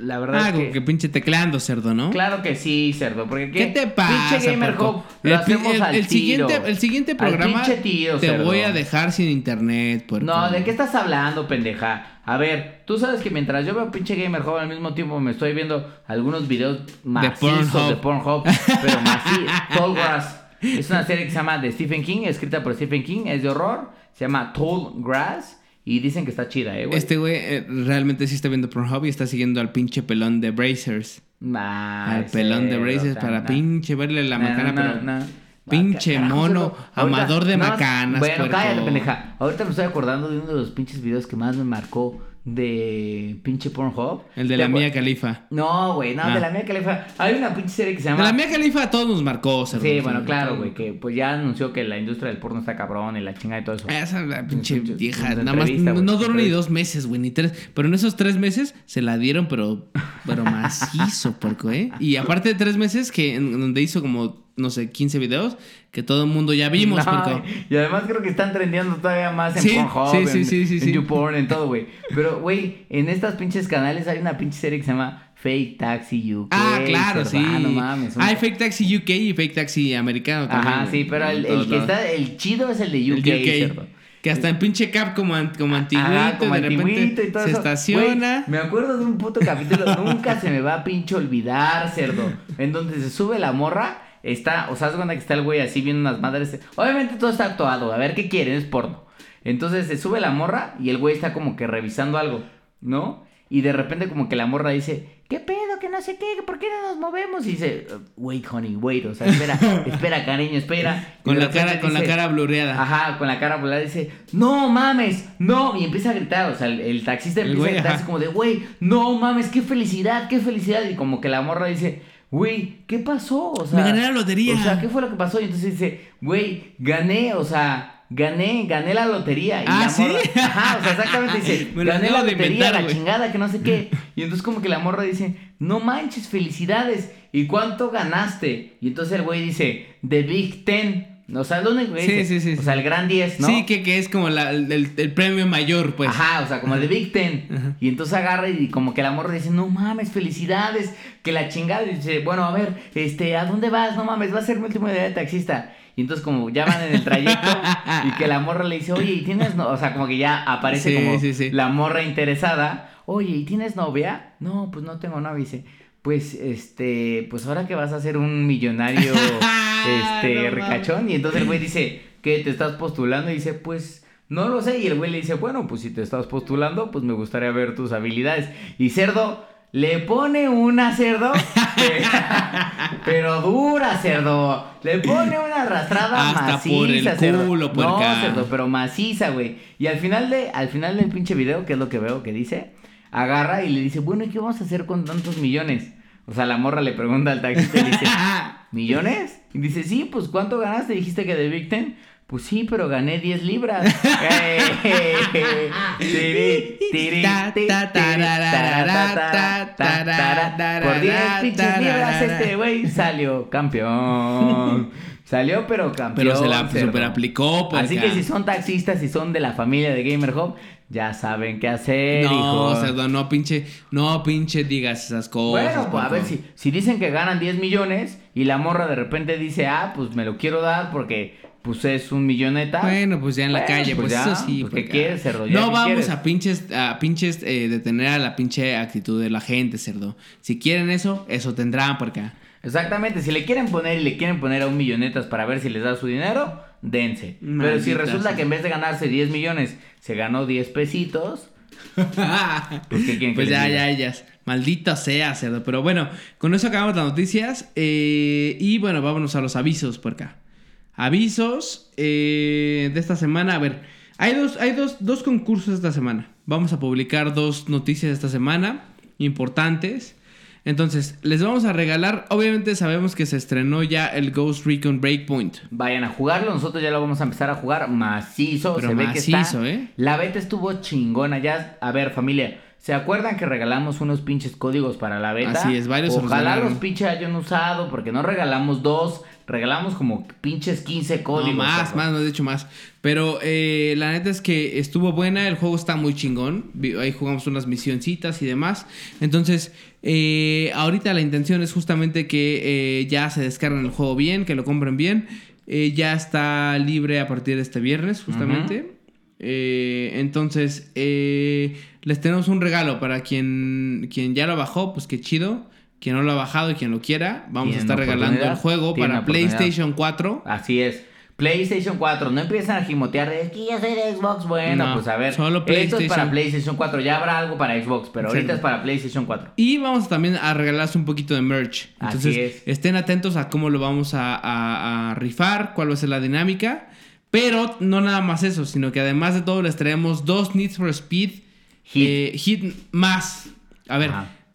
S2: la verdad
S1: Ah,
S2: es que...
S1: que pinche tecleando, cerdo, ¿no?
S2: Claro que sí, cerdo. Porque
S1: ¿Qué te pasa?
S2: Pinche Gamer? Hub, lo
S1: el,
S2: hacemos
S1: el-
S2: al
S1: el
S2: tiro.
S1: siguiente, el siguiente programa
S2: tiro,
S1: te
S2: cerdo.
S1: voy a dejar sin internet, puerco.
S2: No, ¿de qué estás hablando, pendeja? A ver, tú sabes que mientras yo veo pinche Gamer Hub al mismo tiempo me estoy viendo algunos videos macizos de Pornhub, pero [LAUGHS] macizos. Tall Grass. Es una serie que se llama de Stephen King, escrita por Stephen King, es de horror, se llama Tall Grass y dicen que está chida, eh, güey.
S1: Este güey eh, realmente sí está viendo Pornhub y está siguiendo al pinche pelón de Brazers.
S2: Nah,
S1: al pelón de Brazers para
S2: nah.
S1: pinche verle la
S2: Nah,
S1: macana, pero... Pinche
S2: Carajo,
S1: mono, amador de macanas,
S2: Bueno, cállate, pendeja. Ahorita me estoy acordando de uno de los pinches videos que más me marcó de pinche Pornhub.
S1: El de
S2: ¿Te
S1: la Mía Califa.
S2: No, güey, no,
S1: Ah.
S2: de la Mía Califa. Hay una pinche serie que se
S1: De
S2: llama.
S1: la Mía Califa a todos nos marcó.
S2: Sí, bueno, claro, güey, que pues ya anunció que la industria del porno está cabrón y la chinga y todo eso.
S1: Esa la pinche vieja, nada más no, duró ni dos meses, güey, ni tres. Pero en esos tres meses se la dieron, pero, pero [LAUGHS] macizo, porco, ¿eh? Y aparte de tres meses, que en donde hizo como, no sé, 15 videos, que todo el mundo ya vimos,
S2: No,
S1: porco.
S2: y además creo que están trendeando todavía más en
S1: Sí,
S2: Pornhub,
S1: sí, sí,
S2: en, en. YouPorn, en todo, güey. Pero, güey, en estas pinches canales hay una pinche serie que se llama Fake Taxi UK.
S1: Ah, claro, sí.
S2: Ah, no mames. un-
S1: Hay Fake Taxi UK y Fake Taxi americano también.
S2: Ajá, sí, pero el, el que está, el chido es el de
S1: El
S2: UK.
S1: Que hasta en pinche cap como, an- como antiguito,
S2: Ajá, como
S1: de repente
S2: antiguito y todo
S1: se
S2: eso.
S1: estaciona.
S2: Güey, me acuerdo de un puto capítulo, nunca se me va a pinche olvidar, cerdo. En donde se sube la morra está, o sea, que está el güey así viendo unas madres. Obviamente todo está actuado, a ver qué quieren, es porno. Entonces se sube la morra y el güey está como que revisando algo, ¿no? Y de repente como que la morra dice, ¿qué pedo? Que no sé qué, ¿por qué no nos movemos? Y dice, wait, honey, wait, o sea, espera, [LAUGHS] espera, cariño, espera.
S1: Con la cara, con la cara blureada.
S2: Ajá, con la cara blureada dice, no mames, no, y empieza a gritar, o sea, el, taxista empieza a gritar así como de, güey, no mames, qué felicidad, qué felicidad. Y como que la morra dice, güey, ¿qué pasó? O sea,
S1: me gané la lotería.
S2: O sea, ¿qué fue lo que pasó? Y entonces dice, güey, gané, o sea, gané, gané la lotería. Y
S1: ¿Ah,
S2: la
S1: ¿sí?
S2: morra, ajá, o sea, exactamente dice, [LAUGHS] gané la lotería, la chingada, que no sé qué. [LAUGHS] Y entonces como que la morra dice, no manches, felicidades. ¿Y cuánto ganaste? Y entonces el güey dice, The Big Ten. O sea, ¿dónde güey?
S1: Sí, sí, sí.
S2: O sea, el gran 10, ¿no?
S1: Sí, que, que es como la, el, el, premio mayor, pues.
S2: Ajá, o sea, como el de Big Ten. Y entonces agarra y como que la morra dice, no mames, felicidades. Que la chingada dice, bueno, a ver, este, ¿a dónde vas? No mames, va a ser mi último día de taxista. Y entonces como ya van en el trayecto [LAUGHS] y que la morra le dice, oye, ¿y tienes no? O sea, como que ya aparece como la morra interesada. Oye, ¿y tienes novia? No, pues no tengo novia. dice, pues, este, pues ahora que vas a ser un millonario, [LAUGHS] este, ricachón. Y entonces el güey dice, [LAUGHS] ¿qué? ¿Te estás postulando? Y dice, pues... No lo sé. Y el güey le dice, bueno, pues si te estás postulando, pues me gustaría ver tus habilidades. Y cerdo le pone una cerdo, [LAUGHS] pero dura cerdo. Le pone una arrastrada
S1: Hasta
S2: maciza,
S1: por el
S2: cerdo.
S1: culo,
S2: no, cerdo, pero maciza, güey. Y al final de, al final del pinche video, que es lo que veo que dice, agarra y le dice, bueno, ¿y qué vamos a hacer con tantos millones? O sea, la morra le pregunta al taxista y le dice, [LAUGHS] ¿millones? Y dice, sí, pues ¿cuánto ganaste? Dijiste que de Big Ten. Pues sí, pero gané 10 libras. Por 10 pinches libras este güey salió campeón. [LAUGHS] Salió, pero campeón.
S1: Pero se la super aplicó.
S2: Así que si son taxistas y son de la familia de Gamer Hub, ya saben qué hacer.
S1: No, cerdo, no pinche, no pinche digas esas cosas.
S2: Bueno, pues a ver si, si dicen que ganan 10 millones y la morra de repente dice, ah, pues me lo quiero dar porque pues es un milloneta.
S1: Bueno, pues ya en la calle, pues, pues eso sí.
S2: Pues, ¿Qué quieres, cerdo?
S1: no vamos a pinches, a pinches eh, detener a la pinche actitud de la gente, cerdo. Si quieren eso, eso tendrán por acá.
S2: Exactamente, si le quieren poner y le quieren poner a un millonetas para ver si les da su dinero, dense. Pero si resulta que en vez de ganarse 10 millones, se ganó 10 pesitos,
S1: pues, ¿qué quieren [LAUGHS] pues ya, ya, ya. Maldita sea, cerdo. Pero bueno, con eso acabamos las noticias. Eh, y bueno, vámonos a los avisos por acá. Avisos eh, de esta semana. A ver, hay, dos, hay dos, dos concursos esta semana. Vamos a publicar dos noticias esta semana importantes. Entonces, les vamos a regalar. Obviamente sabemos que se estrenó ya el Ghost Recon Breakpoint.
S2: Vayan a jugarlo. Nosotros ya lo vamos a empezar a jugar macizo. se ve que está. ¿eh? La beta estuvo chingona. Ya, a ver, familia. ¿Se acuerdan que regalamos unos pinches códigos para la beta?
S1: Así es, varios.
S2: Ojalá los pinches hayan usado porque no regalamos dos regalamos como pinches 15 códigos.
S1: No, más, más, no he dicho más. Pero eh, la neta es que estuvo buena, el juego está muy chingón. Ahí jugamos unas misioncitas y demás. Entonces, eh, ahorita la intención es justamente que eh, ya se descarguen el juego bien, que lo compren bien. ya está libre a partir de este viernes, justamente. entonces, les tenemos un regalo para quien, quien ya lo bajó, pues qué chido. Quien no lo ha bajado y quien lo quiera, vamos a estar regalando el juego para PlayStation 4.
S2: Así es. PlayStation 4, no empiezan a gimotear de que yo soy de Xbox. Bueno, pues a ver. Solo Esto es para PlayStation 4. Ya habrá algo para Xbox, pero ahorita es para PlayStation 4.
S1: Y vamos también a regalarse un poquito de merch. Entonces, Así es. estén atentos a cómo lo vamos a, rifar, cuál va a ser la dinámica. Pero no nada más eso, sino que además de todo les traemos dos Needs for Speed Hit, eh, más. A ver.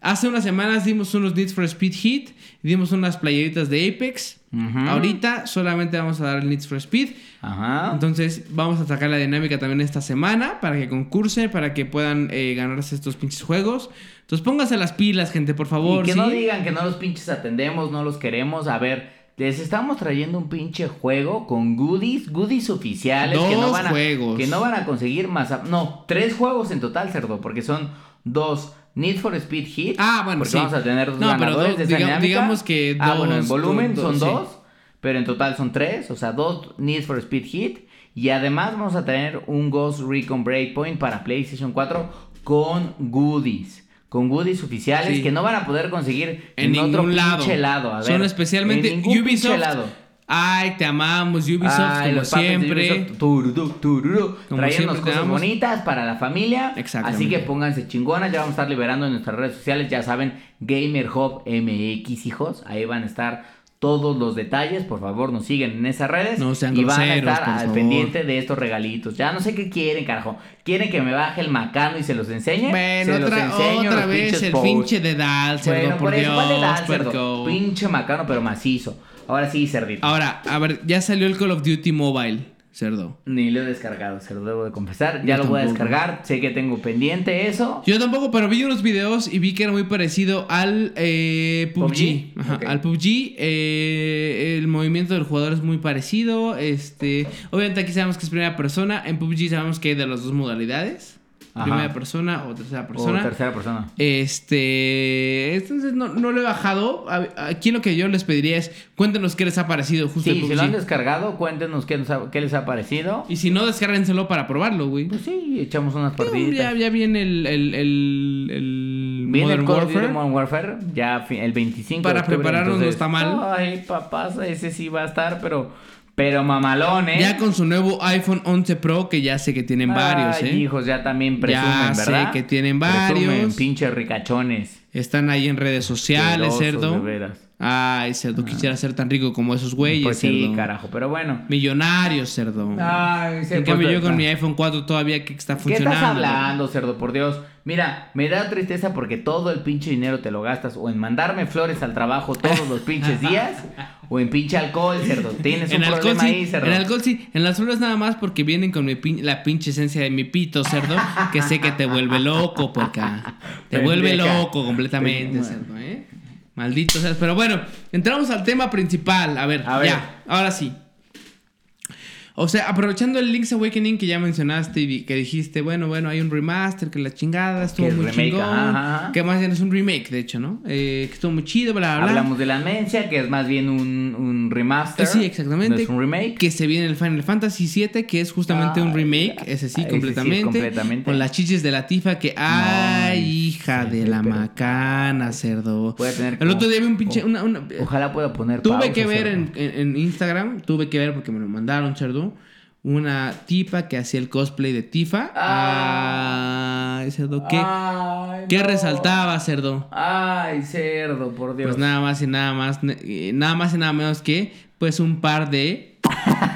S1: Hace unas semanas dimos unos Needs for Speed Heat, dimos unas playeritas de Apex. Ahorita solamente vamos a dar el Needs for Speed. Ajá. Entonces vamos a sacar la dinámica también esta semana para que concursen, para que puedan eh, ganarse estos pinches juegos. Entonces pónganse las pilas, gente, por favor.
S2: Y que no digan que no los pinches atendemos, no los queremos. A ver, les estamos trayendo un pinche juego con goodies, goodies oficiales
S1: Dos
S2: que no van a
S1: juegos.
S2: que no van a conseguir más, no, tres juegos en total, cerdo, porque son dos Need for Speed Hit.
S1: Ah, bueno,
S2: porque vamos a tener dos ganadores de esa
S1: Digamos que dos.
S2: Ah, bueno, en volumen son dos, pero en total son tres. O sea, dos Need for Speed Hit. Y además vamos a tener un Ghost Recon Breakpoint para PlayStation 4 con goodies. con goodies oficiales
S1: Sí.
S2: que no van a poder conseguir
S1: En,
S2: en, otro
S1: ningún lado.
S2: pinche lado. A ver,
S1: Son especialmente
S2: en ningún
S1: Ubisoft.
S2: lado.
S1: Ay, te amamos, Ubisoft,
S2: Ay,
S1: como siempre.
S2: Ubisoft, tururú, tururú,
S1: Como
S2: trayéndonos
S1: siempre te
S2: cosas
S1: amamos.
S2: bonitas para la familia.
S1: Exactamente.
S2: Así que pónganse chingonas. Ya vamos a estar liberando en nuestras redes sociales. Ya saben, Gamer Hub MX, hijos. Ahí van a estar todos los detalles. Por favor, nos siguen en esas redes.
S1: No sean
S2: y van a estar al
S1: favor.
S2: pendiente de estos regalitos. Ya no sé qué quieren, carajo. ¿Quieren que me baje el macano y se los enseñe?
S1: Bueno,
S2: se los
S1: otra,
S2: enseño
S1: vez el pinche de Dal, cerdo,
S2: Bueno,
S1: por
S2: por eso, ¿cuál
S1: Dios,
S2: le da, cerdo? Pinche macano, pero macizo. Ahora sí, cerdito.
S1: Ahora, a ver, ya salió el Call of Duty Mobile, cerdo.
S2: Ni lo he descargado, se lo debo de confesar. Ya
S1: Yo
S2: lo voy a
S1: tampoco.
S2: descargar. Sé que tengo pendiente eso.
S1: Yo tampoco, pero vi unos videos y vi que era muy parecido al eh, PUBG.
S2: ¿PUBG?
S1: Ajá,
S2: Ok.
S1: Al PUBG. eh, el movimiento del jugador es muy parecido. Este, obviamente aquí sabemos que es primera persona. En PUBG sabemos que hay de las dos modalidades.
S2: Ajá.
S1: Primera persona o tercera
S2: O
S1: persona.
S2: tercera persona.
S1: Este, entonces no, no lo he bajado. Aquí lo que yo les pediría es cuéntenos qué les ha parecido justo el
S2: Sí, si lo han descargado, cuéntenos qué les ha, qué les ha parecido.
S1: Y si no, descárguenselo para probarlo, güey.
S2: Pues sí, echamos unas partiditas.
S1: Ya, ya viene el, el, el, el
S2: Viene el
S1: Modern Warfare.
S2: Modern Warfare ya el 25
S1: Para
S2: de octubre,
S1: prepararnos no está mal.
S2: Ay, papás, ese sí va a estar, pero pero mamalón, ¿eh?
S1: Ya con su nuevo iPhone 11 Pro, que ya sé que tienen varios, ¿eh?
S2: hijos, ya también presumen,
S1: Ya sé
S2: ¿verdad?
S1: que tienen
S2: Presumen,
S1: varios.
S2: pinches ricachones.
S1: Están ahí en redes sociales, cerdo.
S2: de veras.
S1: Ay, cerdo, quisiera ser tan rico como esos güeyes,
S2: Pues sí,
S1: cerdo.
S2: carajo, pero bueno.
S1: Millonarios, cerdo.
S2: Ay,
S1: en
S2: cerdo,
S1: cambio, yo
S2: pues,
S1: con
S2: ah.
S1: mi iPhone 4 todavía que está
S2: ¿Qué
S1: funcionando.
S2: estás hablando, cerdo? Por Dios. Mira, me da tristeza porque todo el pinche dinero te lo gastas o en mandarme flores al trabajo todos los pinches días [LAUGHS] o en pinche alcohol, cerdo. Tienes un
S1: En alcohol,
S2: problema
S1: sí,
S2: ahí, cerdo.
S1: en alcohol sí, en las flores nada más porque vienen con mi pin- la pinche esencia de mi pito, cerdo, que sé que te vuelve loco, porca. Te vuelve loco completamente,
S2: Pendeja.
S1: cerdo, ¿eh? Maldito seas. Pero bueno, entramos al tema principal. A ver,
S2: A ver.
S1: ya, ahora sí. O sea, aprovechando el Link's Awakening que ya mencionaste y que dijiste, bueno, bueno, hay un remaster, que la chingada estuvo
S2: Que
S1: muy
S2: remake,
S1: chingón.
S2: ajá, ajá.
S1: Que más bien es un remake, de hecho, ¿no? Eh, que estuvo muy chido, bla, bla, bla.
S2: Hablamos de la Mencia, que es más bien un, un remaster.
S1: Sí, exactamente.
S2: No es un remake.
S1: Que se viene el Final Fantasy VII, que es justamente un remake, ese sí,
S2: Ese sí,
S1: completamente,
S2: completamente.
S1: Con las chiches de la tifa que, ay,
S2: No,
S1: hija
S2: sí,
S1: de la
S2: pero-
S1: macana, cerdo.
S2: Puede tener
S1: El
S2: como-
S1: otro día vi un pinche,
S2: o-
S1: una, una-
S2: Ojalá pueda poner
S1: tuve
S2: pausa,
S1: que ver en, en- en Instagram, tuve que ver porque me lo mandaron, cerdo, una tipa que hacía el cosplay de tifa.
S2: Ah.
S1: Ay, cerdo, ¿qué,
S2: Ay,
S1: qué
S2: no.
S1: resaltaba, cerdo?
S2: Ay, cerdo, por Dios.
S1: Pues nada más y nada más, eh, nada más y nada menos que, pues un par de. [LAUGHS]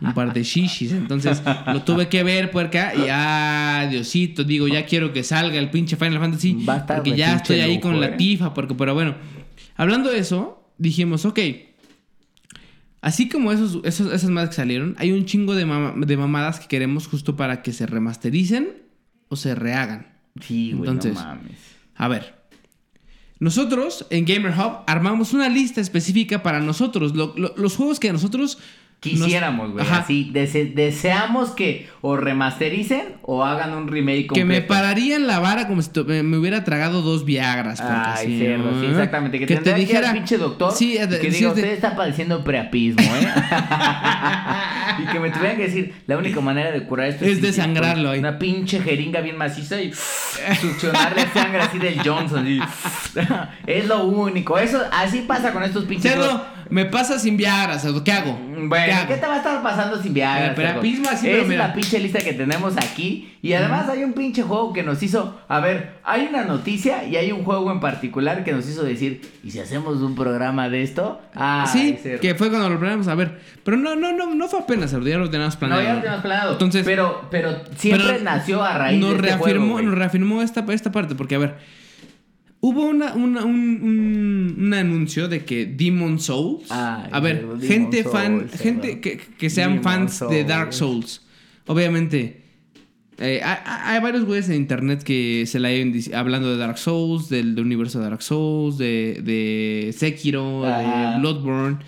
S1: un par de shishis. Entonces lo tuve que ver por acá y ah, Diosito, digo, ya quiero que salga el pinche Final Fantasy.
S2: Va a estar
S1: porque ya estoy ahí con la
S2: ¿eh?
S1: tifa. Porque, pero bueno, hablando de eso, dijimos, ok. Así como esos, esos, esas más que salieron, hay un chingo de, mama- de mamadas que queremos justo para que se remastericen o se rehagan.
S2: Sí, güey,
S1: Entonces,
S2: no mames.
S1: A ver. Nosotros en Gamer Hub armamos una lista específica para nosotros. Lo- lo- los juegos que nosotros
S2: Quisiéramos, güey. Así, dese- deseamos que o remastericen o hagan un remake
S1: que me pararían la vara como si me, hubiera tragado dos Viagras.
S2: Ay, cerdo, sí, exactamente. Que,
S1: que te
S2: que
S1: dijera.
S2: pinche doctor
S1: Sí,
S2: y
S1: de-
S2: que
S1: sí,
S2: diga,
S1: de-
S2: usted está padeciendo preapismo, ¿eh? [LAUGHS] y que me tuvieran que decir, la única manera de curar esto
S1: Es
S2: sí,
S1: desangrarlo ahí.
S2: Una pinche jeringa bien maciza y [LAUGHS] succionarle sangre así del Johnson. y- [LAUGHS] es lo único. Eso, así pasa con estos pinches.
S1: Cerdo, me pasa sin Viagras, cerdo. ¿Qué hago?
S2: Bueno,
S1: hago?
S2: ¿qué te va a estar pasando sin Viagra?
S1: Eh, pero así,
S2: es
S1: mira.
S2: la pinche lista que tenemos aquí. Y además hay un pinche juego que nos hizo. A ver, hay una noticia y hay un juego en particular que nos hizo decir: ¿y si hacemos un programa de esto? Ah,
S1: sí, que fue cuando lo planeamos a ver. Pero no, no, no, no fue apenas. Ya lo teníamos
S2: No,
S1: planeado.
S2: ya lo teníamos planeado.
S1: Entonces,
S2: pero, pero siempre
S1: Pero
S2: nació a raíz
S1: nos
S2: de este
S1: reafirmó,
S2: juego,
S1: nos reafirmó esta, esta parte, porque a ver, hubo una, una- un, un- un anuncio de que Demon Souls, a ver,
S2: Demon
S1: gente
S2: Souls,
S1: fan, gente que, que sean
S2: Demon
S1: fans de. Dark Souls, obviamente. eh, hay, hay varios güeyes en internet que se la llevan dic- hablando de Dark Souls, del, del universo de Dark Souls, de, de Sekiro, de Bloodborne.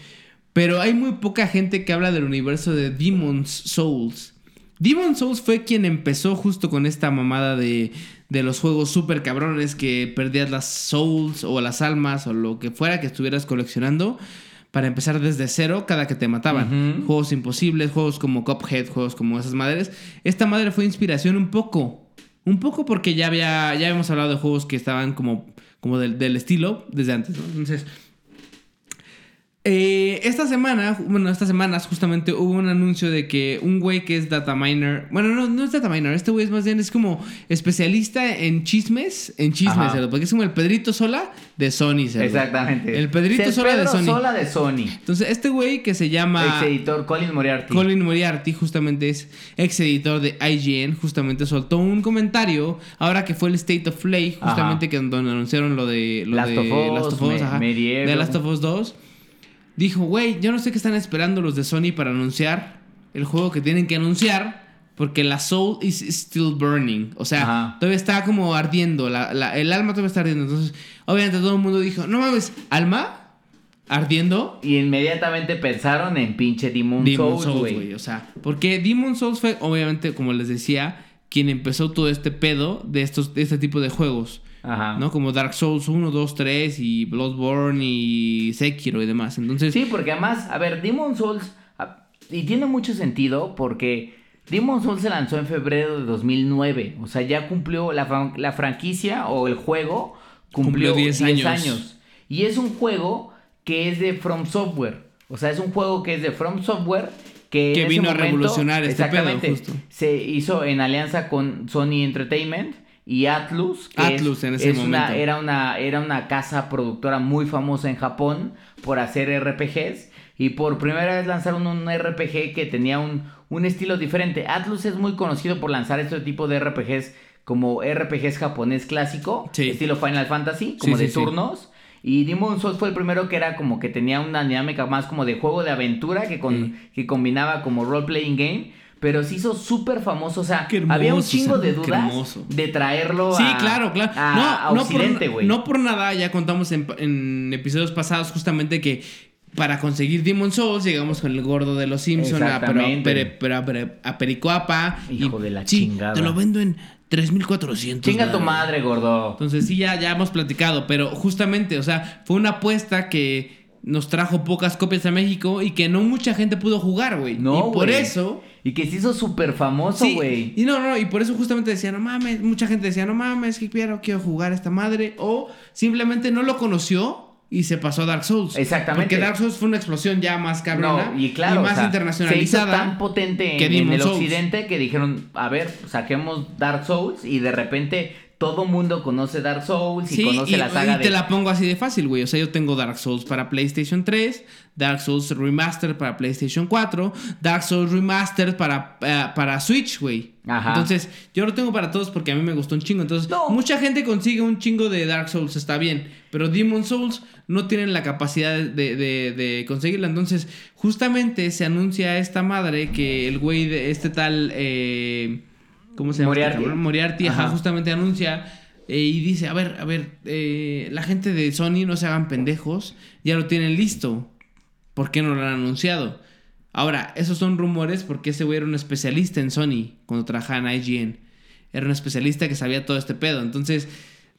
S1: Pero hay muy poca gente que habla del universo de Demon's Souls. Demon Souls fue quien empezó justo con esta mamada de, de los juegos super cabrones que perdías las souls o las almas o lo que fuera que estuvieras coleccionando para empezar desde cero cada que te mataban. Juegos imposibles, juegos como Cuphead, juegos como esas madres. Esta madre fue inspiración un poco Un poco porque ya había, ya habíamos hablado de juegos que estaban como, como del, del estilo desde antes, ¿no? Entonces, eh, esta semana, bueno, estas semanas justamente hubo un anuncio de que un güey que es data miner, bueno, no, no es data miner, este güey es más bien, es como especialista en chismes, en chismes, cerdo, porque es como el Pedrito Sola de Sony, cerdo.
S2: Exactamente.
S1: El Pedrito
S2: El
S1: Sola de Sony.
S2: Sola de Sony.
S1: Entonces, este güey que se llama
S2: Ex editor Colin Moriarty.
S1: Colin Moriarty, justamente es ex editor de IGN, justamente soltó un comentario ahora que fue el State of Play, justamente
S2: Ajá.
S1: que donde anunciaron lo de lo
S2: Last
S1: de
S2: of Us,
S1: Last of Us,
S2: Me-
S1: ajá,
S2: Medieval.
S1: de Last of Us 2. Dijo, güey, yo no sé qué están esperando los de Sony para anunciar el juego que tienen que anunciar. Porque la soul is still burning. O sea,
S2: Ajá.
S1: todavía está como ardiendo. La, la- el alma todavía está ardiendo. Entonces, obviamente todo el mundo dijo, no mames, ¿alma? ¿Ardiendo?
S2: Y inmediatamente pensaron en pinche Demon,
S1: Demon
S2: Souls, güey.
S1: O sea, porque Demon Souls fue, obviamente, como les decía, quien empezó todo este pedo de, estos, de este tipo de juegos.
S2: Ajá.
S1: ¿No? Como Dark Souls 1, 2, 3 y Bloodborne y Sekiro y demás. Entonces,
S2: Sí, porque además, a ver, Demon Souls. Y tiene mucho sentido porque Demon Souls se lanzó en febrero de 2009. O sea, ya cumplió la, fran- la franquicia o el juego. Cumplió,
S1: Cumplió 10
S2: 10,
S1: años.
S2: años. Y es un juego que es de From Software. O sea, es un juego que es de From Software. Que,
S1: Que
S2: en ese
S1: vino a revolucionar este pedo,
S2: exactamente,
S1: justo.
S2: Se hizo en alianza con Sony Entertainment y Atlus. Que es-
S1: Atlus en ese
S2: es una-
S1: momento.
S2: era una, era una casa productora muy famosa en Japón por hacer RPGs. Y por primera vez lanzaron un RPG que tenía un, un estilo diferente. Atlus es muy conocido por lanzar este tipo de RPGs como RPGs japonés clásico,
S1: Sí.
S2: estilo Final Fantasy, como
S1: Sí,
S2: de
S1: sí,
S2: turnos. Y Demon Souls fue el primero que era como que tenía una dinámica más como de juego de aventura que, con,
S1: Mm.
S2: que combinaba como role-playing game. Pero se hizo súper famoso. O sea,
S1: hermoso,
S2: había un chingo de dudas de traerlo
S1: Sí,
S2: a,
S1: claro, claro.
S2: a,
S1: no,
S2: a
S1: no
S2: Occidente,
S1: por,
S2: güey.
S1: no por nada, ya contamos en, en episodios pasados justamente que para conseguir Demon Souls llegamos con el gordo de los Simpsons a, pero,
S2: Exactamente.
S1: pero- pero- pero- a Pericuapa.
S2: Hijo
S1: y,
S2: de la
S1: sí,
S2: chingada.
S1: Te lo vendo en 3400.
S2: Chinga tu madre, gordo.
S1: Entonces sí, ya, ya hemos platicado, pero justamente, o sea, fue una apuesta que nos trajo pocas copias a México y que no mucha gente pudo jugar, güey.
S2: No,
S1: y por eso...
S2: Y que se hizo súper famoso,
S1: Sí,
S2: güey.
S1: y no, no, y por eso justamente decía, no mames, mucha gente decía, no mames, que quiero, quiero jugar a esta madre, o simplemente no lo conoció y se pasó a Dark Souls.
S2: Exactamente.
S1: Porque Dark Souls fue una explosión ya más cabrona
S2: No, y claro,
S1: más
S2: o sea,
S1: internacionalizada.
S2: Se hizo tan potente en, en el
S1: Souls.
S2: occidente que dijeron, a ver, saquemos Dark Souls y de repente todo mundo conoce Dark Souls y
S1: Sí,
S2: conoce
S1: y,
S2: la saga
S1: y
S2: de...
S1: te la pongo así de fácil, güey. O sea, yo tengo Dark Souls para PlayStation 3, Dark Souls Remastered para PlayStation 4, Dark Souls Remastered para, eh, para Switch, güey.
S2: Ajá.
S1: Entonces, yo lo tengo para todos porque a mí me gustó un chingo. Entonces,
S2: No.
S1: mucha gente consigue un chingo de Dark Souls, está bien. Pero Demon Souls no tienen la capacidad de, de- de conseguirla. Entonces, justamente se anuncia esta madre que el güey de este tal. eh, ¿Cómo se llama? este
S2: Moriarty.
S1: cabrón? Moriarty, ajá,
S2: Ajá.
S1: justamente anuncia eh, y dice, a ver, a ver, eh, la gente de Sony no se hagan pendejos, ya lo tienen listo. ¿Por qué no lo han anunciado? Ahora, esos son rumores porque ese güey era un especialista en Sony cuando trabajaba en IGN. Era un especialista que sabía todo este pedo. Entonces,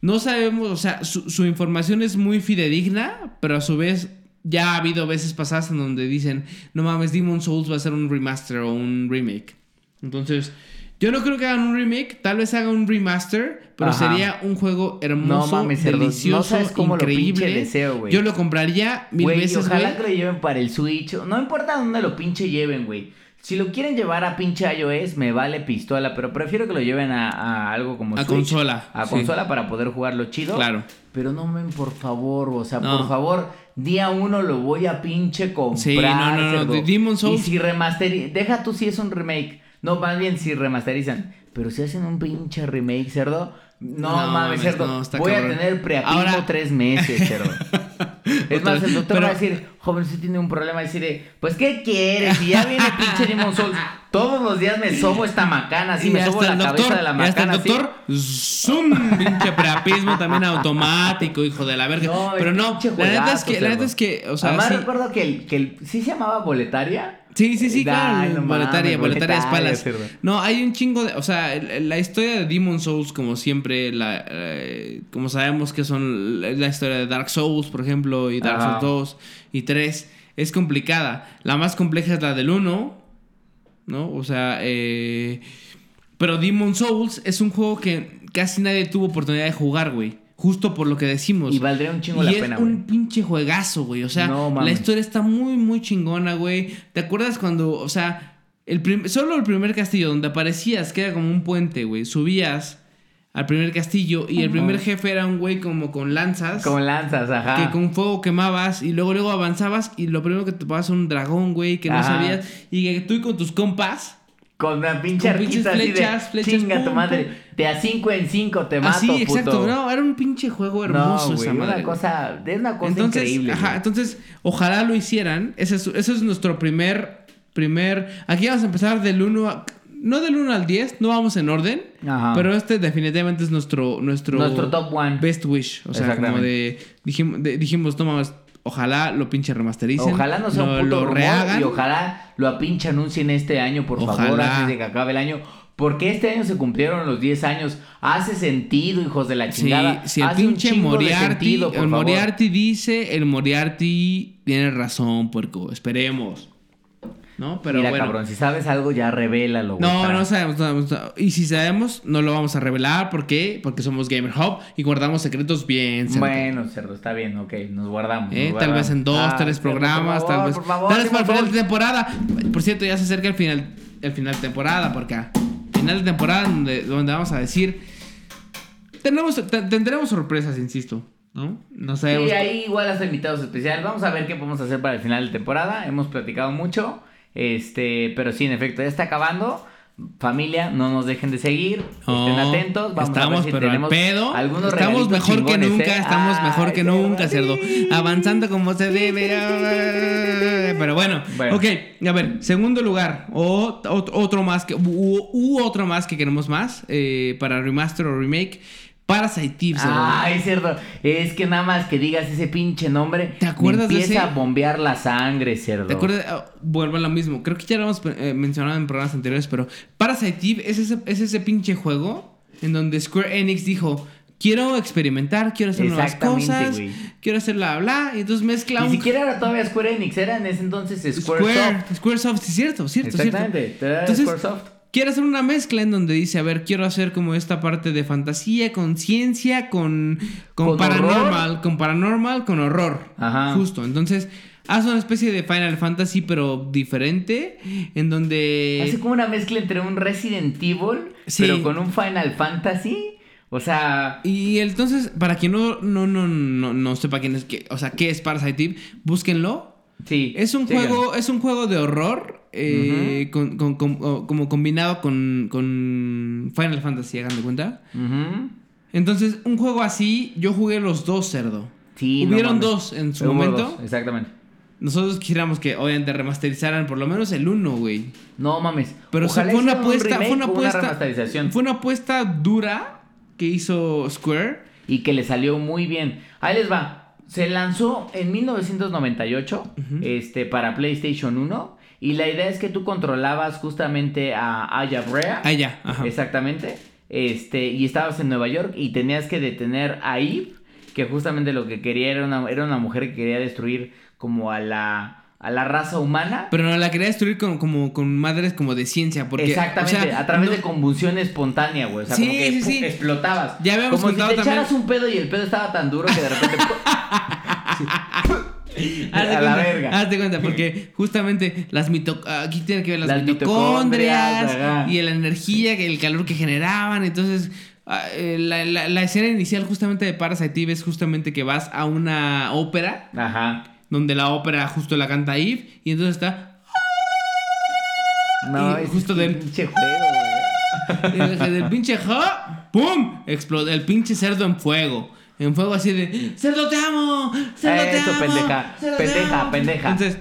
S1: no sabemos, o sea, su, su información es muy fidedigna, pero a su vez ya ha habido veces pasadas en donde dicen, no mames, Demon Souls va a ser un remaster o un remake. Entonces, yo no creo que hagan un remake, tal vez hagan un remaster, pero
S2: Ajá.
S1: sería un juego hermoso,
S2: No mames, no
S1: delicioso,
S2: sabes cómo lo
S1: increíble.
S2: pinche deseo, güey.
S1: Yo lo compraría mil
S2: Güey,
S1: veces,
S2: ojalá
S1: güey.
S2: que lo lleven para el Switch. No importa dónde lo pinche lleven, güey. Si lo quieren llevar a pinche iOS, me vale pistola, pero prefiero que lo lleven a, a algo como
S1: A
S2: Switch.
S1: consola,
S2: A
S1: sí.
S2: consola para poder jugarlo chido.
S1: Claro.
S2: Pero no men, por favor, o sea,
S1: No.
S2: por favor, día uno lo voy a pinche comprar.
S1: Sí, no, no, no,
S2: cerdo.
S1: de Demon's Souls-
S2: Y si remasterizan, deja tú si es un remake. No, más bien si remasterizan. Pero si hacen un pinche remake, cerdo. No,
S1: No,
S2: mames, cerdo.
S1: no,
S2: voy
S1: cabrón.
S2: a tener preapismo
S1: Ahora-
S2: tres meses, cerdo. [LAUGHS] Es más, el doctor
S1: pero-
S2: va a decir, joven, usted tiene un problema. Y decir, pues, ¿qué quieres? Si ya viene pinche Demon [LAUGHS] Souls, todos los días me sobo esta macana, así
S1: Y
S2: me sobo
S1: hasta
S2: la
S1: el
S2: cabeza
S1: doctor,
S2: de la
S1: y hasta el
S2: macana.
S1: doctor, zoom, pinche preapismo también automático, hijo de la verga.
S2: No,
S1: Pero no, la neta es que, la neta es que, o sea,
S2: Además
S1: sí,
S2: recuerdo que el, que el, ¿sí se llamaba boletaria?
S1: Sí, sí, sí, claro,
S2: no
S1: boletaria,
S2: mames,
S1: espalas. No, hay un chingo de, o sea, la historia de Demon Souls, como siempre, la, eh, como sabemos que son la, la historia de Dark Souls, por ejemplo, y Dark
S2: Ajá.
S1: Souls 2 y 3, es complicada. La más compleja es la del 1, ¿no? O sea, eh... Pero Demon Souls es un juego que casi nadie tuvo oportunidad de jugar, güey. Justo por lo que decimos.
S2: Y valdría un chingo
S1: Y
S2: la
S1: es
S2: pena, güey.
S1: un pinche juegazo, güey. O sea,
S2: No
S1: la historia está muy, muy chingona, güey. ¿Te acuerdas cuando, o sea, el prim- solo el primer castillo donde aparecías, que era como un puente, güey, subías al primer castillo y el primer jefe era un güey como con lanzas.
S2: Con lanzas, ajá.
S1: Que con fuego quemabas y luego luego avanzabas y lo primero que te pasaba un dragón, güey, que no sabías. Y que tú y con tus compas
S2: Con una pinche
S1: Con
S2: arquita así
S1: flechas,
S2: de
S1: flechas,
S2: chinga tu
S1: pum,
S2: madre.
S1: pum.
S2: De a 5 en 5 te mato,
S1: Así, exacto.
S2: puto.
S1: No, era un pinche juego
S2: No,
S1: hermoso
S2: güey,
S1: esa madre.
S2: una cosa, es una cosa
S1: entonces,
S2: increíble.
S1: Ajá,
S2: güey.
S1: entonces, ojalá lo hicieran. Ese es, ese es nuestro primer, primer... Aquí vamos a empezar del 1 a... No del 1 al 10, no vamos en orden.
S2: Ajá.
S1: Pero este definitivamente es nuestro... Nuestro,
S2: Nuestro top one.
S1: Best wish. O sea, como de dijimos, de... dijimos, no mames, ojalá lo pinche remastericen.
S2: Ojalá no sea un puto
S1: lo rehagan.
S2: y ojalá lo pinche anuncien este año, por favor, antes de que acabe el año. Porque este año se cumplieron los 10 años. Hace sentido, hijos de la
S1: Sí,
S2: chingada.
S1: si el
S2: Hace un
S1: pinche
S2: de
S1: Moriarty,
S2: sentido, por
S1: el
S2: favor.
S1: Moriarty dice, el Moriarty tiene razón, puerco. Esperemos. ¿No? Pero
S2: Mira,
S1: bueno.
S2: cabrón, si sabes algo, ya revélalo.
S1: No,
S2: para-
S1: no sabemos, no sabemos. Y si sabemos, no lo vamos a revelar. ¿Por qué? Porque somos Gamer Hub y guardamos secretos bien. cerca.
S2: Bueno, cerdo, está bien, ok, nos guardamos.
S1: ¿Eh?
S2: nos
S1: Tal vez en dos,
S2: Ah,
S1: tres
S2: cerdo,
S1: programas,
S2: favor,
S1: tal vez.
S2: Por favor,
S1: tal vez para el final de temporada. Por cierto, ya se acerca el final, el final de temporada, porque a final de temporada donde, donde vamos a decir. Tenemos, te- tendremos sorpresas, insisto. ¿No? No sabemos.
S2: Sí, ahí igual hasta invitados especiales. Vamos a ver qué podemos hacer para el final de temporada. Hemos platicado mucho. Este, pero sí, en efecto, ya está acabando. Familia, no nos dejen de seguir. Estén
S1: No,
S2: atentos. Vamos
S1: estamos,
S2: a ver si
S1: pero al
S2: tenemos
S1: pedo.
S2: algunos
S1: estamos mejor que
S2: chingones,
S1: nunca.
S2: ¿eh?
S1: Estamos mejor que nunca,
S2: cerdo.
S1: Avanzando como se debe. Pero bueno.
S2: Bueno.
S1: Ok, a ver. Segundo lugar. O, ot- otro más que. U, u otro más que queremos más. eh, para remaster o remake. Parasite Eve, cerdo.
S2: Ay, cerdo. Es que nada más que digas ese pinche nombre.
S1: ¿Te acuerdas
S2: me
S1: de
S2: empieza
S1: ese?
S2: a bombear la sangre, cerdo.
S1: ¿Te acuerdas? Ah, vuelvo a lo mismo. Creo que ya lo hemos eh, mencionado en programas anteriores, pero Parasite Eve es ese, es ese pinche juego en donde Square Enix dijo: Quiero experimentar, quiero hacer nuevas cosas, quiero hacer bla bla. Y entonces mezcla
S2: Ni
S1: un
S2: siquiera era todavía Square Enix, era en ese entonces Square,
S1: Square,
S2: Soft.
S1: Sí, cierto, cierto, cierto.
S2: Exactamente, era
S1: Entonces,
S2: Squaresoft.
S1: Quiere hacer una mezcla en donde dice, a ver, quiero hacer como esta parte de fantasía, con ciencia, con, con,
S2: Con
S1: paranormal, con paranormal, con horror.
S2: Ajá.
S1: Justo. Entonces, hace una especie de Final Fantasy, pero diferente, en donde...
S2: Hace como una mezcla entre un Resident Evil,
S1: Sí.
S2: pero con un Final Fantasy. O sea,
S1: Y entonces, para quien no, no, no, no, no sepa quién es, qué, o sea, qué es Parasite Eve, búsquenlo.
S2: Sí.
S1: Es un juego, es un juego de horror eh, con- con- con- o- como combinado con, Final Fantasy, hagan de cuenta. Entonces, un juego así, yo jugué los dos, cerdo.
S2: Sí,
S1: Hubieron dos en su
S2: Hubo
S1: momento.
S2: dos, exactamente.
S1: Nosotros quisiéramos que obviamente remasterizaran por lo menos el uno, güey.
S2: No mames.
S1: Pero fue una
S2: un
S1: apuesta, fue una apuesta.
S2: remasterización.
S1: Fue una apuesta dura que hizo Square.
S2: Y que le salió muy bien. Ahí les va. Se lanzó en 1998 este, para PlayStation 1. Y la idea es que tú controlabas justamente a Aya Brea.
S1: Ah, ya, ajá.
S2: Exactamente. Este, y estabas en Nueva York y tenías que detener a Eve, que justamente lo que quería era una, era una mujer que quería destruir como a la, a la raza humana.
S1: Pero no la quería destruir con, como, con madres como de ciencia. Porque,
S2: Exactamente,
S1: o sea,
S2: a través
S1: no-
S2: de combustión espontánea, güey. O sea,
S1: Sí,
S2: como que
S1: sí, sí.
S2: explotabas.
S1: Ya habíamos
S2: Como si te
S1: también-
S2: echaras un pedo y el pedo estaba tan duro que de repente. [LAUGHS]
S1: Hazte
S2: a la
S1: cuenta,
S2: verga.
S1: Hazte cuenta, porque justamente las mito aquí tiene que ver las,
S2: Las
S1: mitocondrias, y la energía, el calor que generaban. Entonces, ah, eh, la, la- la escena inicial justamente de Parasite Eve es justamente que vas a una ópera,
S2: Ajá.
S1: Donde la ópera justo la canta Eve, y entonces está
S2: No,
S1: Y
S2: es
S1: justo del-
S2: pinche juego, güey.
S1: y el, del pinche ja, ¡pum! Explota el pinche cerdo en fuego. En fuego así de ¡Cerdo te amo! ¡Cerdo te
S2: Eso,
S1: amo!
S2: pendeja,
S1: cerdo te
S2: pendeja,
S1: amo".
S2: pendeja.
S1: Entonces,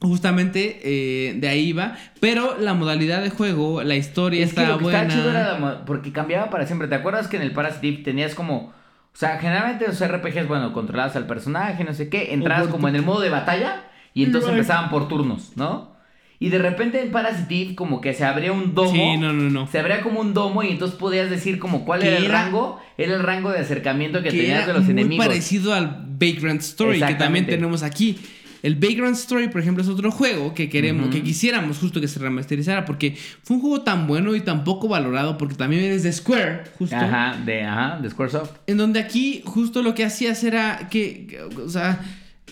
S1: justamente eh, de ahí va. Pero la modalidad de juego, la historia
S2: Es que
S1: está
S2: lo que
S1: buena.
S2: estaba chido era la porque cambiaba para siempre. ¿Te acuerdas que en el Parasite tenías como. O sea, generalmente los RPGs, bueno, controlabas al personaje, no sé qué, entrabas como en el modo de batalla y entonces empezaban por turnos, ¿no? Y de repente en Parasite Eve como que se abría un domo.
S1: Sí, no, no, no.
S2: Se abría como un domo y entonces podías decir como cuál era el
S1: era-
S2: rango. Era el rango de acercamiento que,
S1: que
S2: tenías de los
S1: muy
S2: enemigos.
S1: parecido al Vagrant Story que también tenemos aquí. El Vagrant Story, por ejemplo, es otro juego que queremos, que quisiéramos justo que se remasterizara, porque fue un juego tan bueno y tan poco valorado, porque también es de Square, justo.
S2: Ajá, de, ajá, de Squaresoft.
S1: En donde aquí justo lo que hacías era que, que, o sea,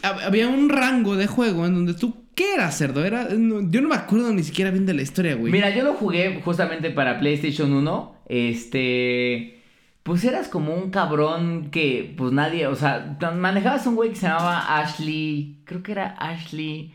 S1: hab- había un rango de juego en donde tú, ¿qué era cerdo? Era, no, yo no me acuerdo ni siquiera bien de la historia, güey.
S2: Mira, yo lo jugué justamente para PlayStation 1. Este. Pues eras como un cabrón que, pues nadie, o sea, manejabas un güey que se llamaba Ashley. Creo que era Ashley.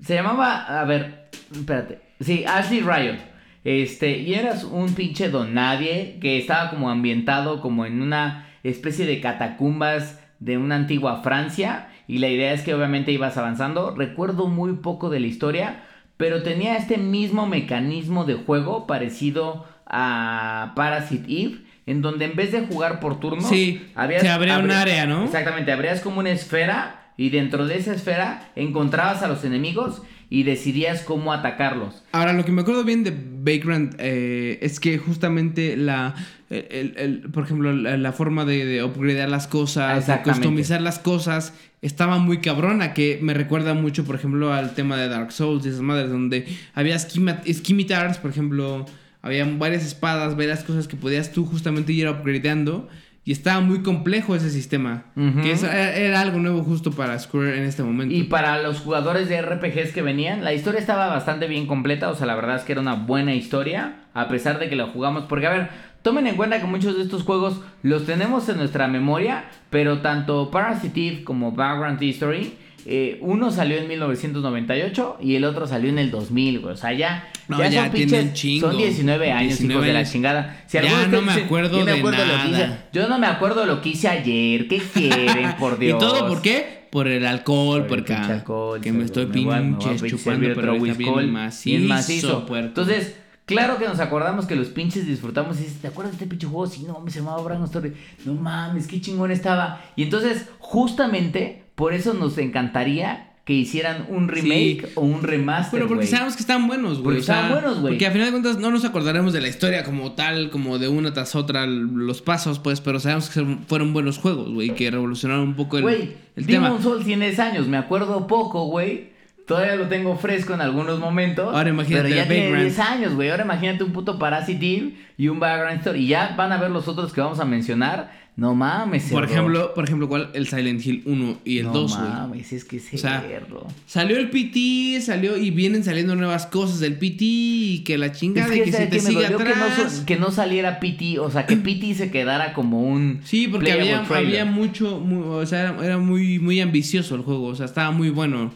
S2: Se llamaba, a ver, espérate. Sí, Ashley Riot. Este, y eras un pinche don nadie que estaba como ambientado como en una especie de catacumbas de una antigua Francia. Y la idea es que obviamente ibas avanzando. Recuerdo muy poco de la historia, pero tenía este mismo mecanismo de juego parecido a Parasite Eve, en donde en vez de jugar por turnos,
S1: Sí, se abría un área, ¿no?
S2: Exactamente, abrías como una esfera y dentro de esa esfera encontrabas a los enemigos y decidías cómo atacarlos.
S1: Ahora, lo que me acuerdo bien de Vagrant eh, es que justamente la, el, el- el- por ejemplo, la, la forma de, de upgradear las cosas, de customizar las cosas, estaba muy cabrona, que me recuerda mucho, por ejemplo, al tema de Dark Souls y esas madres, donde había esquimitars, por ejemplo, había varias espadas, varias cosas que podías tú justamente ir upgradeando. Y estaba muy complejo ese sistema. Que eso era, era algo nuevo justo para Square en este momento.
S2: Y para los jugadores de RPGs que venían, la historia estaba bastante bien completa. O sea, la verdad es que era una buena historia. A pesar de que la jugamos. Porque, a ver, tomen en cuenta que muchos de estos juegos los tenemos en nuestra memoria. Pero tanto Parasite Eve como Background History. Eh, uno salió en 1998 y el otro salió en el 2000, güey. O sea, ya,
S1: No,
S2: ya,
S1: ya
S2: son pinches.
S1: chingo.
S2: Son 19 años,
S1: 19
S2: hijos de la chingada. Si
S1: Ya
S2: de
S1: no me acuerdo
S2: "Yo me
S1: de
S2: acuerdo lo que hice".
S1: nada.
S2: Yo no me acuerdo lo que hice ayer. ¿Qué [LAUGHS] quieren, por Dios?
S1: ¿Y todo por qué? Por el alcohol,
S2: Por pinche alcohol,
S1: que me estoy pinches
S2: pinche
S1: chupando, pero
S2: otro
S1: está bien macizo,
S2: bien macizo.
S1: puerco.
S2: Entonces, claro que nos acordamos que los pinches disfrutamos y dices, ¿te acuerdas de este pinche juego? Sí, no, me se llamaba Brain Story. No mames, qué chingón estaba. Y entonces, justamente, por eso nos encantaría que hicieran un remake o un remaster,
S1: Pero porque sabemos que están buenos, güey.
S2: Porque
S1: o sea,
S2: están buenos, güey.
S1: Porque a final de cuentas no nos acordaremos de la historia como tal, como de una tras otra los pasos, pues, pero sabemos que fueron buenos juegos, güey, que revolucionaron un poco el,
S2: Güey,
S1: el tema.
S2: Demon Souls tiene años, me acuerdo poco, güey. Todavía lo tengo fresco en algunos momentos.
S1: Ahora imagínate
S2: Pero ya
S1: el
S2: tiene
S1: Vagrant.
S2: 10 años, güey. Ahora imagínate un puto Parasite Eve y un Background Story. Y ya van a ver los otros que vamos a mencionar. No mames,
S1: Por ejemplo, por ejemplo, ¿cuál? El Silent Hill 1 y el
S2: no
S1: 2, güey.
S2: mames, es que
S1: O sea,
S2: cerdo.
S1: Salió el PT, salió y vienen saliendo nuevas cosas del PT y que la
S2: Es
S1: chingada
S2: que,
S1: y que se
S2: ¿sabes
S1: te
S2: que no,
S1: atrás.
S2: que no saliera PT, o sea, que [CLEARS THROAT] PT se quedara como un
S1: Sí, porque había, había mucho, mu- o sea, era, era muy, muy ambicioso el juego, o sea, estaba muy bueno.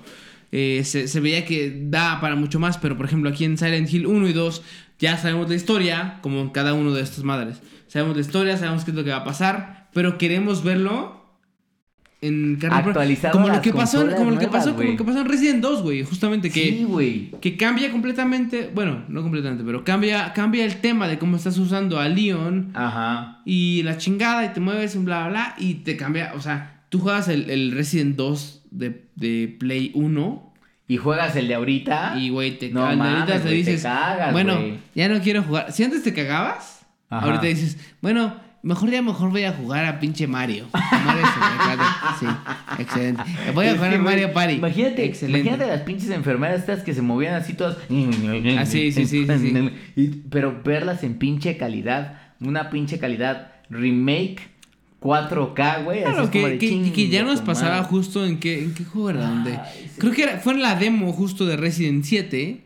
S1: Eh, se, se veía que da para mucho más, pero por ejemplo aquí en Silent Hill 1 y 2 ya sabemos la historia, como en cada uno de estas madres. Sabemos la historia, sabemos qué es lo que va a pasar, pero queremos verlo en.
S2: Actualizado
S1: como lo que pasó, en- como lo que
S2: nuevas,
S1: pasó, como lo que pasó en Resident 2, güey, justamente que
S2: Sí,
S1: que cambia completamente, bueno, no completamente, pero cambia cambia el tema de cómo estás usando a Leon
S2: Ajá.
S1: y la chingada y te mueves bla bla bla y te cambia, o sea, tú juegas el, el Resident 2 de, de Play 1
S2: Y juegas el de ahorita.
S1: y güey, te
S2: No
S1: cagas,
S2: mames,
S1: ahorita te
S2: te
S1: dices,
S2: cagas,
S1: bueno, ya no quiero jugar. Si antes te cagabas,
S2: Ajá.
S1: ahorita dices, bueno, mejor ya mejor voy a jugar a pinche Mario. Mario 64. sí, excelente. Voy a jugar a Mario Party.
S2: Imagínate,
S1: excelente.
S2: imagínate las pinches enfermeras estas que se movían así todas.
S1: Ah, sí, sí, sí, sí, sí.
S2: Pero verlas en pinche calidad. Una pinche calidad remake 4K, güey. así
S1: Claro,
S2: como
S1: que,
S2: de
S1: que-
S2: chingo,
S1: que ya nos pasaba
S2: madre.
S1: justo en qué, en qué juego era, donde...
S2: Sí.
S1: Creo que era, fue en la demo justo de Resident 7,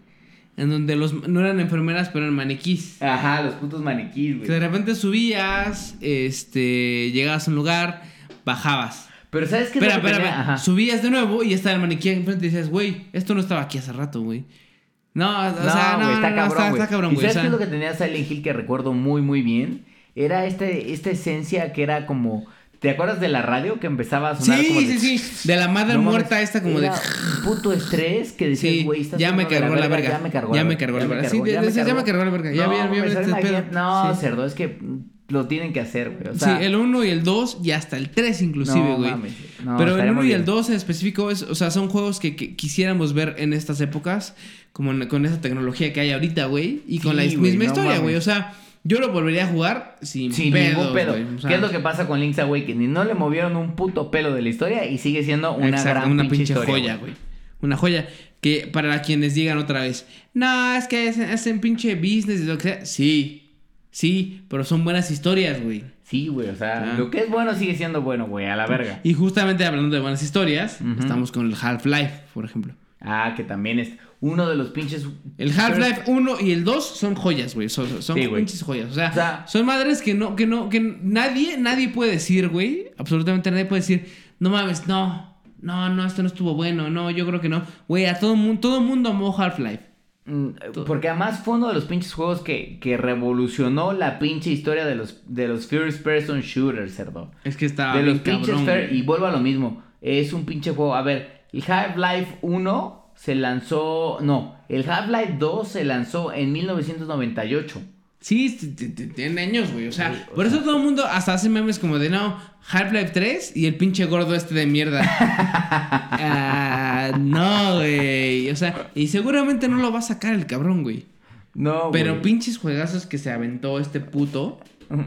S1: en donde los no eran enfermeras, pero eran maniquís.
S2: Ajá, los putos maniquís,
S1: Que de
S2: güey.
S1: repente subías, este, llegabas a un lugar, bajabas.
S2: Pero ¿sabes qué? es lo
S1: Espera,
S2: que
S1: espera, espera. Subías de nuevo y estaba el maniquí enfrente y decías, güey, esto no estaba aquí hace rato, güey. No, o
S2: No,
S1: sea, no,
S2: güey, está
S1: no, no,
S2: cabrón,
S1: está,
S2: güey.
S1: está cabrón,
S2: ¿Y
S1: güey. o
S2: sabes qué es
S1: sea,
S2: lo que tenía Silent Hill que recuerdo muy, muy bien? Era este, esta esencia que era como... ¿Te acuerdas de la radio que empezaba a sonar
S1: Sí,
S2: como de-
S1: sí, sí. De la madre
S2: No
S1: muerta esta como de...
S2: puto estrés que decías,
S1: Sí,
S2: güey, estás
S1: ya me
S2: haciendo de
S1: cargó la verga.
S2: Ya me cargó
S1: Ya
S2: la
S1: me
S2: verga,
S1: la
S2: ya me
S1: verga. Sí,
S2: cargó, ya me
S1: decías, ya me cargó la verga. Ya
S2: No,
S1: vi- ya vi
S2: mames,
S1: este pedo.
S2: No,
S1: Sí.
S2: cerdo, es que lo tienen que hacer, güey. O sea,
S1: sí, el 1 y el 2 y hasta el 3 inclusive,
S2: No,
S1: güey.
S2: mames, no,
S1: Pero el
S2: estaría
S1: 1
S2: muy
S1: y el
S2: bien.
S1: 2 en específico, es, o sea, son juegos que, que quisiéramos ver en estas épocas, como en- con esa tecnología que hay ahorita, güey, y con
S2: Sí,
S1: la
S2: güey,
S1: misma historia, güey. O sea, Yo lo volvería a jugar sin,
S2: Sin
S1: pedos,
S2: ningún pedo.
S1: güey. O sea,
S2: ¿Qué es lo que pasa con Link's Awakening? No le movieron un puto pelo de la historia y sigue siendo una
S1: Exacto,
S2: gran
S1: una
S2: pinche, historia,
S1: joya, güey. Una joya que para quienes digan otra vez, no, es que hacen, pinche business y lo que sea. Sí, sí, pero son buenas historias, güey.
S2: Sí, güey, o sea,
S1: Ah.
S2: lo que es bueno sigue siendo bueno, güey, a la verga.
S1: Y justamente hablando de buenas historias, estamos con el Half-Life, por ejemplo.
S2: Ah, que también es uno de los pinches...
S1: El Half-Life 1 y el 2 son joyas, güey. Son, son
S2: Sí, güey.
S1: pinches joyas. O sea,
S2: O sea-
S1: son madres que no, que no, que nadie, nadie puede decir, güey. Absolutamente nadie puede decir, no mames, no, no, no, esto no estuvo bueno, no, yo creo que no. Güey, a todo mundo, todo mundo amó Half-Life.
S2: Mm, Porque además fue uno de los pinches juegos que, que revolucionó la pinche historia de los, de los first person shooters, cerdo.
S1: Es que está
S2: de los pinches
S1: cabrón,
S2: fair-
S1: güey.
S2: y vuelvo a lo mismo. Es un pinche juego. A ver, el Half-Life 1 se lanzó. No, el Half-Life 2 se lanzó en 1998.
S1: Sí, t- t- t- tienen años, güey. O sea,
S2: Sí, o
S1: por eso todo el mundo hasta hace memes como de no, Half-Life 3 y el pinche gordo este de mierda. [LAUGHS] Ah, no, güey. O sea, y seguramente no lo va a sacar el cabrón, güey.
S2: No,
S1: Pero
S2: güey.
S1: pinches juegazos que se aventó este puto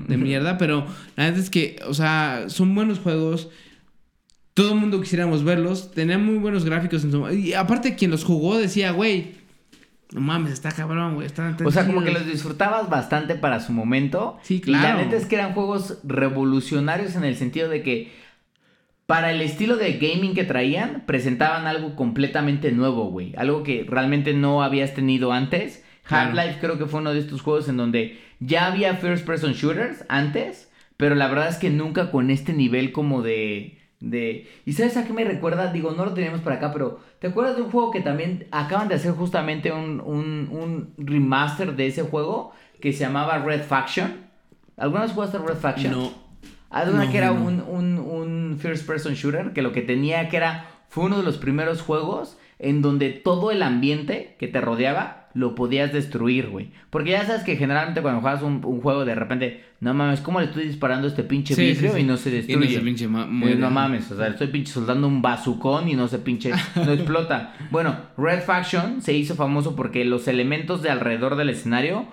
S1: de [LAUGHS] mierda. Pero la verdad es que, o sea, son buenos juegos. Todo el mundo quisiéramos verlos. Tenían muy buenos gráficos en su. Y aparte, quien los jugó decía, güey, no mames, está cabrón, güey. Está,
S2: O sea, como que
S1: chido".
S2: los disfrutabas bastante para su momento.
S1: Sí,
S2: Y la
S1: claro.
S2: neta es que eran juegos revolucionarios en el sentido de que para el estilo de gaming que traían, presentaban algo completamente nuevo, güey. Algo que realmente no habías tenido antes.
S1: Claro.
S2: Half-Life creo que fue uno de estos juegos en donde ya había first person shooters antes, pero la verdad es que nunca con este nivel como de... de... ¿Y sabes a qué me recuerda? Digo, no lo teníamos para acá, pero ¿te acuerdas de un juego que también acaban de hacer justamente un, un, un remaster de ese juego que se llamaba Red Faction? ¿Alguna vez jugaste Red Faction?
S1: No.
S2: Haz de una
S1: No,
S2: que era
S1: no.
S2: un, un, un first person shooter que lo que tenía que era fue uno de los primeros juegos en donde todo el ambiente que te rodeaba lo podías destruir, güey. Porque ya sabes que generalmente cuando juegas un, un juego de repente, no mames, ¿cómo le estoy disparando a este pinche
S1: Sí,
S2: vidrio
S1: sí, sí.
S2: y no se
S1: Y no
S2: destruye?
S1: se pinche
S2: no mames, o sea, le estoy pinche soldando un bazucón y no se pinche, no [LAUGHS] explota. Bueno, Red Faction se hizo famoso porque los elementos de alrededor del escenario,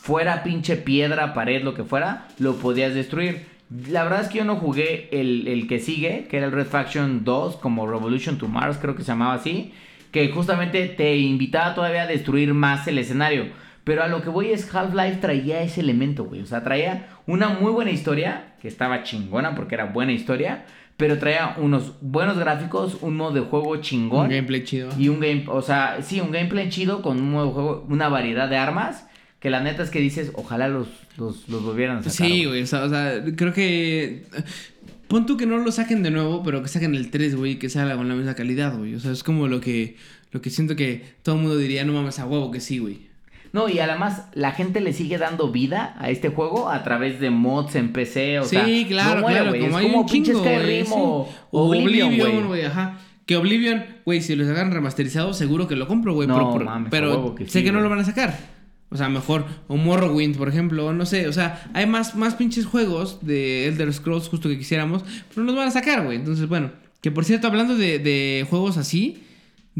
S2: fuera pinche piedra, pared, lo que fuera, lo podías destruir. La verdad es que yo no jugué el, el que sigue, que era el Red Faction 2, como Revolution to Mars, creo que se llamaba así, que justamente te invitaba todavía a destruir más el escenario. Pero a lo que voy es Half-Life traía ese elemento, güey. O sea, traía una muy buena historia, que estaba chingona porque era buena historia, pero traía unos buenos gráficos, un modo de juego chingón.
S1: Un gameplay chido.
S2: Y un game, o sea, sí, un gameplay chido con un modo de juego, una variedad de armas. Que la neta es que dices, ojalá los, los, los volvieran a sacar.
S1: Sí, güey. O sea, o sea, creo que. Pon tú que no lo saquen de nuevo, pero que saquen el 3, güey, que salga con la misma calidad, güey. O sea, es como lo que, lo que siento que todo el mundo diría, no mames a huevo que sí, güey.
S2: No, y además la gente le sigue dando vida a este juego a través de mods en PC, o
S1: sí,
S2: sea,
S1: claro,
S2: no muere,
S1: claro.
S2: güey,
S1: Como
S2: es
S1: hay
S2: como
S1: un
S2: pinche Skyrim
S1: sí.
S2: o, Oblivion, güey.
S1: ajá. Que Oblivion, güey, si lo sacan remasterizado, seguro que lo compro, güey.
S2: No,
S1: pero
S2: mames,
S1: pero
S2: que
S1: sé que no lo van a sacar. O sea, mejor, o Morrowind, por ejemplo, o no sé, o sea, hay más, más pinches juegos de Elder Scrolls justo que quisiéramos, pero no los van a sacar, güey. Entonces, bueno, que por cierto, hablando de, de juegos así,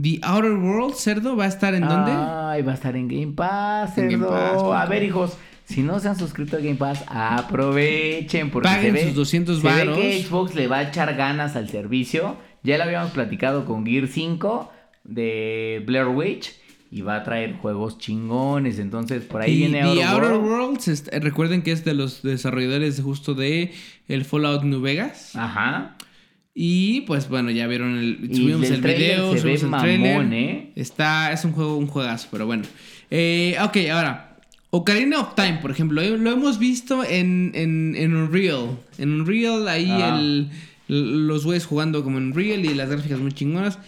S1: The Outer World, cerdo, va a estar en dónde?
S2: Ay, va a estar en Game Pass,
S1: Game
S2: cerdo.
S1: Pass,
S2: a ver, hijos, si no se han suscrito a Game Pass, aprovechen porque
S1: Paguen
S2: se ve,
S1: sus 200
S2: se ve que Xbox le va a echar ganas al servicio. Ya lo habíamos platicado con Gear 5 de Blair Witch y va a traer juegos chingones, entonces por ahí
S1: Y
S2: viene
S1: The
S2: Outer
S1: Outer
S2: World.
S1: Worlds, est- eh, recuerden que es de los desarrolladores justo de el Fallout New Vegas.
S2: Ajá.
S1: Y pues bueno, ya vieron el. Subimos el video,
S2: se ve
S1: subimos el trailer.
S2: mamón, ¿eh?
S1: Está, es un juego, un juegazo, pero bueno. Eh, ok, ahora. Ocarina of Time, por ejemplo, eh, lo hemos visto en, en, en Unreal. En Unreal, ahí
S2: Ah.
S1: el, los güeyes jugando como en Unreal y las gráficas muy chingonas.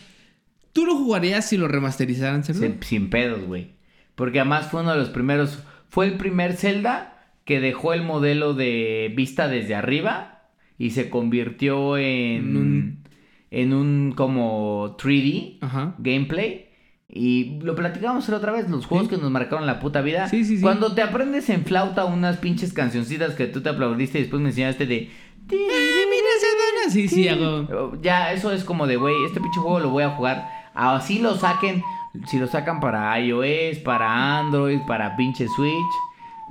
S1: ¿Tú lo jugarías si lo remasterizaran, cerdo?
S2: Sin, sin pedos, güey. Porque además fue uno de los primeros. Fue el primer Zelda que dejó el modelo de vista desde arriba y se convirtió en.
S1: Un-
S2: En un como 3D
S1: Ajá.
S2: gameplay. Y lo platicamos la otra vez, los juegos
S1: Sí.
S2: que nos marcaron la puta vida.
S1: Sí, sí, sí.
S2: Cuando te aprendes en flauta unas pinches cancioncitas que tú te aplaudiste y después me enseñaste de.
S1: Ah, mira esa dona. Sí, sí, hago.
S2: Ya, eso es como de, güey, este pinche juego lo voy a jugar. Así lo saquen. Si lo sacan para iOS, para Android, para pinche Switch.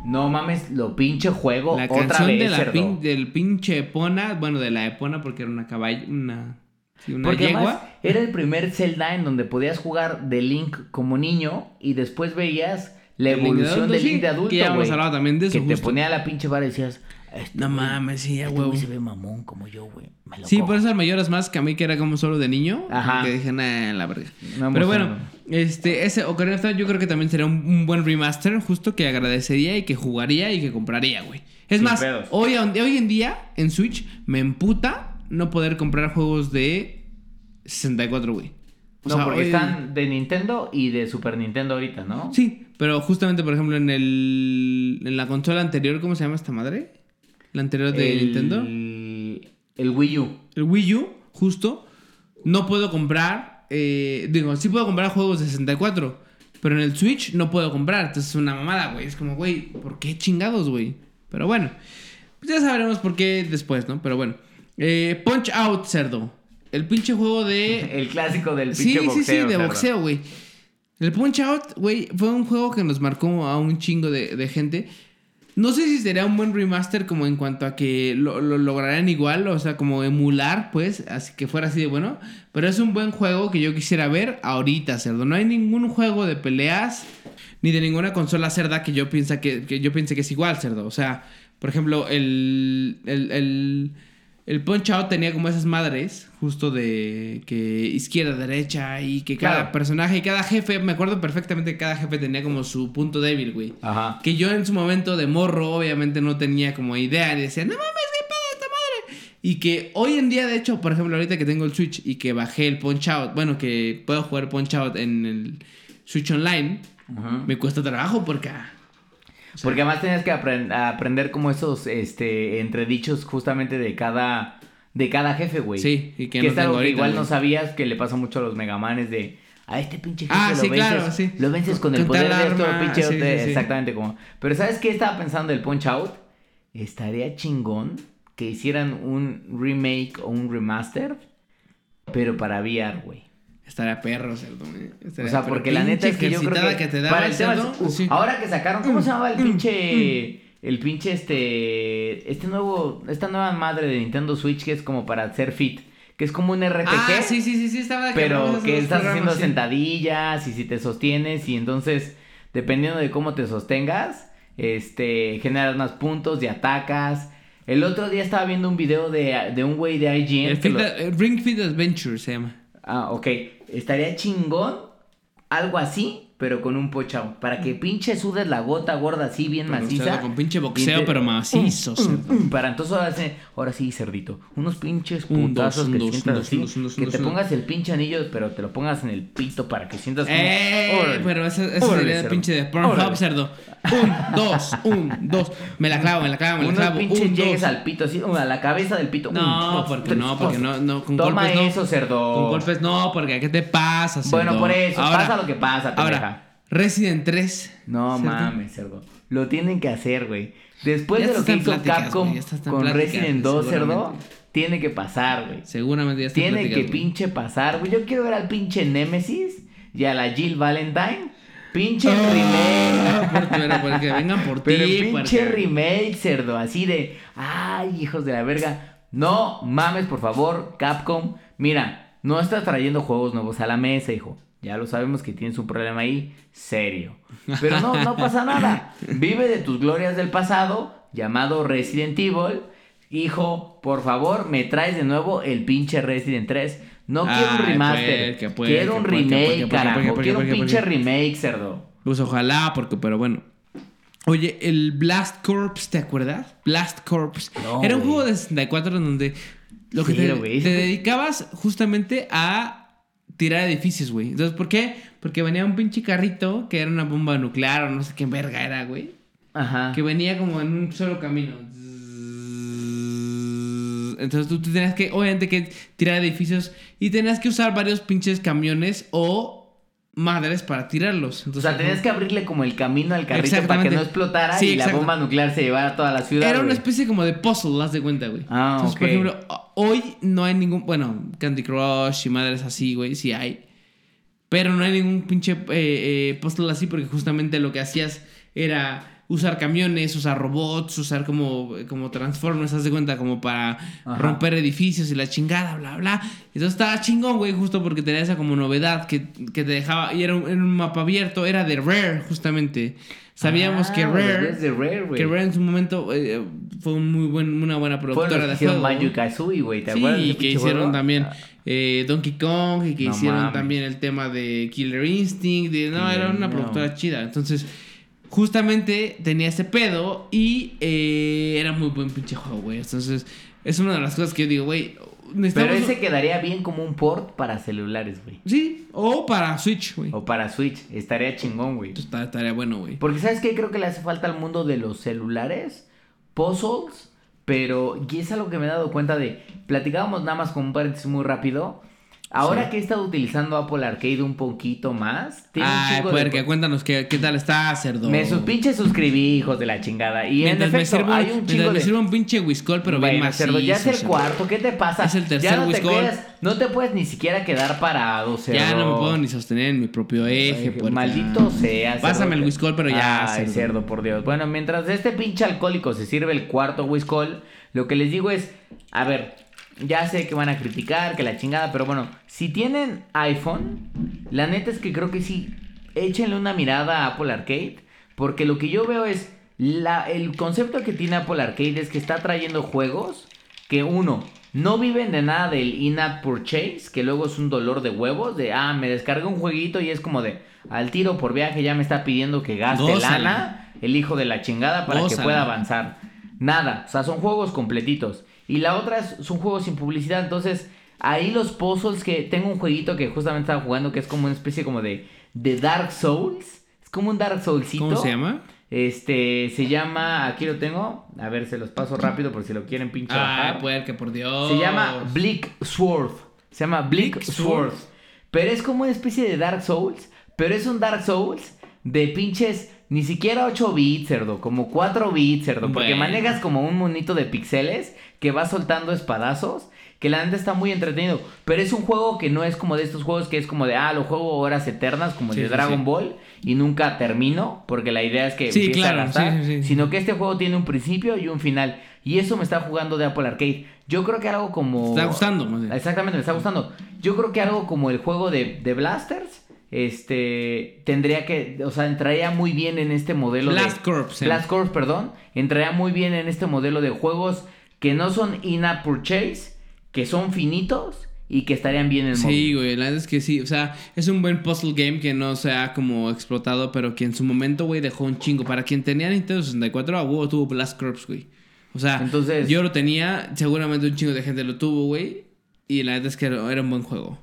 S2: No mames, lo pinche juego
S1: La
S2: otra
S1: canción
S2: vez,
S1: de la pin- del pinche Epona, bueno, de la Epona porque era una caballo, una, sí, una
S2: Porque
S1: yegua.
S2: además era el primer Zelda en donde podías jugar de Link como niño y después veías la evolución
S1: adulto,
S2: de
S1: sí,
S2: Link de adulto,
S1: que ya hemos hablado también de eso,
S2: Que te ponía la pinche vara y decías, este
S1: No
S2: güey-
S1: mames, sí, a
S2: este güey se ve mamón como yo, güey. Me lo
S1: Sí,
S2: cojo".
S1: por eso el mayor es más que a mí que era como solo de niño.
S2: Ajá.
S1: Que dije, nah, la verga.
S2: No
S1: Pero bueno, este, ese Ocarina of Time yo creo que también sería un, un buen remaster, justo que agradecería y que jugaría y que compraría, güey. Es
S2: Sin
S1: más,
S2: pedos.
S1: hoy, hoy en día en Switch me emputa no poder comprar juegos de 64, güey. O
S2: No,
S1: sea,
S2: porque
S1: hoy-
S2: están de Nintendo y de Super Nintendo ahorita, ¿no?
S1: Sí, pero justamente, por ejemplo, en el en la consola anterior, ¿cómo se llama esta madre? La anterior de
S2: el...
S1: Nintendo.
S2: El Wii U.
S1: el Wii U, justo, no puedo comprar. eh, digo, sí puedo comprar juegos de 64, pero en el Switch no puedo comprar. Entonces es una mamada, güey. Es como, güey, ¿por qué chingados, güey? Pero bueno, pues ya sabremos por qué después, ¿no? Pero bueno. Eh, Punch Out, cerdo. El pinche juego de. [LAUGHS]
S2: El clásico del
S1: Sí,
S2: pinche boxeo.
S1: sí, sí, de
S2: cerdo.
S1: boxeo, güey. El Punch Out, güey, fue un juego que nos marcó a un chingo de, de gente. No sé si sería un buen remaster como en cuanto a que lo, lo lograran igual, o sea, como emular, pues, así que fuera así de bueno. Pero es un buen juego que yo quisiera ver ahorita, cerdo. No hay ningún juego de peleas ni de ninguna consola cerda que yo piensa que, que yo piense que es igual, cerdo. O sea, por ejemplo, el, el, el Punch Out tenía como esas madres, justo de que izquierda, derecha, y que cada
S2: Claro.
S1: personaje y cada jefe, me acuerdo perfectamente que cada jefe tenía como su punto débil, güey.
S2: Ajá.
S1: Que yo en su momento de morro, obviamente no tenía como idea, y decía, no mames, qué pedo esta madre. Y que hoy en día, de hecho, por ejemplo, ahorita que tengo el Switch y que bajé el Punch Out, bueno, que puedo jugar Punch Out en el Switch Online,
S2: Ajá.
S1: me cuesta trabajo porque.
S2: Porque además tenías que apren- aprender como esos este entredichos justamente de cada de cada jefe, güey.
S1: Sí, y que
S2: que
S1: no
S2: es algo
S1: tengo
S2: que
S1: ahorita,
S2: igual
S1: güey.
S2: no sabías que le pasa mucho a los megamanes de a este pinche jefe
S1: Ah,
S2: lo
S1: sí,
S2: vences,
S1: claro, sí.
S2: lo vences con el poder de esto, pinche
S1: sí,
S2: de- exactamente como. Pero ¿sabes qué estaba pensando del Punch Out? Estaría chingón que hicieran un remake o un remaster pero para VR, güey.
S1: Estaría perro, cerdo. eh.
S2: O
S1: Estaría-
S2: sea, porque la neta es que yo creo que,
S1: te
S2: para
S1: el
S2: el tema es- uh,
S1: sí.
S2: ahora que sacaron, ¿cómo se llamaba el
S1: Mm,
S2: pinche el pinche este este nuevo esta nueva madre de Nintendo Switch que es como para hacer fit, que es como un RPG,
S1: Ah, sí, sí, sí, sí, estaba
S2: pero que estás haciendo
S1: sí.
S2: sentadillas y si te sostienes y entonces dependiendo de cómo te sostengas, este generas más puntos y atacas. El otro día estaba viendo un video de, de un güey de IGN que
S1: Fit- el Ring Fit Adventure se llama.
S2: Ah, ok. Estaría chingón algo así, pero con un pochao. Para que pinche sudes la gota gorda así bien
S1: Pero,
S2: maciza.
S1: cerdo, con pinche boxeo,
S2: te-
S1: pero macizo,
S2: Mm,
S1: cerdo.
S2: mm, Para entonces ahora sí, ahora sí, cerdito. Unos pinches
S1: Un, dos,
S2: putazos
S1: un,
S2: que
S1: dos,
S2: sientas así.
S1: un, dos, un, dos,
S2: que
S1: un,
S2: te pongas el pinche anillo, pero te lo pongas en el pito para que sientas como.
S1: ¡Eh!
S2: Órale,
S1: Pero ese, ese
S2: órale,
S1: sería el pinche de Pornhub, cerdo. Un, dos, un, dos. Me la clavo, me la clavo, me la
S2: Unos
S1: clavo.
S2: pinches
S1: Un,
S2: llegues
S1: dos.
S2: al pito, así, a la cabeza del pito.
S1: No,
S2: Un, dos,
S1: porque
S2: tres,
S1: no, porque
S2: dos.
S1: no, no, con
S2: Toma
S1: golpes no.
S2: eso, cerdo.
S1: Con golpes no, porque ¿qué te pasa, cerdo?
S2: Bueno, por eso,
S1: Ahora-
S2: pasa lo que pasa, pendeja.
S1: Ahora, Resident 3.
S2: No mames, cerdo. Lo tienen que hacer, güey. Después
S1: Ya
S2: de lo que hizo Capcom con Resident 2, cerdo, tiene que pasar, güey.
S1: Seguramente ya está en
S2: Tiene que pinche pasar, güey. Yo quiero ver al pinche Nemesis y a la Jill Valentine. Pinche
S1: Ah,
S2: remake.
S1: por- pero porque vengan por [LAUGHS] ti.
S2: pinche
S1: porque-
S2: remake, cerdo. Así de, ay, hijos de la verga. No mames, por favor, Capcom. Mira, no estás trayendo juegos nuevos a la mesa, hijo. Ya lo sabemos que tienes un problema ahí, serio. Pero no, no pasa nada. Vive de tus glorias del pasado, llamado Resident Evil. Hijo, por favor, me traes de nuevo el pinche Resident 3. No quiero un remaster.
S1: pues, pues,
S2: quiero un remake, carajo. Quiero un pinche remake, cerdo.
S1: Pues ojalá, porque, pero bueno. Oye, el Blast Corps, ¿te acuerdas? Blast Corps.
S2: No,
S1: Era un juego de 64 en donde lo que
S2: Sí,
S1: te,
S2: güey.
S1: te dedicabas justamente a tirar edificios, güey. Entonces, ¿por qué? Porque venía un pinche carrito que era una bomba nuclear o no sé qué verga era, güey.
S2: Ajá.
S1: Que venía como en un solo camino. Entonces tú tenías que, obviamente, que tirar edificios y tenías que usar varios pinches camiones o madres para tirarlos.
S2: O
S1: Entonces,
S2: sea, tenías que abrirle como el camino al carrito para que no explotara
S1: Sí,
S2: y la bomba nuclear se llevara a toda la ciudad.
S1: Era una especie como de puzzle, haz de cuenta, güey.
S2: Ah,
S1: Entonces, por
S2: ok.
S1: ejemplo, hoy no hay ningún. Bueno, Candy Crush y madres así, güey, sí hay. Pero no hay ningún pinche eh, eh, puzzle así porque justamente lo que hacías era usar camiones, usar robots, usar como, como Transformers, haz de cuenta, como para romper edificios y la chingada, bla, bla. Entonces estaba chingón, güey, justo porque tenía esa como novedad que, que te dejaba, y era un, un, mapa abierto, era de Rare, justamente. Sabíamos que
S2: Ah,
S1: Rare,
S2: es de Rare, güey.
S1: que Rare en su momento eh, fue un muy buen, una buena productora de
S2: hicieron
S1: juego.
S2: Banjo Kazooie, güey. ¿Te
S1: Sí,
S2: acuerdas? de
S1: y que hicieron
S2: juego?
S1: también
S2: Ah,
S1: eh, Donkey Kong y que
S2: No
S1: hicieron
S2: mames.
S1: también el tema de Killer Instinct. de- no, era una productora chida. Entonces, justamente tenía ese pedo y eh, era muy buen pinche juego, güey. Entonces, es una de las cosas que yo digo, güey,
S2: Pero ese quedaría bien como un port para celulares, güey.
S1: Sí, o para Switch, güey.
S2: O para Switch. Estaría chingón, güey.
S1: Está- Estaría bueno, güey.
S2: Porque ¿sabes qué? Creo que le hace falta al mundo de los celulares. Puzzles. Pero, y es algo que me he dado cuenta de. Platicábamos nada más con un paréntesis muy rápido. Ahora
S1: Sí.
S2: que he estado utilizando Apple Arcade un poquito más.
S1: Ay,
S2: chingo de
S1: puerca, cuéntanos qué, qué tal está, cerdo.
S2: Me sus pinche suscribí, hijos de la chingada. Y en
S1: Mientras me
S2: efecto,
S1: sirvo,
S2: hay un
S1: mientras
S2: chingo
S1: me
S2: de...
S1: sirvo un pinche whiskol, pero bien
S2: Bueno,
S1: macizo.
S2: cerdo, ya es el cuarto, ¿qué te pasa?
S1: Es el tercer
S2: ya no te
S1: whiskol.
S2: quedas, no te puedes ni siquiera quedar parado, cerdo.
S1: Ya no me puedo ni sostener en mi propio eje, puerca.
S2: Maldito sea. cerdo.
S1: Pásame el whiskol, pero ya,
S2: Ay,
S1: cerdo.
S2: cerdo, por Dios. Bueno, mientras este pinche alcohólico se sirve el cuarto whiskol, lo que les digo es, a ver, ya sé que van a criticar, que la chingada, pero bueno, si tienen iPhone, la neta es que creo que sí, échenle una mirada a Apple Arcade, porque lo que yo veo es, la, el concepto que tiene Apple Arcade es que está trayendo juegos que uno, no viven de nada del in-app purchase, que luego es un dolor de huevos, de, ah, me descargué un jueguito y es como de, al tiro por viaje ya me está pidiendo que gaste
S1: Gózala.
S2: lana, el hijo de la chingada, para que pueda avanzar. Nada, o sea, son juegos completitos. Y la otra es, son juegos sin publicidad, entonces ahí los puzzles que tengo un jueguito que justamente estaba jugando que es como una especie como de, de Dark Souls, es como un Dark Soulsito.
S1: ¿Cómo se llama?
S2: Este, se llama, aquí lo tengo, a ver, se los paso rápido por si lo quieren pinche
S1: Ay,
S2: bajar.
S1: puerca, por Dios.
S2: Se llama Bleak Sword. Se llama Bleak,
S1: Bleak
S2: Sword.
S1: Sword.
S2: Pero es como una especie de Dark Souls. Pero es un Dark Souls de pinches ni siquiera 8 bits, cerdo. Como 4 bits, cerdo. Porque
S1: Bueno.
S2: manejas como un monito de pixeles que va soltando espadazos. Que la neta está muy entretenido. Pero es un juego que no es como de estos juegos que es como de, ah, lo juego horas eternas, como el de
S1: sí,
S2: Dragon
S1: sí.
S2: Ball. Y nunca termino. Porque la idea es que
S1: Sí,
S2: empiece
S1: claro,
S2: a gastar. Sino que este juego tiene un principio y un final. Y eso me está jugando de Apple Arcade. Yo creo que algo como.
S1: Está gustando, más.
S2: Exactamente, me está gustando. Yo creo que algo como el juego de, de Blasters. Este. Tendría que. O sea, entraría muy bien en este modelo
S1: Blast
S2: de.
S1: Corps, sí.
S2: Blast Corps, perdón. Entraría muy bien en este modelo de juegos que no son in-app purchase. Que son finitos. Y que estarían bien en el
S1: Sí, güey, la verdad es que sí. O sea, es un buen puzzle game que no se ha como explotado, pero que en su momento, güey, dejó un chingo. Para quien tenía Nintendo 64, a huevo tuvo Blast Corps, güey. O sea,
S2: Entonces-
S1: yo lo tenía, seguramente un chingo de gente lo tuvo, güey. Y la verdad es que era un buen juego.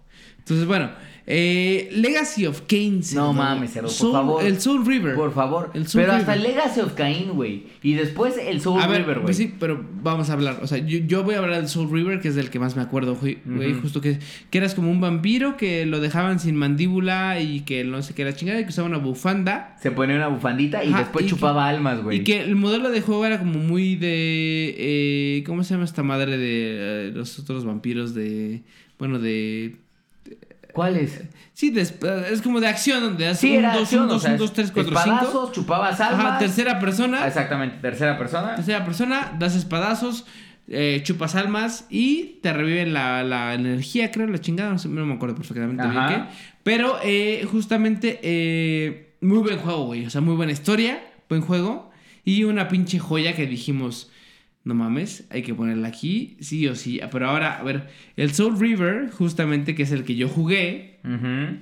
S1: Entonces, bueno, eh, Legacy of Kain.
S2: No mames, cerdo, por
S1: Soul-
S2: favor.
S1: El Soul River.
S2: Por favor.
S1: El Soul
S2: Pero hasta. Legacy of Cain, güey. Y después el Soul
S1: A ver,
S2: River, güey.
S1: pues sí, pero vamos a hablar. O sea, yo, yo voy a hablar del Soul River, que es del que más me acuerdo, güey.
S2: Ujú.
S1: Justo que, que eras como un vampiro que lo dejaban sin mandíbula y que no sé qué era chingada y que usaba una bufanda.
S2: Se ponía una bufandita y
S1: Ajá,
S2: después
S1: y que-
S2: chupaba almas, güey.
S1: Y que el modelo de juego era como muy de. eh, ¿Cómo se llama esta madre de eh, los otros vampiros de. Bueno, de.
S2: ¿Cuál es?
S1: Sí, de- es como de acción, donde haces
S2: Sí,
S1: un,
S2: era
S1: 2,
S2: acción,
S1: 1,
S2: o
S1: 2,
S2: sea,
S1: 1, 2, 3, 4, 5.
S2: espadazos, chupabas almas.
S1: Ajá, tercera persona.
S2: Ah, Exactamente, tercera persona.
S1: Tercera persona, das espadazos, eh, chupas almas y te reviven la, la energía, creo, la chingada, no, sé, no me acuerdo perfectamente
S2: Ajá.
S1: bien qué. Pero eh, justamente, eh, muy buen juego, güey. O sea, muy buena historia, buen juego. Y una pinche joya que dijimos, no mames, hay que ponerla aquí, sí o sí. Pero ahora, a ver, el Soul River, justamente, que es el que yo jugué,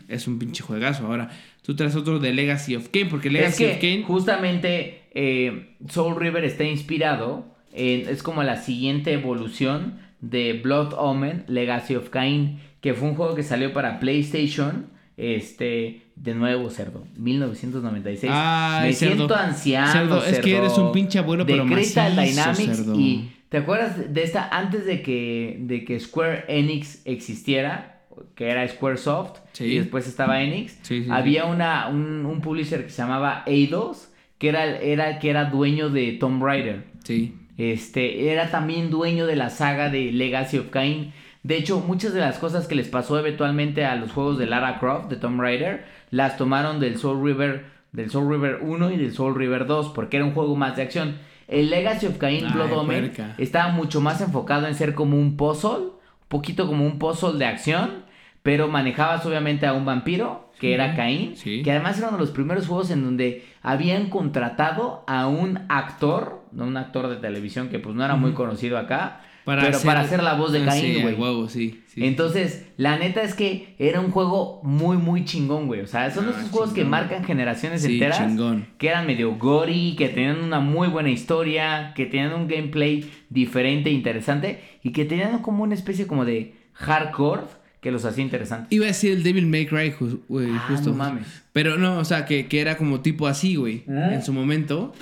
S1: es un pinche juegazo. Ahora, tú traes otro de Legacy of Kane, porque
S2: Es
S1: Legacy of Kane...
S2: justamente eh, Soul River está inspirado en, es como la siguiente evolución de Blood Omen Legacy of Cain, que fue un juego que salió para PlayStation, este, de nuevo, cerdo, 1996.
S1: Ay,
S2: Me
S1: cerdo.
S2: siento anciano,
S1: Cerdo, es que
S2: cerdo.
S1: eres un pinche abuelo, pero
S2: Crystal Dynamics
S1: cerdo.
S2: y ¿te acuerdas de esta antes de que de que Square Enix existiera, que era Squaresoft
S1: Sí.
S2: y después estaba Enix?
S1: Sí, sí, sí.
S2: había una un, un publisher que se llamaba Eidos, que era era que era dueño de Tomb Raider.
S1: Sí.
S2: Este, era también dueño de la saga de Legacy of Kain. De hecho, muchas de las cosas que les pasó eventualmente a los juegos de Lara Croft, de Tomb Raider, las tomaron del Soul River del Soul River 1 y del Soul River 2, porque era un juego más de acción. El Legacy of Cain
S1: Ay,
S2: Blood Omen estaba mucho más enfocado en ser como un puzzle, un poquito como un puzzle de acción, pero manejabas obviamente a un vampiro, que era Caín,
S1: Sí.
S2: que además era uno de los primeros juegos en donde habían contratado a un actor, no un actor de televisión que pues no era muy conocido acá, pero para hacer la voz de
S1: Ah,
S2: Caín,
S1: sí,
S2: güey.
S1: huevo, sí. sí.
S2: Entonces, la neta es que era un juego muy, muy chingón, güey. O sea, son
S1: Ah,
S2: esos juegos que marcan generaciones
S1: Sí,
S2: enteras.
S1: chingón.
S2: Que eran medio gory, que tenían una muy buena historia, que tenían un gameplay diferente e interesante. Y que tenían como una especie como de hardcore que los hacía interesantes.
S1: Iba a decir el Devil May Cry, güey,
S2: Ah,
S1: justo.
S2: no mames.
S1: Pero no, o sea, que, que era como tipo así, güey,
S2: ¿Eh?
S1: en su momento.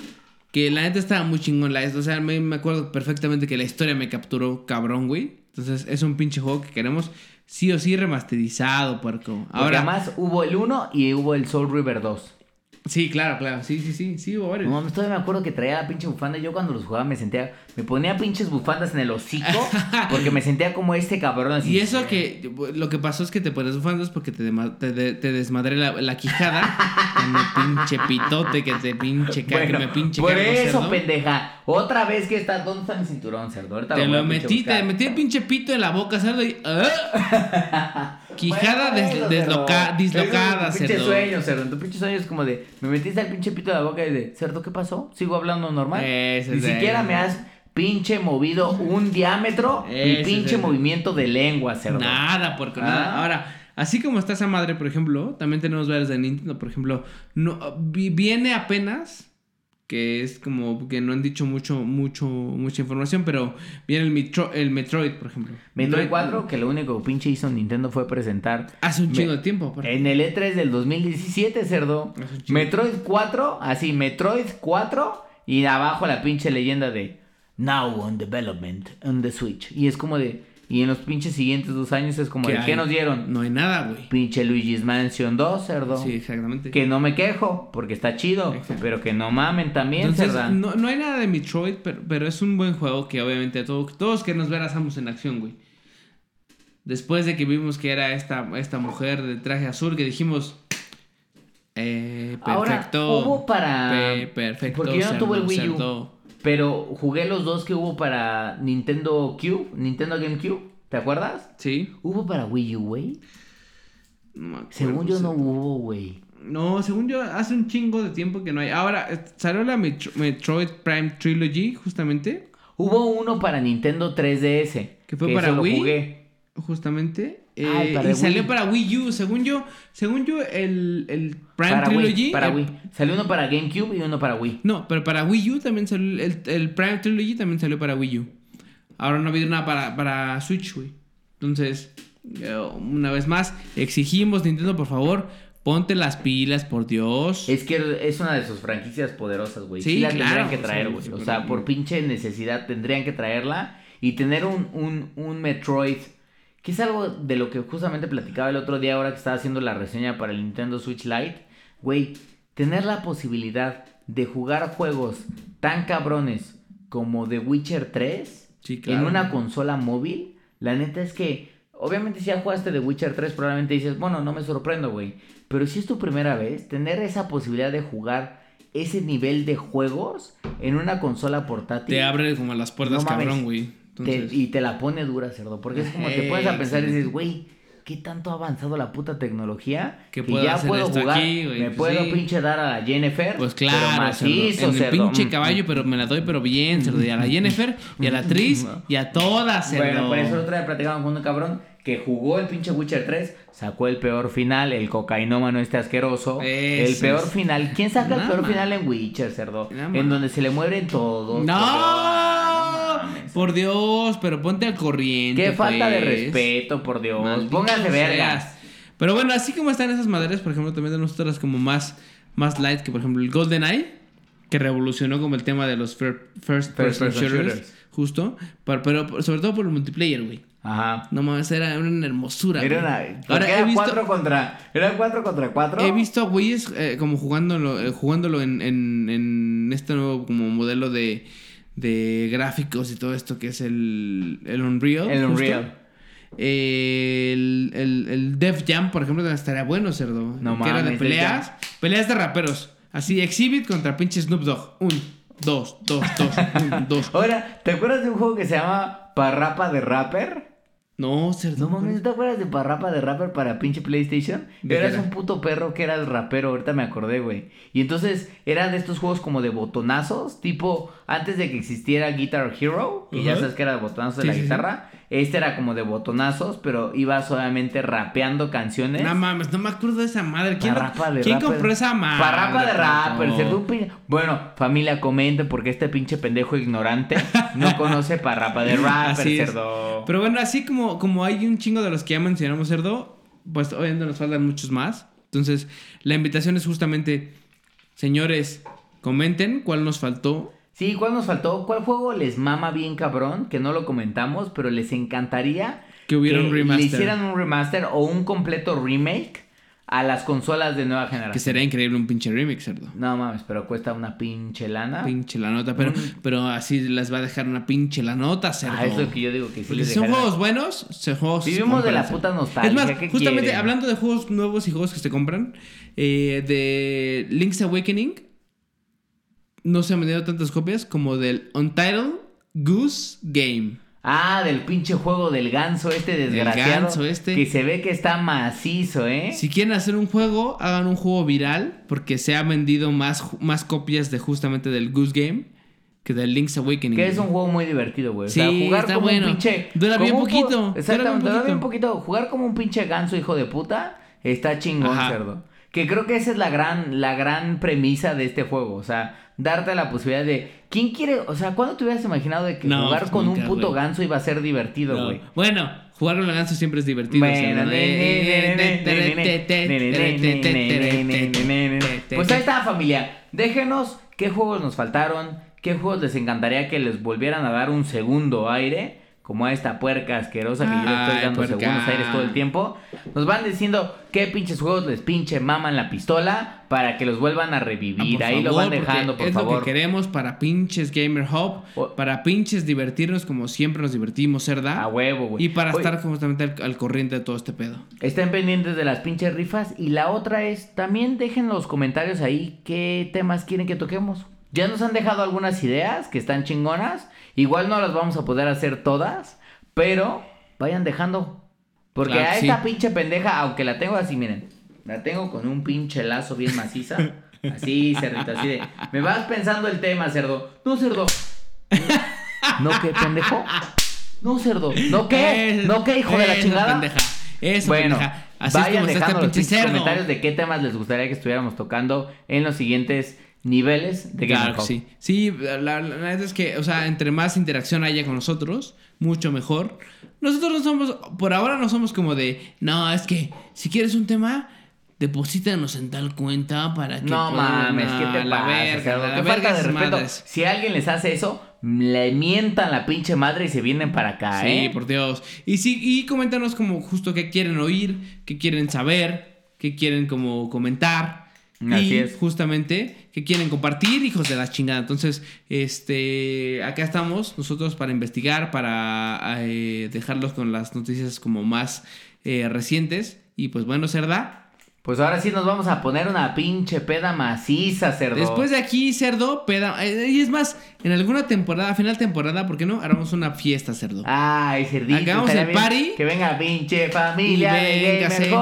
S1: Que la neta estaba muy chingón. La, o sea, me, me acuerdo perfectamente que la historia me capturó cabrón, güey. Entonces, es un pinche juego que queremos sí o sí remasterizado, puerco.
S2: Ahora,
S1: Ahora,
S2: además hubo el 1 y hubo el Soul River 2.
S1: Sí, claro, claro. Sí, sí, sí. Sí, hubo varios.
S2: No mames, todavía me acuerdo que traía la pinche bufanda. Yo cuando los jugaba me sentía. Me ponía pinches bufandas en el hocico. [LAUGHS] porque me sentía como este cabrón así.
S1: Y eso que lo que pasó es que te pones bufandas porque te, te, de- te desmadré la, la quijada [LAUGHS] con el pinche pitote que te pinche ca-
S2: Bueno,
S1: que me pinche
S2: por eso,
S1: cerdo.
S2: pendeja. Otra vez que está. ¿Dónde está mi cinturón, cerdo? Ahorita
S1: Te lo
S2: pinche
S1: metí, te metí el pinche pito en la boca, cerdo, y... ¡ah! [LAUGHS] Quijada
S2: Bueno,
S1: des- desloca-
S2: cerdo.
S1: dislocada,
S2: Es un pinche
S1: cerdo.
S2: sueño, cerdo. Tu pinche sueño es como de. Me metiste el pinche pito en la boca y de. Cerdo, ¿qué pasó? ¿Sigo hablando normal?
S1: Ese
S2: Ni
S1: de-
S2: siquiera me has pinche movido un diámetro
S1: Ese
S2: pinche movimiento de lengua, cerdo.
S1: Nada, porque
S2: Ah.
S1: nada. Ahora, así como está esa madre, por ejemplo, también tenemos varios de Nintendo, por ejemplo, no, vi- viene apenas, que es como que no han dicho mucho, mucho, mucha información, pero viene el, Metro- el Metroid, por ejemplo.
S2: Metroid
S1: No-
S2: 4, que lo único que pinche hizo Nintendo fue presentar
S1: Hace un chingo de tiempo. aparte.
S2: En el E3 del 2017, cerdo. Metroid 4, así, Metroid 4 y abajo la pinche leyenda de Now on development on the Switch. Y es como de. Y en los pinches siguientes dos años es como
S1: hay?
S2: ¿Qué nos dieron?
S1: No hay nada, güey.
S2: Pinche Luigi's Mansion 2, cerdo.
S1: Sí, exactamente.
S2: Que no me quejo, porque está chido. Pero que no mamen también,
S1: Entonces, no, no hay nada de Metroid, pero, pero es un buen juego que obviamente todo- todos queremos ver a Samus en acción, güey. Después de que vimos que era esta, esta mujer de traje azul, que dijimos... Eh,
S2: Ahora,
S1: perfecto.
S2: hubo para-
S1: Pe- perfecto.
S2: porque yo no tuve el Wii U.
S1: cerdo.
S2: Pero jugué los dos que hubo para Nintendo Cube, Nintendo GameCube. ¿Te acuerdas?
S1: Sí.
S2: Hubo para Wii U, güey.
S1: No me acuerdo,
S2: Según yo no hubo, güey.
S1: No, según yo, hace un chingo de tiempo que no hay. Ahora, salió la Metro- Metroid Prime Trilogy, justamente.
S2: Hubo uno para Nintendo 3DS.
S1: Que fue para
S2: lo
S1: Wii.
S2: jugué.
S1: Justamente. Eh,
S2: para
S1: y salió para Wii U. Según yo, según yo, el, el Prime
S2: Para
S1: Trilogy.
S2: Wii, para Wii. Salió uno para GameCube y uno para Wii.
S1: No, pero para Wii U también salió. El, el Prime Trilogy también salió para Wii U. Ahora no ha habido nada para, para Switch, güey. Entonces, eh, una vez más, exigimos, Nintendo, por favor, ponte las pilas, por Dios.
S2: Es que es una de sus franquicias poderosas, güey. Sí,
S1: Sí,
S2: la
S1: claro,
S2: tendrían que traer, güey.
S1: sí,
S2: o sea, por pinche necesidad tendrían que traerla. Y tener un, un, un Metroid. Que es algo de lo que justamente platicaba el otro día ahora que estaba haciendo la reseña para el Nintendo Switch Lite. Güey, tener la posibilidad de jugar juegos tan cabrones como The Witcher 3
S1: Sí, claro.
S2: en una consola móvil, la neta es que, obviamente si ya jugaste The Witcher 3, probablemente dices, bueno, no me sorprendo, güey. Pero si es tu primera vez, tener esa posibilidad de jugar ese nivel de juegos en una consola portátil.
S1: Te abre como las puertas,
S2: No
S1: cabrón, güey.
S2: Te- y te la pone dura, cerdo. Porque es como te
S1: Eh,
S2: pones a pensar y dices, güey, ¿qué tanto ha avanzado la puta tecnología?
S1: Que
S2: ya puedo jugar,
S1: aquí,
S2: me
S1: pues
S2: puedo
S1: sí.
S2: pinche dar a la Jennifer.
S1: Pues
S2: pero
S1: claro,
S2: macizo,
S1: cerdo. en el
S2: cerdo.
S1: pinche caballo, pero me la doy, pero bien, cerdo. Y a la Jennifer, y a la actriz, [LAUGHS] y a todas, cerdo.
S2: Bueno, por eso el otro día platicábamos con un cabrón que jugó el pinche Witcher 3, sacó el peor final, el cocainómano este asqueroso. el peor
S1: es.
S2: final. ¿Quién saca el peor final en Witcher, cerdo?
S1: Nada
S2: En donde se le mueren todos.
S1: ¡No!
S2: Por Dios,
S1: pero ponte al corriente.
S2: Qué falta de
S1: pues.
S2: respeto, por Dios.
S1: Maldito
S2: Pónganse vergas.
S1: Pero bueno, así como están esas madres, por ejemplo, también tenemos otras como más, más light, que por ejemplo el GoldenEye, que revolucionó como el tema de los fir- first, person,
S2: person
S1: shooters,
S2: shooters.
S1: justo, pero, pero sobre todo por el multiplayer, güey.
S2: Ajá.
S1: No mames, era una hermosura.
S2: Era una.
S1: Ahora
S2: era
S1: he visto,
S2: cuatro contra. Era cuatro contra cuatro.
S1: he visto a güeyes eh, como jugándolo, eh, jugándolo en, en, en este nuevo como modelo de, de gráficos y todo esto que es el, el Unreal.
S2: El
S1: justo.
S2: Unreal.
S1: Eh, el, el, el Def Jam, por ejemplo, estaría bueno, cerdo.
S2: No
S1: que era de peleas. Peleas de raperos. Así, Exhibit contra pinche Snoop Dogg. Un, dos, dos, dos, un, [LAUGHS] dos.
S2: Ahora, ¿te acuerdas de un juego que se llama Parrapa de Rapper?
S1: No, cerdo.
S2: No mames, ¿te acuerdas de Parrapa de Rapper para pinche PlayStation?
S1: ¿De
S2: Eras
S1: era?
S2: un puto perro que era el rapero, ahorita me acordé, güey. Y entonces eran de estos juegos como de botonazos, tipo antes de que existiera Guitar Hero, que ya
S1: Ajá.
S2: sabes que era de botonazos de
S1: Sí,
S2: la
S1: sí, sí.
S2: guitarra. Este era como de botonazos, pero ibas obviamente rapeando canciones.
S1: No mames, no me acuerdo de esa madre. ¿Quién,
S2: Parrapa de
S1: ¿quién compró esa madre?
S2: Parrapa de rapper, pin- Bueno, familia, comenten porque este pinche pendejo ignorante no [LAUGHS] conoce Parrapa de rapper, cerdo.
S1: Pero bueno, así como, como hay un chingo de los que ya mencionamos, cerdo, pues obviamente nos faltan muchos más. Entonces, la invitación es justamente, señores, comenten cuál nos faltó.
S2: Sí, ¿cuál nos faltó? ¿Cuál juego les mama bien cabrón? Que no lo comentamos, pero les encantaría
S1: Que hubiera un remaster.
S2: le hicieran un remaster o un completo remake a las consolas de nueva generación.
S1: Que sería increíble un pinche remix, cerdo.
S2: No mames, pero cuesta una pinche lana.
S1: Pinche la nota, pero, pero así les va a dejar una pinche la nota, cerdo.
S2: ah, es lo que yo digo que sí
S1: si son juegos buenos, son juegos.
S2: Vivimos de la puta nostalgia.
S1: Es más,
S2: ¿qué
S1: justamente
S2: quieren?
S1: hablando de juegos nuevos y juegos que se compran, eh, de Link's Awakening, no se han vendido tantas copias como del Untitled Goose Game.
S2: Ah, del pinche juego del ganso este desgraciado.
S1: ganso este.
S2: Que se ve que está macizo, ¿eh?
S1: Si quieren hacer un juego, hagan un juego viral, porque se han vendido más, más copias de justamente del Goose Game que del Link's Awakening.
S2: Que es un juego muy divertido, güey. O sea,
S1: Sí,
S2: jugar
S1: está
S2: como
S1: bueno.
S2: un pinche.
S1: Dura bien poquito,
S2: Exactamente, dura bien poquito. Jugar como un pinche ganso, hijo de puta, está chingón,
S1: Ajá.
S2: cerdo. Que creo que esa es la gran, la gran premisa de este juego. O sea, darte la posibilidad de. ¿Quién quiere? O sea, ¿cuándo te hubieras imaginado de que
S1: No,
S2: jugar
S1: pues
S2: con
S1: nunca,
S2: un puto ganso iba a ser divertido,
S1: No.
S2: güey?
S1: Bueno, jugar con la ganso siempre es divertido.
S2: Pues ahí está familia. Déjenos qué juegos nos faltaron, qué juegos les encantaría que les volvieran a dar un segundo aire, como a esta puerca asquerosa que yo le estoy dando segundos aires todo el tiempo. Nos van diciendo qué pinches juegos les pinche maman la pistola para que los vuelvan a
S1: Ah,
S2: revivir.
S1: por
S2: ahí lo van dejando, por
S1: es
S2: favor.
S1: lo que queremos para pinches Gamer Hub, para pinches divertirnos como siempre nos divertimos, ¿verdad?
S2: A huevo, güey.
S1: Y para
S2: Oye,
S1: estar justamente al, al corriente de todo este pedo.
S2: Estén pendientes de las pinches rifas. Y la otra es, también dejen los comentarios ahí qué temas quieren que toquemos. Ya nos han dejado algunas ideas que están chingonas. Igual no las vamos a poder hacer todas. Pero vayan dejando. Porque
S1: Claro
S2: a esta
S1: sí.
S2: pinche pendeja, aunque la tengo así, miren. La tengo con un pinche lazo bien maciza. [LAUGHS] Así, cerdito, así de. Me vas pensando el tema, cerdo. No, cerdo. ¿No qué, pendejo? No, cerdo. ¿No qué?
S1: Es-
S2: ¿No qué, hijo de la chingada?
S1: pendeja. Eso,
S2: Bueno,
S1: pendeja. Así es
S2: vayan
S1: como está
S2: dejando
S1: este
S2: los
S1: cerdo.
S2: comentarios de qué temas les gustaría que estuviéramos tocando en los siguientes niveles de Game
S1: Claro que
S2: Hub.
S1: sí. Sí, la, neta es que, o sea, entre más interacción haya con nosotros, mucho mejor. Nosotros no somos, por ahora no somos como de, no, es que si quieres un tema, deposítanos en tal cuenta para que
S2: No mames, ¿qué te
S1: la
S2: pasa?
S1: verga, la
S2: falta de respeto.
S1: madres.
S2: Si alguien les hace eso, le mientan la pinche madre y se vienen para acá,
S1: Sí,
S2: ¿eh?
S1: por Dios. Y sí, y coméntanos como justo qué quieren oír, qué quieren saber, qué quieren como comentar.
S2: Así
S1: y
S2: es.
S1: justamente qué quieren compartir, hijos de la chingada. Entonces, este, acá estamos nosotros para investigar, para eh, dejarlos con las noticias como más eh, recientes. Y pues bueno, Cerda.
S2: Pues ahora sí nos vamos a poner una pinche peda maciza, cerdo.
S1: Después de aquí, cerdo, peda. eh, y es más, en alguna temporada, final temporada, ¿por qué no? Haremos una fiesta, cerdo.
S2: Ay, cerdito.
S1: Hagamos el
S2: bien
S1: party.
S2: Que venga pinche familia
S1: Y
S2: de Gamer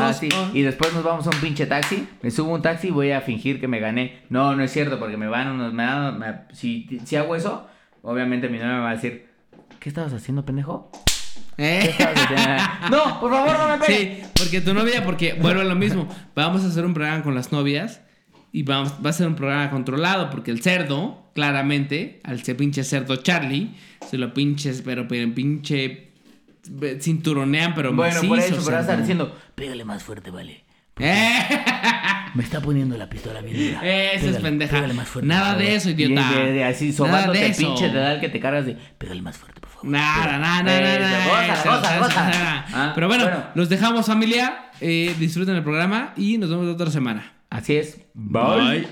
S2: Así.
S1: con-
S2: Y después nos vamos a un pinche taxi. Me subo a un taxi y voy a fingir que me gané. No, no es cierto, porque me van unos. Me dan- me- si, si hago eso, obviamente mi novia me va a decir: ¿Qué estabas haciendo, pendejo? ¿Qué
S1: ¿Eh? [LAUGHS]
S2: no, por favor, no me pegues.
S1: Sí, porque tu novia, porque vuelvo a lo mismo. Vamos a hacer un programa con las novias y vamos, va a ser un programa controlado porque el cerdo, claramente, al se pinche cerdo Charlie, se lo pinches, pero, pero pinche eh, cinturonean, pero
S2: Bueno, por
S1: macizo,
S2: eso, pero vas a estar diciendo: Pégale más fuerte, vale.
S1: ¡Eh!
S2: Me está poniendo la pistola bien dura.
S1: Eso es pendeja.
S2: pégale más fuerte,
S1: Nada de eso, idiota.
S2: De- de así,
S1: Nada
S2: sobándote
S1: de
S2: el
S1: eso.
S2: pinche que te cargas de. Pégale más fuerte, por favor.
S1: Nada, nada, nada, nada. nada.
S2: Ah,
S1: Pero bueno,
S2: bueno.
S1: los dejamos familia. Eh, disfruten el programa y nos vemos la otra semana.
S2: Así es.
S1: Bye.